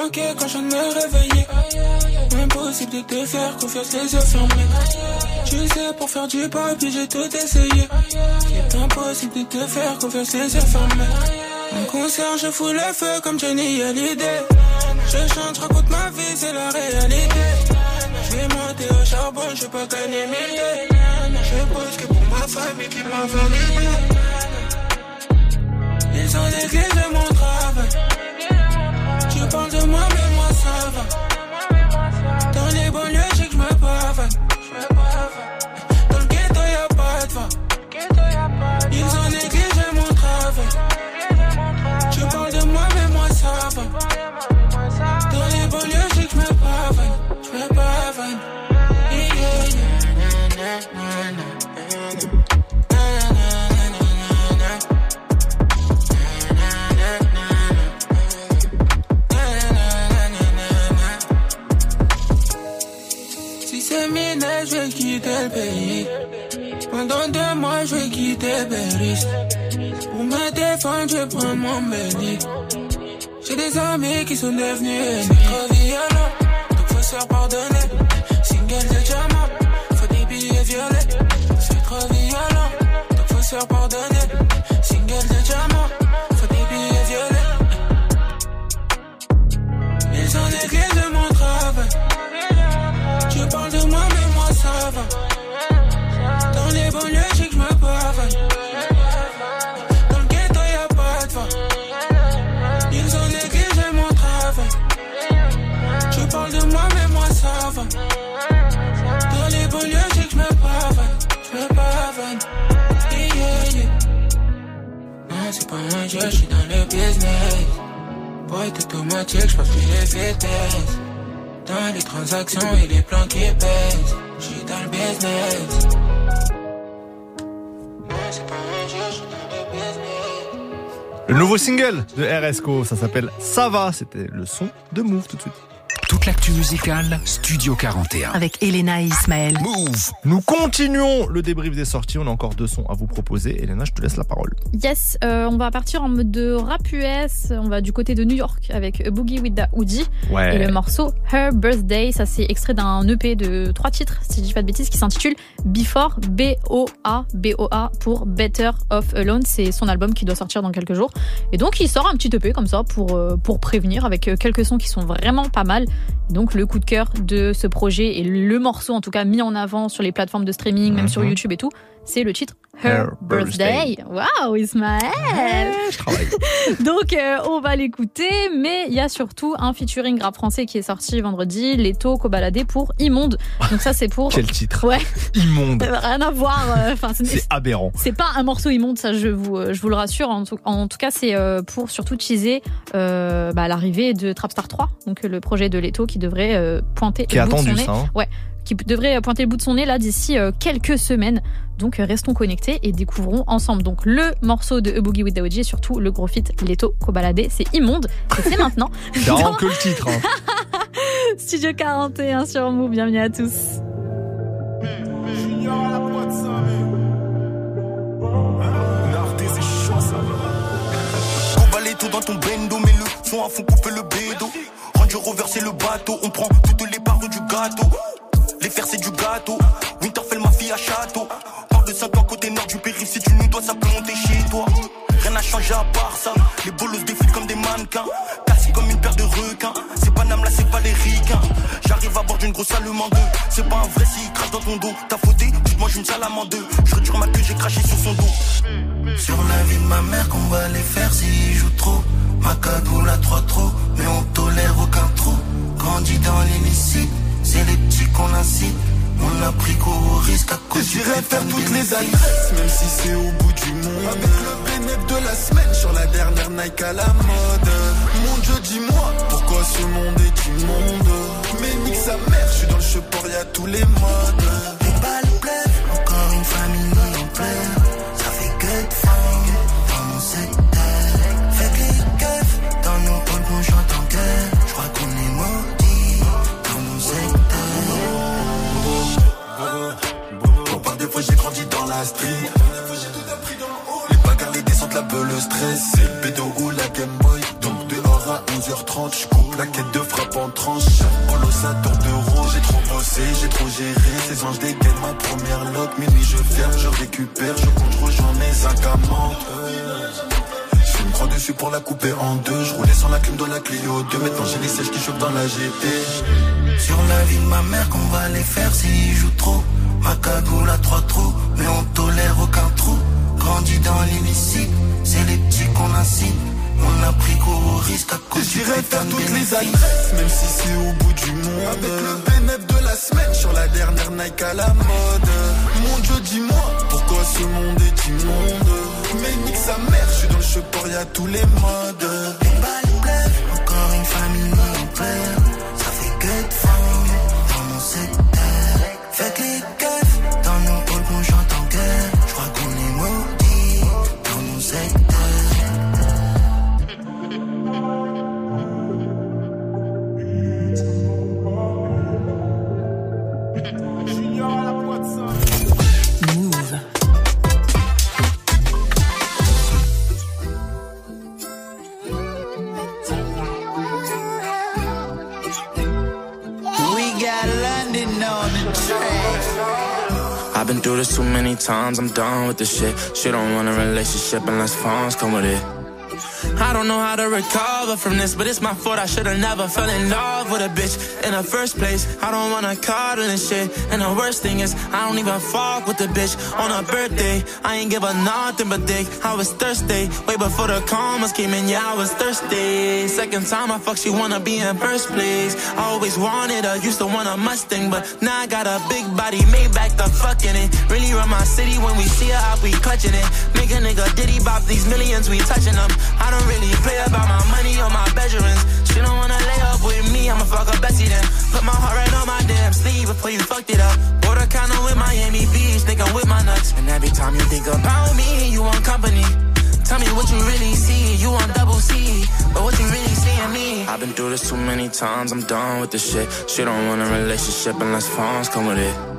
[SPEAKER 28] Quand je me réveiller. Impossible de te faire confiance, les yeux fermés. Tu sais, pour faire du puis j'ai tout essayé. C'est impossible de te faire confiance, les yeux fermés. En concert, je fous le feu comme Johnny Hallyday. Je chante, raconte ma vie, c'est la réalité. Je vais monter au charbon, je peux gagner mille Je pose que pour ma famille qui m'a validé. Ils ont négligé mon travail. Parles de moi, mais moi ça va. Dans les banlieues, j'ai que je me pavane. Pays. Pendant deux mois, je vais quitter Paris. Pour me défendre, je prendre mon béni. J'ai des amis qui sont devenus ennemis. Trop violent, donc faut se faire pardonner. Single de diamant, faut des billets violets. C'est trop violent, donc faut se faire pardonner. Jeu, je suis dans le business. Boy, t'es automatique, je passe plus les vitesses. Dans les transactions et les plans qui pèsent. Je suis dans business. Je suis dans le business.
[SPEAKER 1] Le nouveau single de RSCO, ça s'appelle Ça va. C'était le son de Move tout de suite.
[SPEAKER 2] Toute l'actu musicale, Studio 41.
[SPEAKER 8] Avec Elena et Ismaël.
[SPEAKER 2] Move
[SPEAKER 1] Nous continuons le débrief des sorties. On a encore deux sons à vous proposer. Elena, je te laisse la parole.
[SPEAKER 3] Yes, euh, on va partir en mode de rap US. On va du côté de New York avec A Boogie with the Hoodie.
[SPEAKER 1] Ouais.
[SPEAKER 3] Et le morceau Her Birthday, ça c'est extrait d'un EP de trois titres, si je dis pas de bêtises, qui s'intitule Before, B-O-A, B-O-A pour Better Off Alone. C'est son album qui doit sortir dans quelques jours. Et donc il sort un petit EP comme ça pour, euh, pour prévenir avec euh, quelques sons qui sont vraiment pas mal. Donc le coup de cœur de ce projet et le morceau en tout cas mis en avant sur les plateformes de streaming, même sur
[SPEAKER 1] Mhm.
[SPEAKER 3] YouTube et tout, c'est le titre Her Birthday. Waouh, Ismaël
[SPEAKER 1] Je travaille.
[SPEAKER 3] Donc, euh, on va l'écouter, mais il y a surtout un featuring rap français qui est sorti vendredi, Leto Cobaladé pour Immonde. Donc ça, c'est pour...
[SPEAKER 1] Quel titre
[SPEAKER 3] Ouais,
[SPEAKER 1] Immonde.
[SPEAKER 3] rien à voir. euh, Enfin,
[SPEAKER 1] C'est aberrant.
[SPEAKER 3] c'est pas un morceau immonde, ça je vous, euh, je vous le rassure. En tout, en tout cas, c'est pour surtout teaser bah, l'arrivée de Trapstar 3, donc le projet de Leto qui devrait pointer
[SPEAKER 1] Qui est attendu, ça, hein.
[SPEAKER 3] Ouais, qui devrait pointer le bout de son nez là d'ici euh, quelques semaines. Donc euh, restons connectés et découvrons ensemble donc le morceau de A Boogie with the OG et surtout le gros feat Leto Cobaladé. C'est immonde et c'est maintenant.
[SPEAKER 1] Vraiment que le titre. hein.
[SPEAKER 3] Studio 41 sur Move, bienvenue à tous.
[SPEAKER 29] Tout dans ton bendo, mais le son à fond couper le bédo. Ranger reverser le bateau, on prend toutes les parts du gâteau. Fers c'est du gâteau, Winterfell ma fille à château. Parle de 5 ans côté nord du périph', si tu nous dois ça peut monter chez toi. Rien n'a changé à part ça, les bolos défilent comme des mannequins. Cassé comme une paire de requins, c'est pas Nam là c'est pas les ricains. J'arrive à bord d'une grosse allemande, c'est pas un vrai s'il crache dans ton dos. T'as fauté, tu te manges une salamande. Je retire ma queue, j'ai craché sur son dos. Sur la vie de ma mère qu'on va les faire s'ils jouent trop Ma cagoule à trois trous Mais on tolère aucun trou Grandit dans l'illicite C'est les petits qu'on incite On a pris qu'au risque à cause
[SPEAKER 30] J'irai faire toutes les adresses, même si c'est au bout du monde. Avec le bénéfice de la semaine sur la dernière Nike à la mode. Mon Dieu, dis-moi, pourquoi ce monde est immonde? Mais nique sa mère, je suis dans le support, y'a tous les modes.
[SPEAKER 29] Les balles pleuvent, encore une famille en pleurs
[SPEAKER 30] c'est pédo ou la Game Boy. Donc dehors à 11h30, j'coupe la quête de frappe en tranche. Polo, ça tourne de rouge. J'ai trop bossé, j'ai trop géré. Ces anges dégainent ma première loque. Minuit, je ferme, je récupère, je contrôle, compte, rejoins mes agamantes. Je me prends dessus pour la couper en deux. Je roulais sans la clim de la Clio 2. Maintenant, j'ai les sèches qui chauffent dans la GT.
[SPEAKER 29] Sur la vie de ma mère, qu'on va les faire s'ils jouent trop. Ma cagoule à trois trous, mais on tolère aucun trou. Grandit dans l'illicite C'est les petits qu'on incite On a pris gros risque à cause
[SPEAKER 30] J'irai faire toutes les adresses, même si c'est au bout du monde. Avec le bénéfice de la semaine sur la dernière Nike à la mode. Mon Dieu, dis-moi, pourquoi ce monde est immonde? Mais nique sa mère, je suis dans le support, y'a tous les modes.
[SPEAKER 29] Les balles encore une famille en
[SPEAKER 12] through this too many times, I'm done with this shit. She don't want a relationship unless phones come with it. I don't know how to recover from this, but it's my fault. I should've never fell in love with a bitch in the first place. I don't wanna cuddle and shit. And the worst thing is, I don't even fuck with the bitch on her birthday. I ain't give her nothing but dick. I was thirsty, way before the commas came in. Yeah, I was thirsty. Second time I fuck, she wanna be in first place. I always wanted her, used to want a Mustang, but now I got a big body, made back the fucking it. Really run my city when we see her, I be clutching it. Make a nigga diddy bop these millions, we touching them. I don't really play about my money or my bedrooms. She don't wanna lay up with me, I'ma fuck up Bessie then. Put my heart right on my damn sleeve before you fucked it up. Order counter with Miami Beach, think I'm with my nuts. And every time you think about me, you want company. Tell me what you really see, you on double C, but what you really see in me. I've been through this too many times, I'm done with this shit. She don't want a relationship unless phones come with it.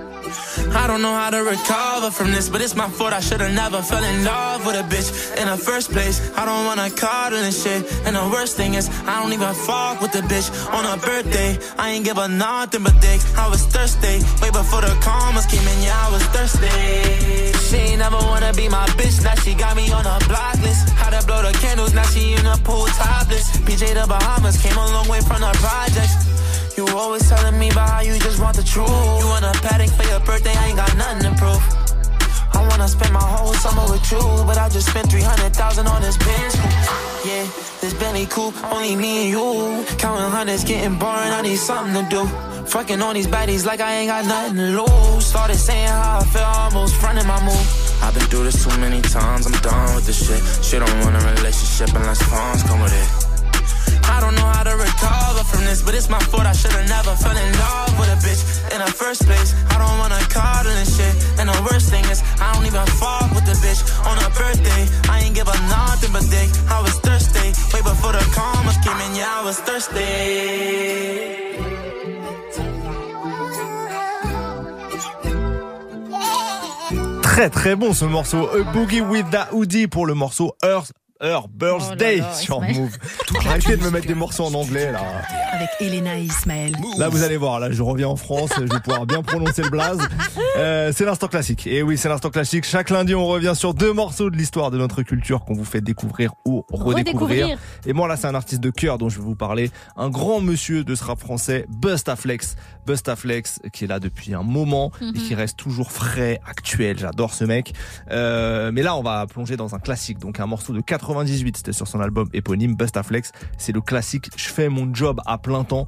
[SPEAKER 12] I don't know how to recover from this, but it's my fault. I should've never fell in love with a bitch in the first place. I don't wanna cuddle and shit. And the worst thing is, I don't even fuck with the bitch on her birthday. I ain't give her nothing but dick. I was thirsty, way before the commas came in. Yeah, I was thirsty. She ain't never wanna be my bitch. Now she got me on a block list. How to blow the candles, now she in the pool topless. PJ the Bahamas came a long way from the projects. You always telling me about how you just want the truth. You want a paddock for your birthday, I ain't got nothing to prove. I
[SPEAKER 15] wanna spend my whole summer with you, but I just spent 300,000 on this Benz. Yeah, this Bentley coupe, only me and you. Counting hundreds, getting boring, I need something to do. Fucking on these baddies like I ain't got nothing to lose. Started saying how I feel, almost fronting my move. I've been through this too many times, I'm done with this shit. She don't want a relationship unless funds come with it. I don't know how to recover from this, but it's my fault. I should've never fell in love with a bitch in the first place. I don't wanna cuddle and shit. And the worst thing is, I don't even fall with the bitch on her birthday. I ain't give her nothing but dick. I was thirsty, way before the karma came in. Yeah, I was thirsty.
[SPEAKER 1] Très très bon ce morceau. A Boogie with the Hoodie pour le morceau Earth. Earth Birthday
[SPEAKER 3] Oh là là,
[SPEAKER 1] sur
[SPEAKER 3] Ismaël.
[SPEAKER 1] Move. Arrêtez de me mettre des morceaux en anglais là.
[SPEAKER 8] Avec Elena et Ismaël.
[SPEAKER 1] Là, vous allez voir, là, je reviens en France, je vais pouvoir bien prononcer le blaze. Euh, c'est l'instant classique. Et oui, c'est l'instant classique. Chaque lundi, on revient sur deux morceaux de l'histoire de notre culture qu'on vous fait découvrir ou redécouvrir.
[SPEAKER 3] Redécouvrir.
[SPEAKER 1] Et moi, là, c'est un artiste de cœur dont je vais vous parler. Un grand monsieur de ce rap français, Bustaflex. Bustaflex, qui est là depuis un moment et
[SPEAKER 3] Mhm.
[SPEAKER 1] qui reste toujours frais, actuel. J'adore ce mec. Euh, mais là, on va plonger dans un classique. Donc, un morceau de 98. C'était sur son album éponyme, Bustaflex. C'est le classique Je fais mon job à plein temps.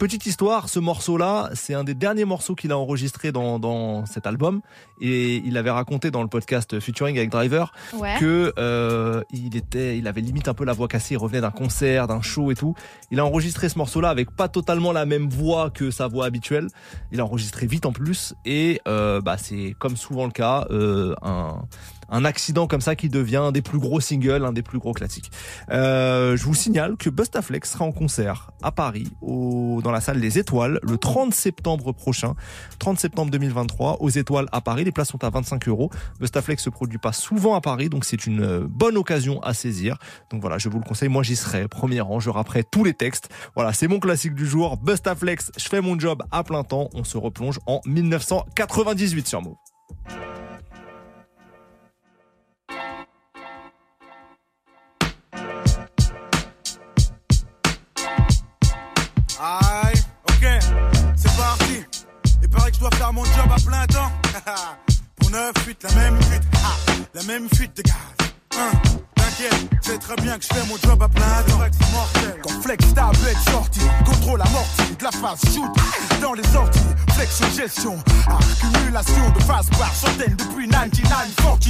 [SPEAKER 1] Petite histoire, ce morceau-là, c'est un des derniers morceaux qu'il a enregistré dans, dans cet album. Et il avait raconté dans le podcast Featuring avec Driver
[SPEAKER 3] Ouais.
[SPEAKER 1] que euh, il était, il avait limite un peu la voix cassée. Il revenait d'un concert, d'un show et tout. Il a enregistré ce morceau-là avec pas totalement la même voix que sa voix habituelle. Il a enregistré vite en plus. Et euh, bah c'est comme souvent le cas, euh, un un accident comme ça qui devient un des plus gros singles, un des plus gros classiques. Euh, je vous signale que Bustaflex sera en concert à Paris, au, dans la salle des Étoiles, le 30 septembre prochain, 30 septembre 2023, aux Étoiles à Paris. Les places sont à 25 euros. Bustaflex se produit pas souvent à Paris, donc c'est une euh, bonne occasion à saisir. Donc voilà, je vous le conseille. Moi, j'y serai, premier rang, je rapperai tous les textes. Voilà, c'est mon classique du jour. Bustaflex, je fais mon job à plein temps. On se replonge en 1998 sur Move.
[SPEAKER 31] Aïe, ok, c'est parti. Il paraît que je dois faire mon job à plein temps. Pour 9 fuites, la même fuite, ah, la même fuite de gaz. Hein, T'inquiète, c'est très bien que je fais mon job à plein temps. Quand Flex table est sorti, contrôle amorti, de la phase shoot dans les sorties. Flex gestion, accumulation de phase par centaines depuis 9940.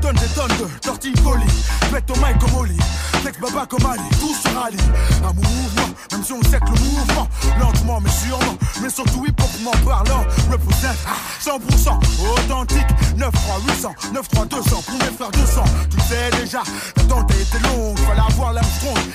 [SPEAKER 31] Donne des tonnes de torticolis, pète au mic comme Oli. Flex baba comme Ali, tout se rallie. Mon mouvement, même si on sait que le mouvement, lentement mais sûrement, mais surtout hip-hopement parlant, représente 100% authentique. 9 3 800, 9 3 200, pour mes frères 200. Tu sais déjà, a été longue, fallait avoir.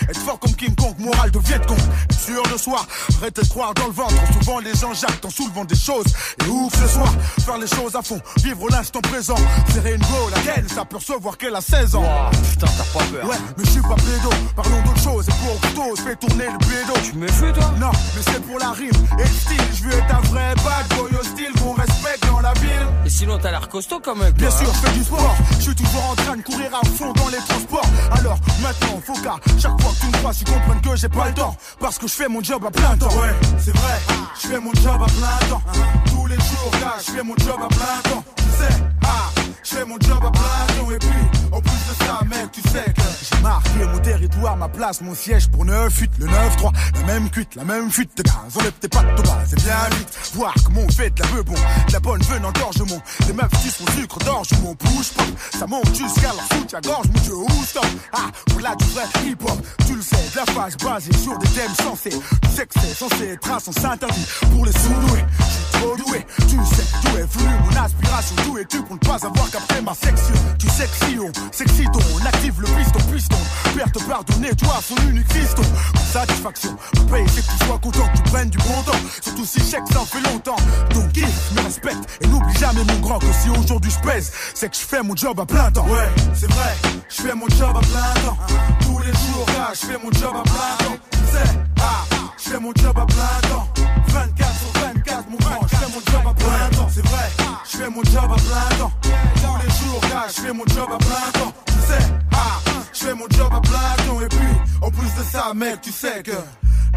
[SPEAKER 31] Être fort comme King Kong, moral de Viet Cong. Sûr de soi, arrêtez de croire dans le ventre. Souvent les gens jactent en soulevant des choses. Et où que ce soit, faire les choses à fond, vivre l'instant présent. Serrer une go, laquelle s'apercevoir qu'elle a 16 ans.
[SPEAKER 32] putain, t'as pas peur.
[SPEAKER 31] Ouais, mais je suis pas pédo, parlons d'autre chose. Et pour je fais tourner le pédo.
[SPEAKER 32] Tu me fais toi?
[SPEAKER 31] Non, mais c'est pour la rime et le style. Je veux être un vrai bad boy hostile qu'on respecte dans la ville.
[SPEAKER 32] Et sinon, t'as l'air costaud quand même.
[SPEAKER 31] Bien sûr,
[SPEAKER 32] hein.
[SPEAKER 31] je fais du sport. Je suis toujours en train de courir à fond dans les transports. Alors maintenant, faut qu'à chaque fois que tu me crois, tu comprennes que j'ai pas le temps. Parce que je fais mon job à plein temps. Ouais, c'est vrai, je fais mon job à plein temps. Tous les jours, je fais mon job à plein temps. Tu sais, ah, je fais mon job à plein. Et puis, en plus de ça, mec, tu sais que j'ai marqué mon territoire, ma place, mon siège pour 9 8 le 9-3. La même cuite, la même fuite de gaz. Enlève tes pattes bas, c'est bien vite. Voir comment on fait de la bon, de la bonne veine engorgement. Les meufs sucent mon sucre d'orge, mon bouge pas. Ça monte jusqu'à la soutien-gorge, mon dieu, où stop? Ah, pour là du vrai hip-hop, tu le sais, de la phase basée sur des thèmes sensés. Tu sais que c'est censé être un sens interdit pour les sous-doués. Je suis trop doué, tu sais d'où est venue mon aspiration. D'où es-tu pour ne pas avoir capté ma section Tu sais que si on active le piston, piston. Père te pardonner, toi, son unique fiston. Satisfaction, payer, c'est que tu sois content, que tu prennes du bon temps. Surtout si chèque, ça fait longtemps. Donc, kiffe, me respecte et n'oublie jamais mon grand que si aujourd'hui je pèse, c'est que je fais mon job à plein temps. Ouais, c'est vrai, je fais mon job à plein temps. Tous les jours, je fais mon job à plein temps. Sais, ah, je fais mon job à plein temps. 24 sur 24, mon grand, je fais mon job à plein temps. C'est vrai, je fais mon job à plein temps. Tous les jours, là, je fais mon job à plein temps. Sais, ah, je fais mon job à plein temps. Et puis, en plus de ça, mec, tu sais que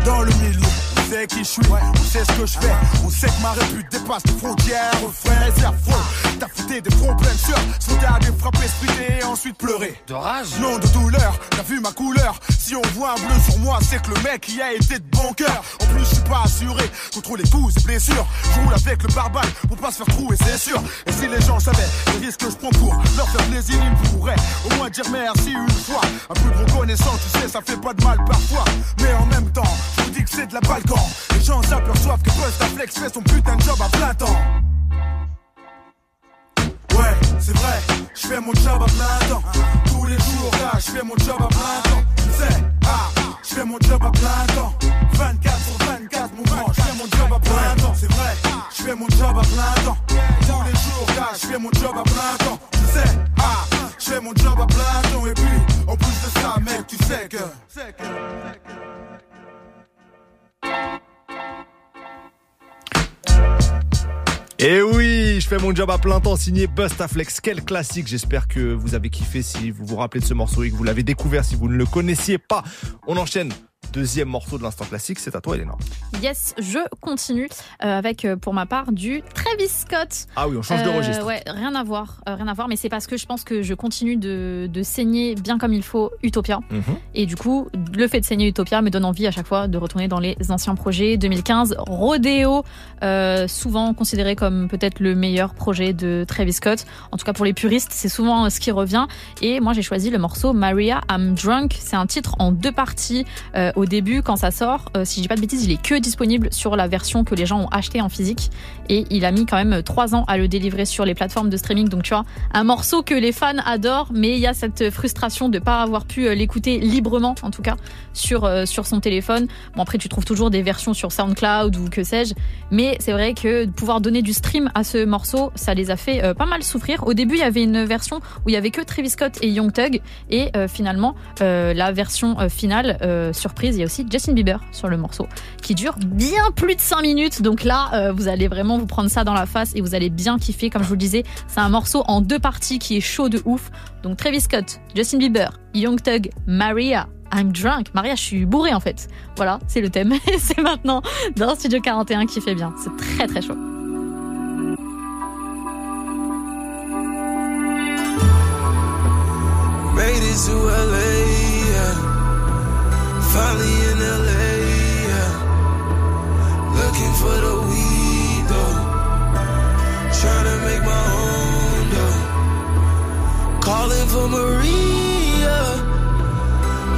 [SPEAKER 31] dans le milieu. On sait qui je suis, on sait ce que je fais. On sait que ma répute dépasse les frontières. Frère, c'est affreux. T'as fouté des problèmes sûrs. Sauter à des frapper, splitter et ensuite pleurer.
[SPEAKER 33] De rage
[SPEAKER 31] Non de douleur, t'as vu ma couleur. Si on voit un bleu sur moi, c'est que le mec y a été de bon cœur. En plus, je suis pas assuré contre les coups et blessures. Je roule avec le barbare pour pas se faire trouer, c'est sûr. Et si les gens savaient les risques que je prends pour leur faire plaisir, ils pourraient au dire merci une fois. Un peu de reconnaissance, tu sais, ça fait pas de mal parfois. Mais en même temps, je dis que c'est de la quand les gens s'aperçoivent que Flex fait son putain de job à plein temps. Ouais, c'est vrai, je fais mon job à plein temps. Tous les jours, là, je fais mon job à plein temps. Tu sais, ah, je fais mon job à plein temps. 24 sur 24, mon je fais mon job à plein temps. C'est vrai, je fais mon job à plein temps. Tous les jours, je fais mon job à plein temps. Tu sais, ah, je fais mon job à plein temps. Et puis, en plus de ça, mec, tu sais que.
[SPEAKER 1] Et oui, je fais mon job à plein temps, signé Bustaflex. Quel classique, j'espère que vous avez kiffé si vous vous rappelez de ce morceau et que vous l'avez découvert si vous ne le connaissiez pas. On enchaîne. Deuxième morceau de l'instant classique, c'est à toi, Elena.
[SPEAKER 3] Yes, je continue euh, avec, euh, pour ma part, du Travis Scott.
[SPEAKER 1] Ah oui, on change de
[SPEAKER 3] Euh,
[SPEAKER 1] registre.
[SPEAKER 3] Ouais, rien à voir, rien à voir, mais c'est parce que je pense que je continue de, de saigner bien comme il faut Utopia.
[SPEAKER 1] Mhm.
[SPEAKER 3] Et du coup, le fait de saigner Utopia me donne envie à chaque fois de retourner dans les anciens projets. 2015, Rodeo, euh, souvent considéré comme peut-être le meilleur projet de Travis Scott. En tout cas, pour les puristes, c'est souvent ce qui revient. Et moi, j'ai choisi le morceau Maria, I'm Drunk. C'est un titre en deux parties. Euh, au début, quand ça sort, euh, si je dis pas de bêtises, il est que disponible sur la version que les gens ont acheté en physique. Et il a mis quand même trois ans à le délivrer sur les plateformes de streaming. Donc tu vois, un morceau que les fans adorent, mais il y a cette frustration de pas avoir pu euh, l'écouter librement, en tout cas, sur, euh, sur son téléphone. Bon, après, tu trouves toujours des versions sur SoundCloud ou que sais-je. Mais c'est vrai que pouvoir donner du stream à ce morceau, ça les a fait pas mal souffrir. Au début, il y avait une version où il y avait que Travis Scott et Young Thug. Et finalement, la version finale, euh, il y a aussi Justin Bieber sur le morceau, qui dure bien plus de 5 minutes. Donc là, euh, vous allez vraiment vous prendre ça dans la face et vous allez bien kiffer. Comme je vous le disais, c'est un morceau en deux parties qui est chaud de ouf. Donc Travis Scott, Justin Bieber, Young Thug, Maria. I'm drunk. Maria, je suis bourrée en fait. Voilà, c'est le thème. C'est maintenant dans Studio 41 qui fait bien. C'est très très chaud.
[SPEAKER 34] Finally in LA, yeah. Looking for the weed, though. Trying to make my own, though. Calling for Maria.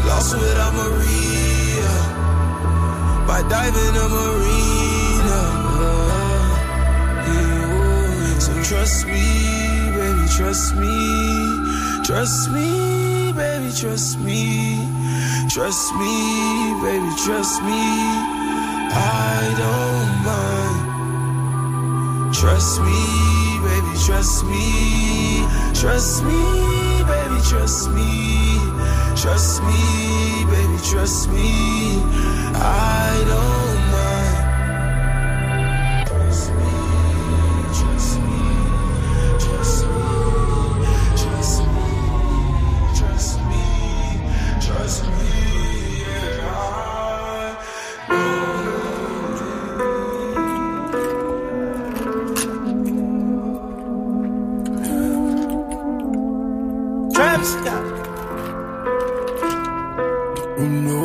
[SPEAKER 34] Lost without Maria. By diving a marina. Yeah. So trust me, baby, trust me. Trust me, baby, trust me. Trust me, baby, trust me. I don't mind. Trust me, baby, trust me. Trust me, baby, trust me. Trust me, baby, trust me. I don't Scott. No.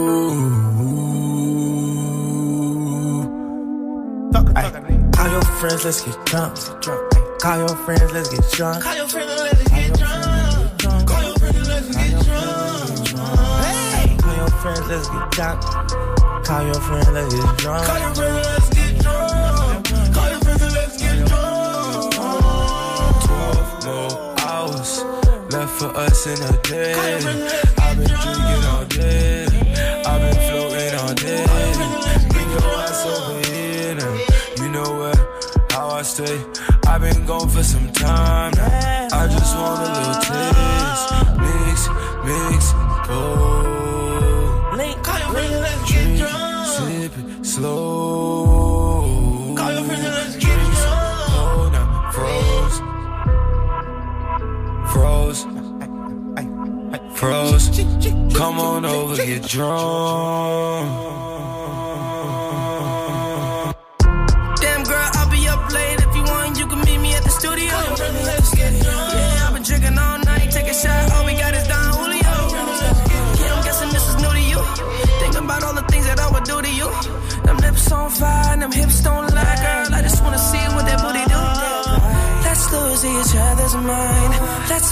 [SPEAKER 34] Ay, call your friends, let's get drunk. Call your friends, let's get drunk. Call your friends, let's get drunk. Call your friends, let's get drunk. Call your friends, let's get drunk. Call your friends, let's get drunk. Call your friends, let's get drunk. For us in a day. I've been drinking all day. I've been floating all day. Bring your ass over here now. You know where, how I stay. I've been gone for some time now. I just want a little taste. Mix, mix, go. Link, call your friends, get drunk. Sip it slow. Froze. Come on over, get drunk.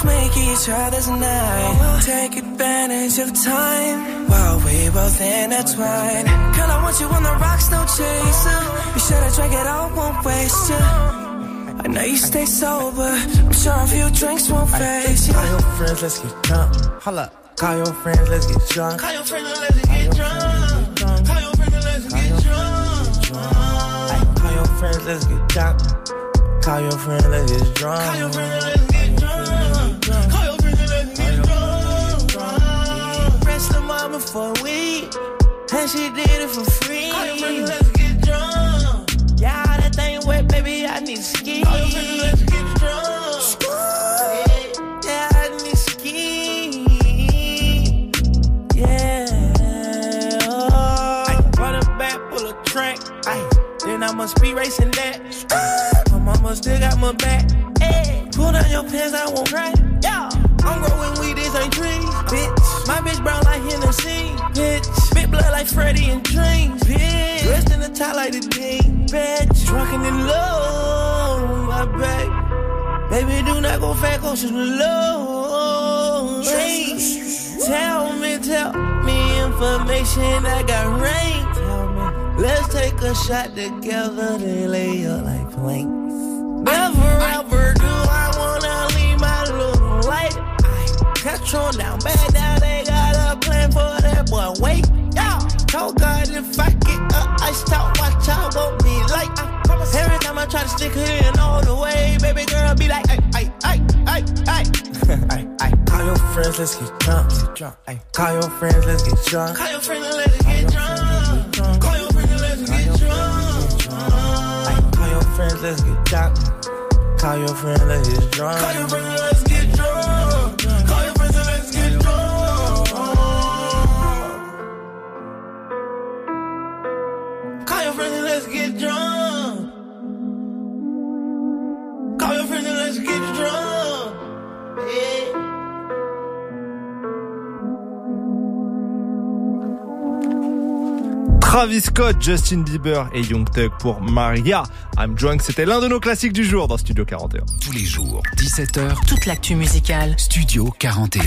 [SPEAKER 12] Let's make each other's night. Take advantage of time while we both intertwine. Girl, I want you on the rocks, no chaser. Be sure to drink it all, won't waste you. I know you stay sober. I'm sure a few drinks won't face you.
[SPEAKER 35] Call your friends, let's get drunk. Holla. Call your friends, let's get drunk.
[SPEAKER 12] Call your friends let's get drunk. Call your friends let's get drunk.
[SPEAKER 35] Call your friends, let's get drunk. Call your friends, let's get drunk.
[SPEAKER 12] Call your friends let's get drunk.
[SPEAKER 35] The for a week. And she did it for free.
[SPEAKER 12] Call your friends let's get drunk.
[SPEAKER 35] Yeah, that thing wet, baby, I need ski.
[SPEAKER 12] Call your friends let's get drunk.
[SPEAKER 35] Yeah, I need ski. Yeah. I run it back, pull a track. Ay, then I must be racing that. My mama still got my back. Ay, pull down your pants, I won't cry. Yeah, my bitch brown like Hennessy. Bitch, big blood like Freddy and Dreams. Bitch, dressed in the tie like the Dean. Bitch, drunken in love, my back. Baby, do not go fat, go to the low. Tell me, tell me information I got rain. Tell me, let's take a shot together, they lay up like planks. Never Control down, bad down, they got a plan for that boy. Wait, yeah. Told God if I get up, I stop, watch out, won't be like. Every time I try to stick her in all the way, baby girl be like, ay, ay, ay, ay, ay. ay, ay. Call your friends, let's get drunk. Get drunk. Ay. Call your friends, let's get drunk.
[SPEAKER 12] Call your friends let's get drunk. Call your friends let's get drunk.
[SPEAKER 35] Call your friends, let's get drunk. Call your friends, let's get drunk.
[SPEAKER 12] Call your friends let's get drunk. Your friends and let's get drunk. Call your friends and let's get drunk. Yeah.
[SPEAKER 1] Travis Scott, Justin Bieber et Young Thug pour Maria. I'm Drunk, c'était l'un de nos classiques du jour dans Studio 41.
[SPEAKER 2] Tous les jours, 17h,
[SPEAKER 8] Toute l'actu musicale.
[SPEAKER 2] Studio 41.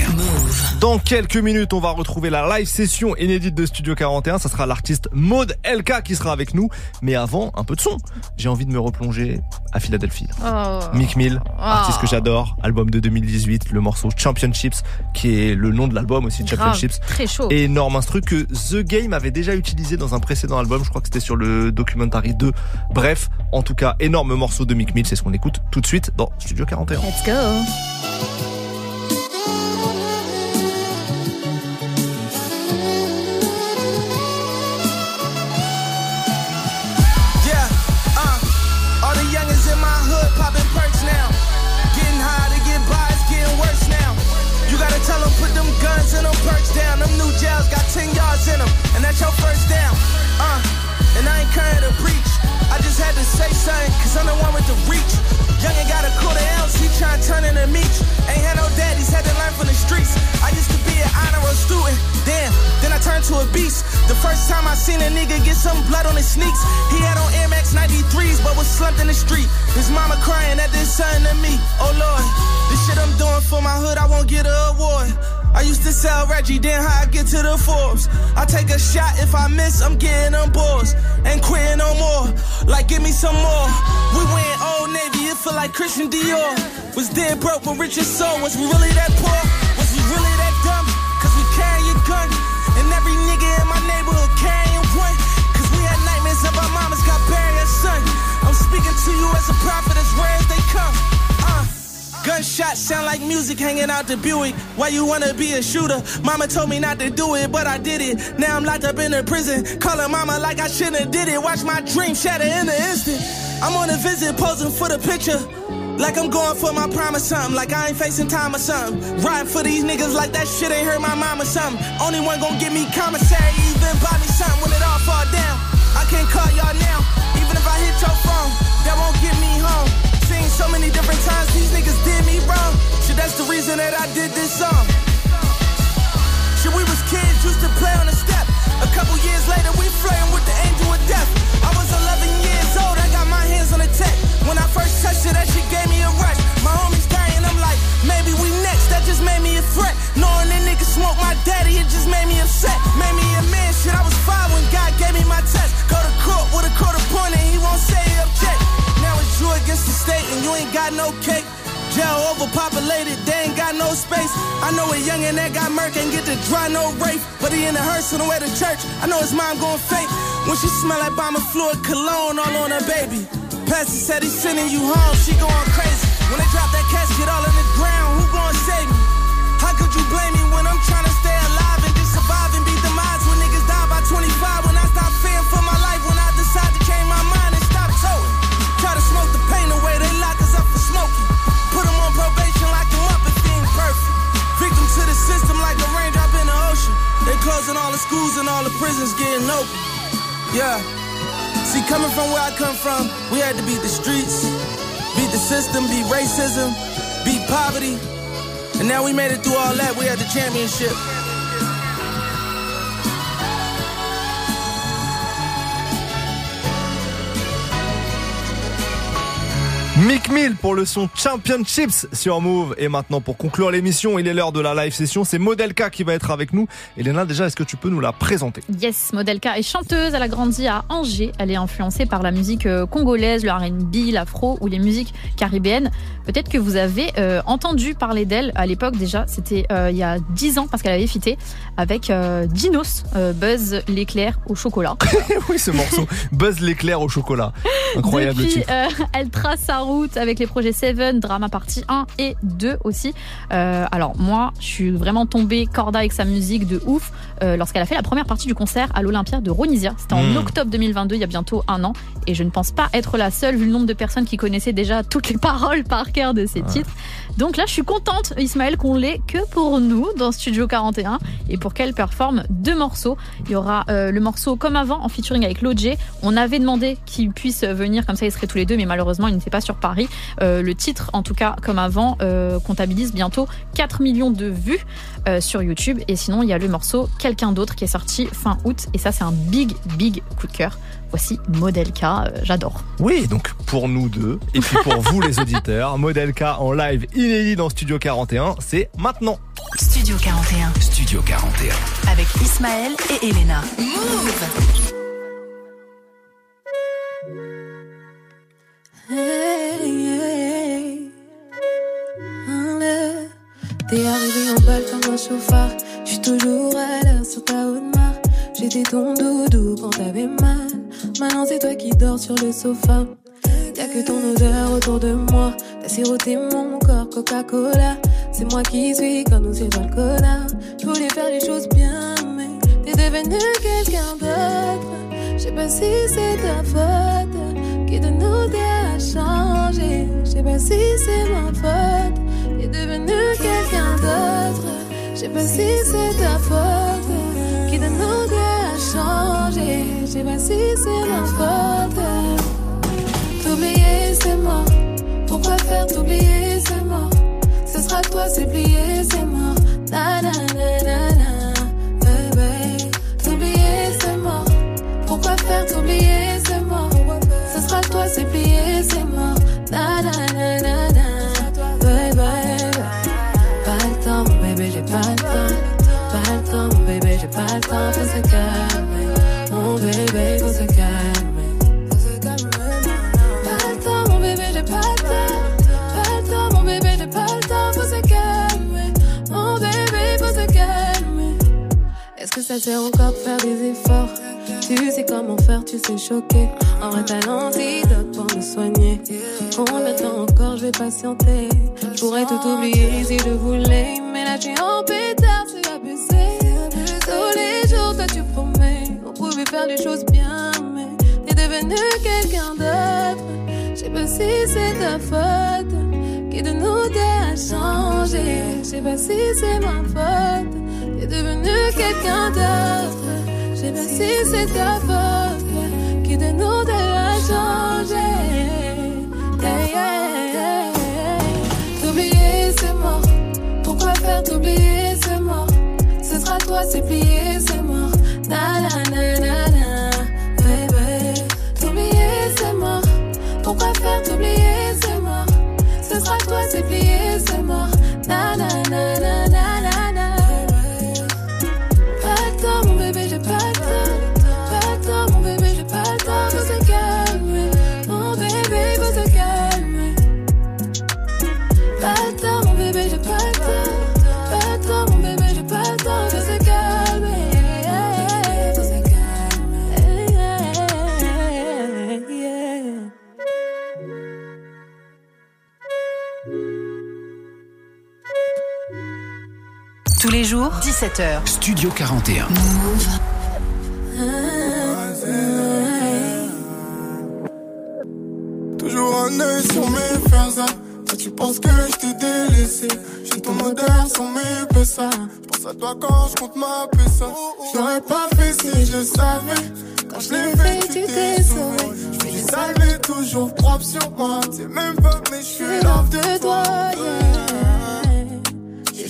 [SPEAKER 1] Dans quelques minutes, on va retrouver la live session inédite de Studio 41. Ça sera l'artiste Maud LK qui sera avec nous. Mais avant, un peu de son. J'ai envie de me replonger à Philadelphie.
[SPEAKER 3] Oh.
[SPEAKER 1] Mick Mill, artiste
[SPEAKER 3] Ah.
[SPEAKER 1] que j'adore, album de 2018, le morceau Championships, qui est le nom de l'album aussi,
[SPEAKER 3] Grave,
[SPEAKER 1] Championships.
[SPEAKER 3] très chaud.
[SPEAKER 1] Énorme instru que The Game avait déjà utilisé dans un précédent album, je crois que c'était sur le Documentary 2. Bref, en tout cas, énorme morceau de Mick Mill, c'est ce qu'on écoute tout de suite dans Studio 41.
[SPEAKER 3] Let's go.
[SPEAKER 12] Yeah, all the youngins in my hood popping perks now. Getting high to get by, it's getting worse now. You gotta tell them, put them guns and them perks down. Them new jails got 10 yards in them, and that's your first down. And I ain't carrying to preach. I just had to say something, cause I'm the one with the reach. Youngin' got a quarter ounce, he tryna turn into meat. Ain't had no daddies, had to learn from the streets. I used to be an honor student, damn, then I turned to a beast. The first time I seen a nigga get some blood on his sneaks, he had on Air Max 93s, but was slumped in the street. His mama crying that this son to me, oh lord. This shit I'm doing for my hood, I won't get an award. I used to sell Reggie, then how I get to the Forbes. I take a shot, if I miss, I'm getting them balls. Ain't quitting no more, like give me some more. We went Old Navy, it feel like Christian Dior. Was dead broke, but rich as soul. Was we really that poor? Gunshots sound like music hanging out the Buick. Why you wanna be a shooter? Mama told me not to do it, but I did it. Now I'm locked up in a prison. Calling mama like I shouldn't have did it. Watch my dream shatter in an instant. I'm on a visit posing for the picture. Like I'm going for my prime or something. Like I ain't facing time or something. Riding for these niggas like that shit ain't hurt my mom or something. Only one gon' give me commissary, even buy me something when it all fall down. I can't call y'all now. Even if I hit your phone, that won't get me home. So many different times these niggas did me wrong. Shit, that's the reason that I did this song. Shit, we was kids, used to play on the step. A couple years later, we flirting with the angel of death. I was 11 years old, I got my hands on the tech. When I first touched it, that shit gave me a rush. My homies dying, I'm like, maybe we next. That just made me a threat. Knowing that nigga smoked my daddy, it just made me upset. Made me a man, shit, I was five when God gave me my test. Go to court with a court appointed. he won't say object got no cake. Jail overpopulated, they ain't got no space. I know a youngin' that got murk and get to dry no rape. But he in the hearse on the way to church. I know his mom going fake. When she smell like bomber fluid cologne all on her baby. Pastor said he's sending you home, she going crazy. When they drop that casket all on the Yeah. See, coming from where I come from, we had to beat the streets, beat the system, beat racism, beat poverty. And now we made it through all that. We had the championship.
[SPEAKER 1] Mick Mill pour le son Championships sur Move. Et maintenant, pour conclure l'émission, il est l'heure de la live session. C'est Modelka qui va être avec nous. Elena, déjà, est-ce que tu peux nous la présenter?
[SPEAKER 3] Yes, Modelka est chanteuse, elle a grandi à Angers, elle est influencée par la musique euh, congolaise, le R&B, l'afro ou les musiques caribéennes. Peut-être que vous avez euh, entendu parler d'elle à l'époque déjà, c'était euh, il y a 10 ans parce qu'elle avait fité avec euh, Dinos, Buzz l'éclair au chocolat.
[SPEAKER 1] oui, ce morceau. Buzz l'éclair au chocolat. Incroyable
[SPEAKER 3] Depuis,
[SPEAKER 1] titre.
[SPEAKER 3] elle trace sa route avec les projets Seven, Drama Partie 1 et 2 aussi. Euh, alors moi, je suis vraiment tombée corda avec sa musique de ouf euh, lorsqu'elle a fait la première partie du concert à l'Olympia de Ronisia. C'était en
[SPEAKER 1] Mm.
[SPEAKER 3] octobre 2022, il y a bientôt un an. Et je ne pense pas être la seule vu le nombre de personnes qui connaissaient déjà toutes les paroles par cœur de ces titres. Donc là, je suis contente, Ismaël, qu'on l'ait que pour nous dans Studio 41 et pour qu'elle performe deux morceaux. Il y aura euh, le morceau Comme avant en featuring avec Lodge. On avait demandé qu'il puisse venir, comme ça ils seraient tous les deux, mais malheureusement il n'était pas sur Paris. Euh, le titre, en tout cas, comme avant, euh, comptabilise bientôt 4 millions de vues euh, sur YouTube. Et sinon, il y a le morceau Quelqu'un d'autre qui est sorti fin août. Et ça, c'est un big, big coup de cœur. Voici Model K, euh, j'adore.
[SPEAKER 1] Oui, donc pour nous deux, et puis pour vous les auditeurs, Modelka en live inédit dans Studio 41, c'est maintenant.
[SPEAKER 8] Studio 41.
[SPEAKER 2] Studio 41.
[SPEAKER 8] Avec Ismaël et Elena. Move.
[SPEAKER 36] T'es arrivé en balle comme un chauffard. J'suis toujours à l'heure sur ta haute marre. J'étais ton doudou quand t'avais mal. Maintenant c'est toi qui dors sur le sofa. Y'a que ton odeur autour de moi. T'as siroté mon corps Coca-Cola. C'est moi qui suis quand nous c'est le connard. J'voulais faire les choses bien, mais t'es devenu quelqu'un d'autre. J'sais pas si c'est ta faute. Qui de nous changé. J'sais pas si c'est ma faute. T'es devenu quelqu'un d'autre. J'sais pas si c'est ta faute. Qui de nous a changé. J'sais pas si c'est ma faute. T'oublier, c'est mort. Pourquoi faire t'oublier, c'est mort? Ce sera toi, plié, c'est mort. Na na na na na. Baby. T'oublier, c'est mort. Pourquoi faire t'oublier, temps. Se calmer. Mon bébé, faut se calmer. Pas le temps, mon bébé, j'ai pas le temps. Pas le temps, mon bébé, j'ai pas le temps. Faut se calmer. Mon bébé, faut se calmer. Est-ce que ça sert encore de faire des efforts? Tu sais comment faire, tu sais choquer. En vrai, t'as l'antidote pour me soigner. Combien de temps encore je vais patienter Je pourrais tout oublier si je voulais. Mais là, tu en pétard, faire les choses bien, mais t'es devenu quelqu'un d'autre. Je sais pas si c'est ta faute. Qui de nous deux a changé. Je sais pas si c'est ma faute. T'es devenu quelqu'un d'autre. Je sais pas si c'est ta faute. Qui de nous deux a changé. T'oublier, c'est mort. Pourquoi faire t'oublier, c'est mort? Ce sera toi, c'est plié, c'est mort.
[SPEAKER 8] Les jours, 17h.
[SPEAKER 2] Studio 41.
[SPEAKER 31] Toujours un œil sur mes fesses. Toi, tu penses que je t'ai délaissé. J'ai ton odeur sur mes pessas. Je pense à toi quand je compte ma pessa. Je l'aurais pas fait si je savais. Quand je l'ai fait, tu t'es sauvé. Je des salves toujours propre sur moi. C'est même pas, mais je suis love de toi. yeah.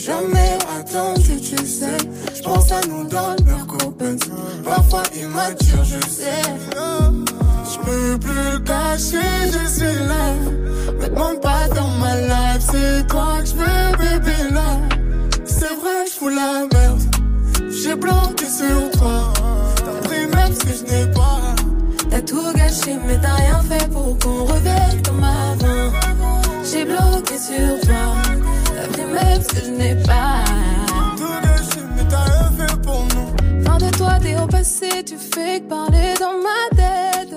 [SPEAKER 31] Jamais attendu, tu sais. Je pense à nous dans le Merco Benz. Parfois immature, je sais. Je peux plus cacher, je suis là. Me demande pas dans ma life, c'est toi que je veux, bébé là. C'est vrai, je fous la merde. J'ai bloqué sur toi. T'as pris même que je n'ai pas.
[SPEAKER 36] T'as tout gâché, mais t'as rien fait pour qu'on revienne comme avant. J'ai bloqué sur toi. T'as même ce que je n'ai pas.
[SPEAKER 31] Tout mais t'as rien fait pour nous.
[SPEAKER 36] Fin de toi, t'es au passé, tu fais que parler dans ma tête.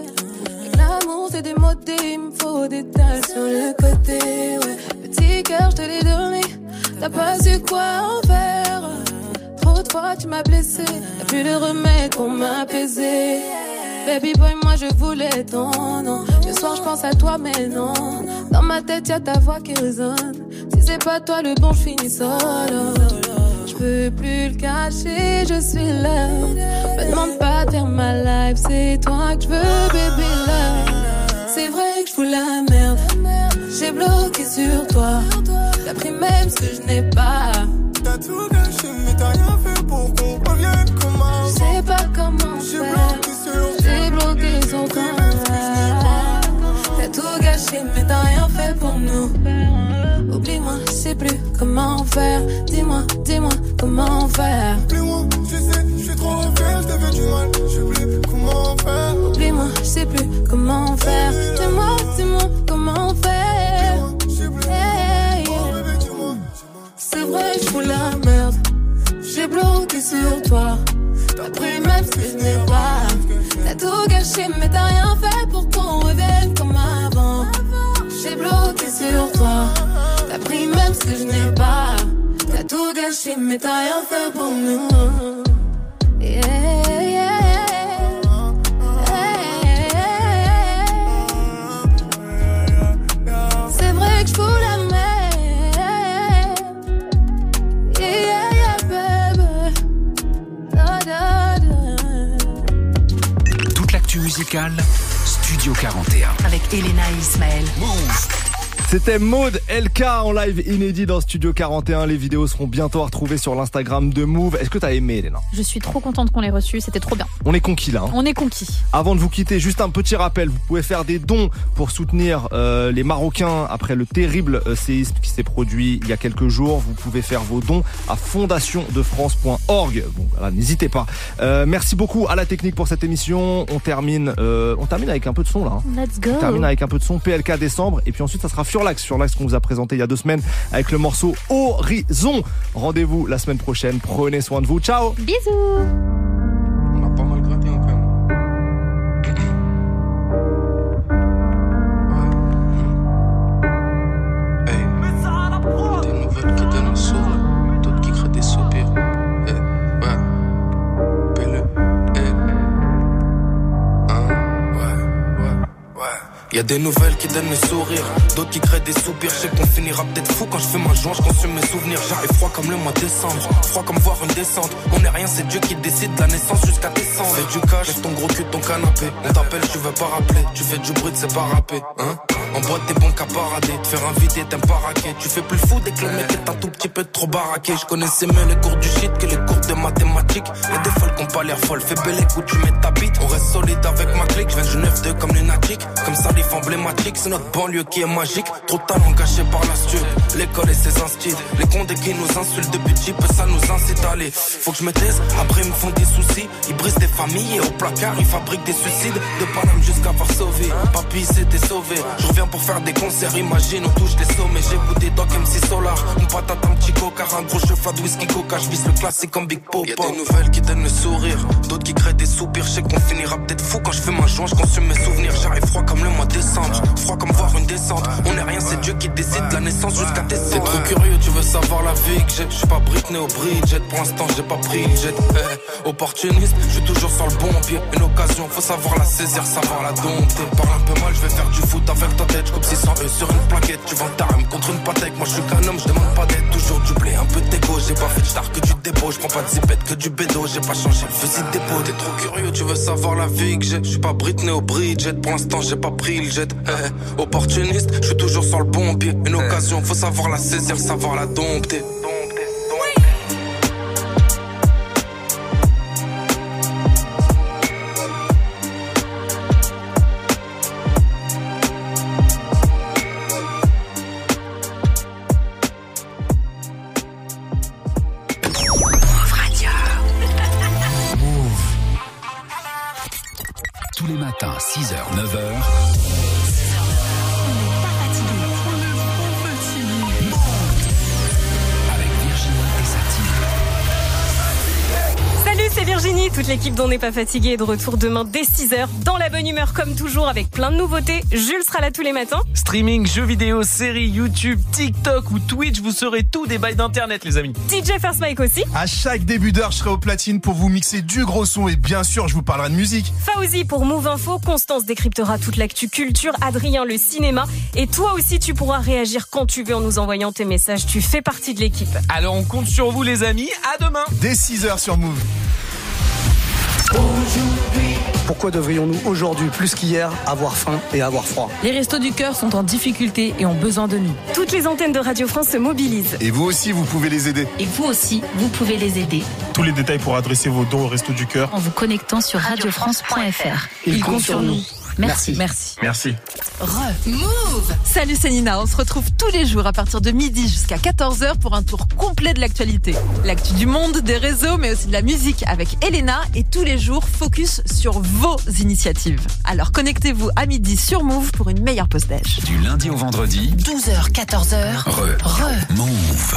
[SPEAKER 36] L'amour, c'est démodé, il me faut des dalles sur le côté. Ouais. Petit cœur, je te l'ai donné. T'as pas su quoi en faire. Trop de fois, tu m'as blessé. Y'a plus de remède pour m'apaiser. Baby boy, moi je voulais ton nom. Le soir, je pense à toi, mais non. Dans ma tête, y'a ta voix qui résonne. Si c'est pas toi le bon, je finis solo. Je peux plus le cacher, je suis là. Me demande pas de faire ma life, c'est toi que je veux, bébé là. C'est vrai que je fous la merde. J'ai bloqué sur toi. T'as pris même ce que je n'ai pas.
[SPEAKER 31] T'as tout gâché, mais t'as rien fait pour qu'on revienne comme avant.
[SPEAKER 36] Je sais pas comment faire. Toi. T'as tout gâché, mais t'as rien fait pour nous. Oublie-moi, je sais plus comment faire. Dis-moi, dis-moi comment faire.
[SPEAKER 31] Oublie-moi, je sais, je suis trop fier, je t'avais du mal. Je sais plus comment faire.
[SPEAKER 36] Oublie-moi, je sais plus comment faire. Dis-moi, dis-moi comment faire. C'est vrai, je fous la merde. J'ai bloqué sur toi. T'as pris même ce que je n'ai pas. T'as tout gâché, mais t'as rien fait pour qu'on revienne comme avant. J'ai bloqué sur toi. T'as pris même ce que je n'ai pas. T'as tout gâché, mais t'as rien fait pour nous. Yeah,
[SPEAKER 2] musicale, Studio 41.
[SPEAKER 8] Avec Elena et Ismaël.
[SPEAKER 1] C'était Maude LK en live inédit dans Studio 41. Les vidéos seront bientôt à retrouver sur l'Instagram de Move. Est-ce que t'as aimé, Elena?
[SPEAKER 3] Je suis trop contente qu'on l'ait reçu, c'était trop bien.
[SPEAKER 1] On est conquis là. hein.
[SPEAKER 3] On est conquis.
[SPEAKER 1] Avant de vous quitter, juste un petit rappel, vous pouvez faire des dons pour soutenir euh, les Marocains après le terrible euh, séisme qui s'est produit il y a quelques jours. Vous pouvez faire vos dons à fondationdefrance.org. Bon, voilà, n'hésitez pas. Euh, merci beaucoup à la technique pour cette émission. On termine, on termine avec un peu de son là. hein.
[SPEAKER 3] Let's go.
[SPEAKER 1] On termine avec un peu de son PLK décembre et puis ensuite ça sera Furlax, Furlax qu'on vous a présenté il y a deux semaines avec le morceau Horizon. Rendez-vous la semaine prochaine. Prenez soin de vous. Ciao.
[SPEAKER 3] Bisous.
[SPEAKER 26] Y'a des nouvelles qui donnent le sourire, d'autres qui créent des soupirs. Je sais qu'on finira peut-être fou quand je fais ma joie, je consomme mes souvenirs. J'arrive froid comme le mois de décembre, froid comme voir une descente. On est rien, c'est Dieu qui décide de la naissance jusqu'à décembre. Fais du cash, laisse ton gros cul ton canapé. On t'appelle, tu veux pas rappeler. Tu fais du bruit, c'est pas rappé, hein. En boîte, t'es bon qu'à parader. Te faire inviter, t'aimes pas raquer. Tu fais plus fou dès que le mec est un tout petit peu trop baraqué. Je connaissais mieux les cours du shit que les cours de mathématiques. Y'a des folles qui ont pas l'air folles. Fais belle écoute, tu mets ta bite. On reste solide avec ma clique. Je viens du 9-2 comme lunatique. Comme salif emblématique, c'est notre banlieue qui est magique. Trop de talent gâché par la stud. L'école et ses instits. Les condés qui nous insultent depuis petit ça nous incite à aller. Faut que je me taise, après ils me font des soucis. Ils brisent des familles et au placard ils fabriquent des suicides. De Paname jusqu'à Varsovie. Papy s'était sauvé. Pour faire des concerts, imagine, on touche les sommets. J'écoute des Doc MC Solar. Une patate, un petit coca, un gros cheval de whisky coca. Je vise le classique comme Big Pop. Y'a des nouvelles qui donnent le sourire, d'autres qui créent des soupirs. Je sais qu'on finira peut-être fou quand je fais ma joint, je consume mes souvenirs. J'arrive froid comme le mois de décembre, froid comme voir une descente. On est rien, c'est Dieu qui décide de la naissance jusqu'à tes T'es trop curieux, tu veux savoir la vie que j'ai. Je suis pas Britney au Bridget, pour l'instant j'ai pas pris le jet. Eh, opportuniste, je suis toujours sur le bon pied. Une occasion, faut savoir la saisir, savoir la dompter. Parle un peu mal, je vais faire du foot avec ta tête. J'coupe 600 E sur une plaquette. Tu vends ta rame contre une patek. Moi je suis qu'un homme, je demande pas d'aide. Toujours du blé, un peu d'égo. J'ai pas fait de star que du dépôt. Je prends pas de zipette que du bédo. J'ai pas changé le fusil de dépôt. T'es trop curieux, tu veux savoir la vie que j'ai. Je suis pas Britney au Bridget. Pour l'instant, j'ai pas pris le jet. Eh, opportuniste, je suis toujours sur le bon pied. Une occasion, faut savoir la saisir, savoir la dompter.
[SPEAKER 37] L'équipe d'On n'est pas fatigué est de retour demain dès 6h. Dans la bonne humeur comme toujours avec plein de nouveautés. Jules sera là tous les matins.
[SPEAKER 38] Streaming, jeux vidéo, séries, YouTube, TikTok ou Twitch, vous serez tout des bails d'internet, les amis.
[SPEAKER 37] DJ First Mike aussi.
[SPEAKER 39] À chaque début d'heure, je serai au platine pour vous mixer du gros son et bien sûr, je vous parlerai de musique.
[SPEAKER 37] Fauzi pour Move Info. Constance décryptera toute l'actu culture. Adrien le cinéma. Et toi aussi, tu pourras réagir quand tu veux en nous envoyant tes messages. Tu fais partie de l'équipe.
[SPEAKER 38] Alors on compte sur vous, les amis. À demain.
[SPEAKER 39] Dès 6h sur Move.
[SPEAKER 40] Pourquoi devrions-nous aujourd'hui, plus qu'hier, avoir faim et avoir froid?
[SPEAKER 41] Les restos du cœur sont en difficulté et ont besoin de nous.
[SPEAKER 37] Toutes les antennes de Radio France se mobilisent.
[SPEAKER 39] Et vous aussi, vous pouvez les aider.
[SPEAKER 42] Et vous aussi, vous pouvez les aider.
[SPEAKER 39] Tous les détails pour adresser vos dons au Resto du Cœur
[SPEAKER 42] en vous connectant sur radiofrance.fr.
[SPEAKER 41] Ils comptent sur nous.
[SPEAKER 42] Merci.
[SPEAKER 41] Merci.
[SPEAKER 39] Merci.
[SPEAKER 41] Re. Move Salut, c'est Nina. On se retrouve tous les jours à partir de midi jusqu'à 14h pour un tour complet de l'actualité. L'actu du monde, des réseaux, mais aussi de la musique avec Elena et tous les jours focus sur vos initiatives. Alors connectez-vous à midi sur Move pour une meilleure pause.
[SPEAKER 2] Du lundi au vendredi,
[SPEAKER 42] 12h, 14h.
[SPEAKER 2] Re.
[SPEAKER 42] Re.
[SPEAKER 2] Move.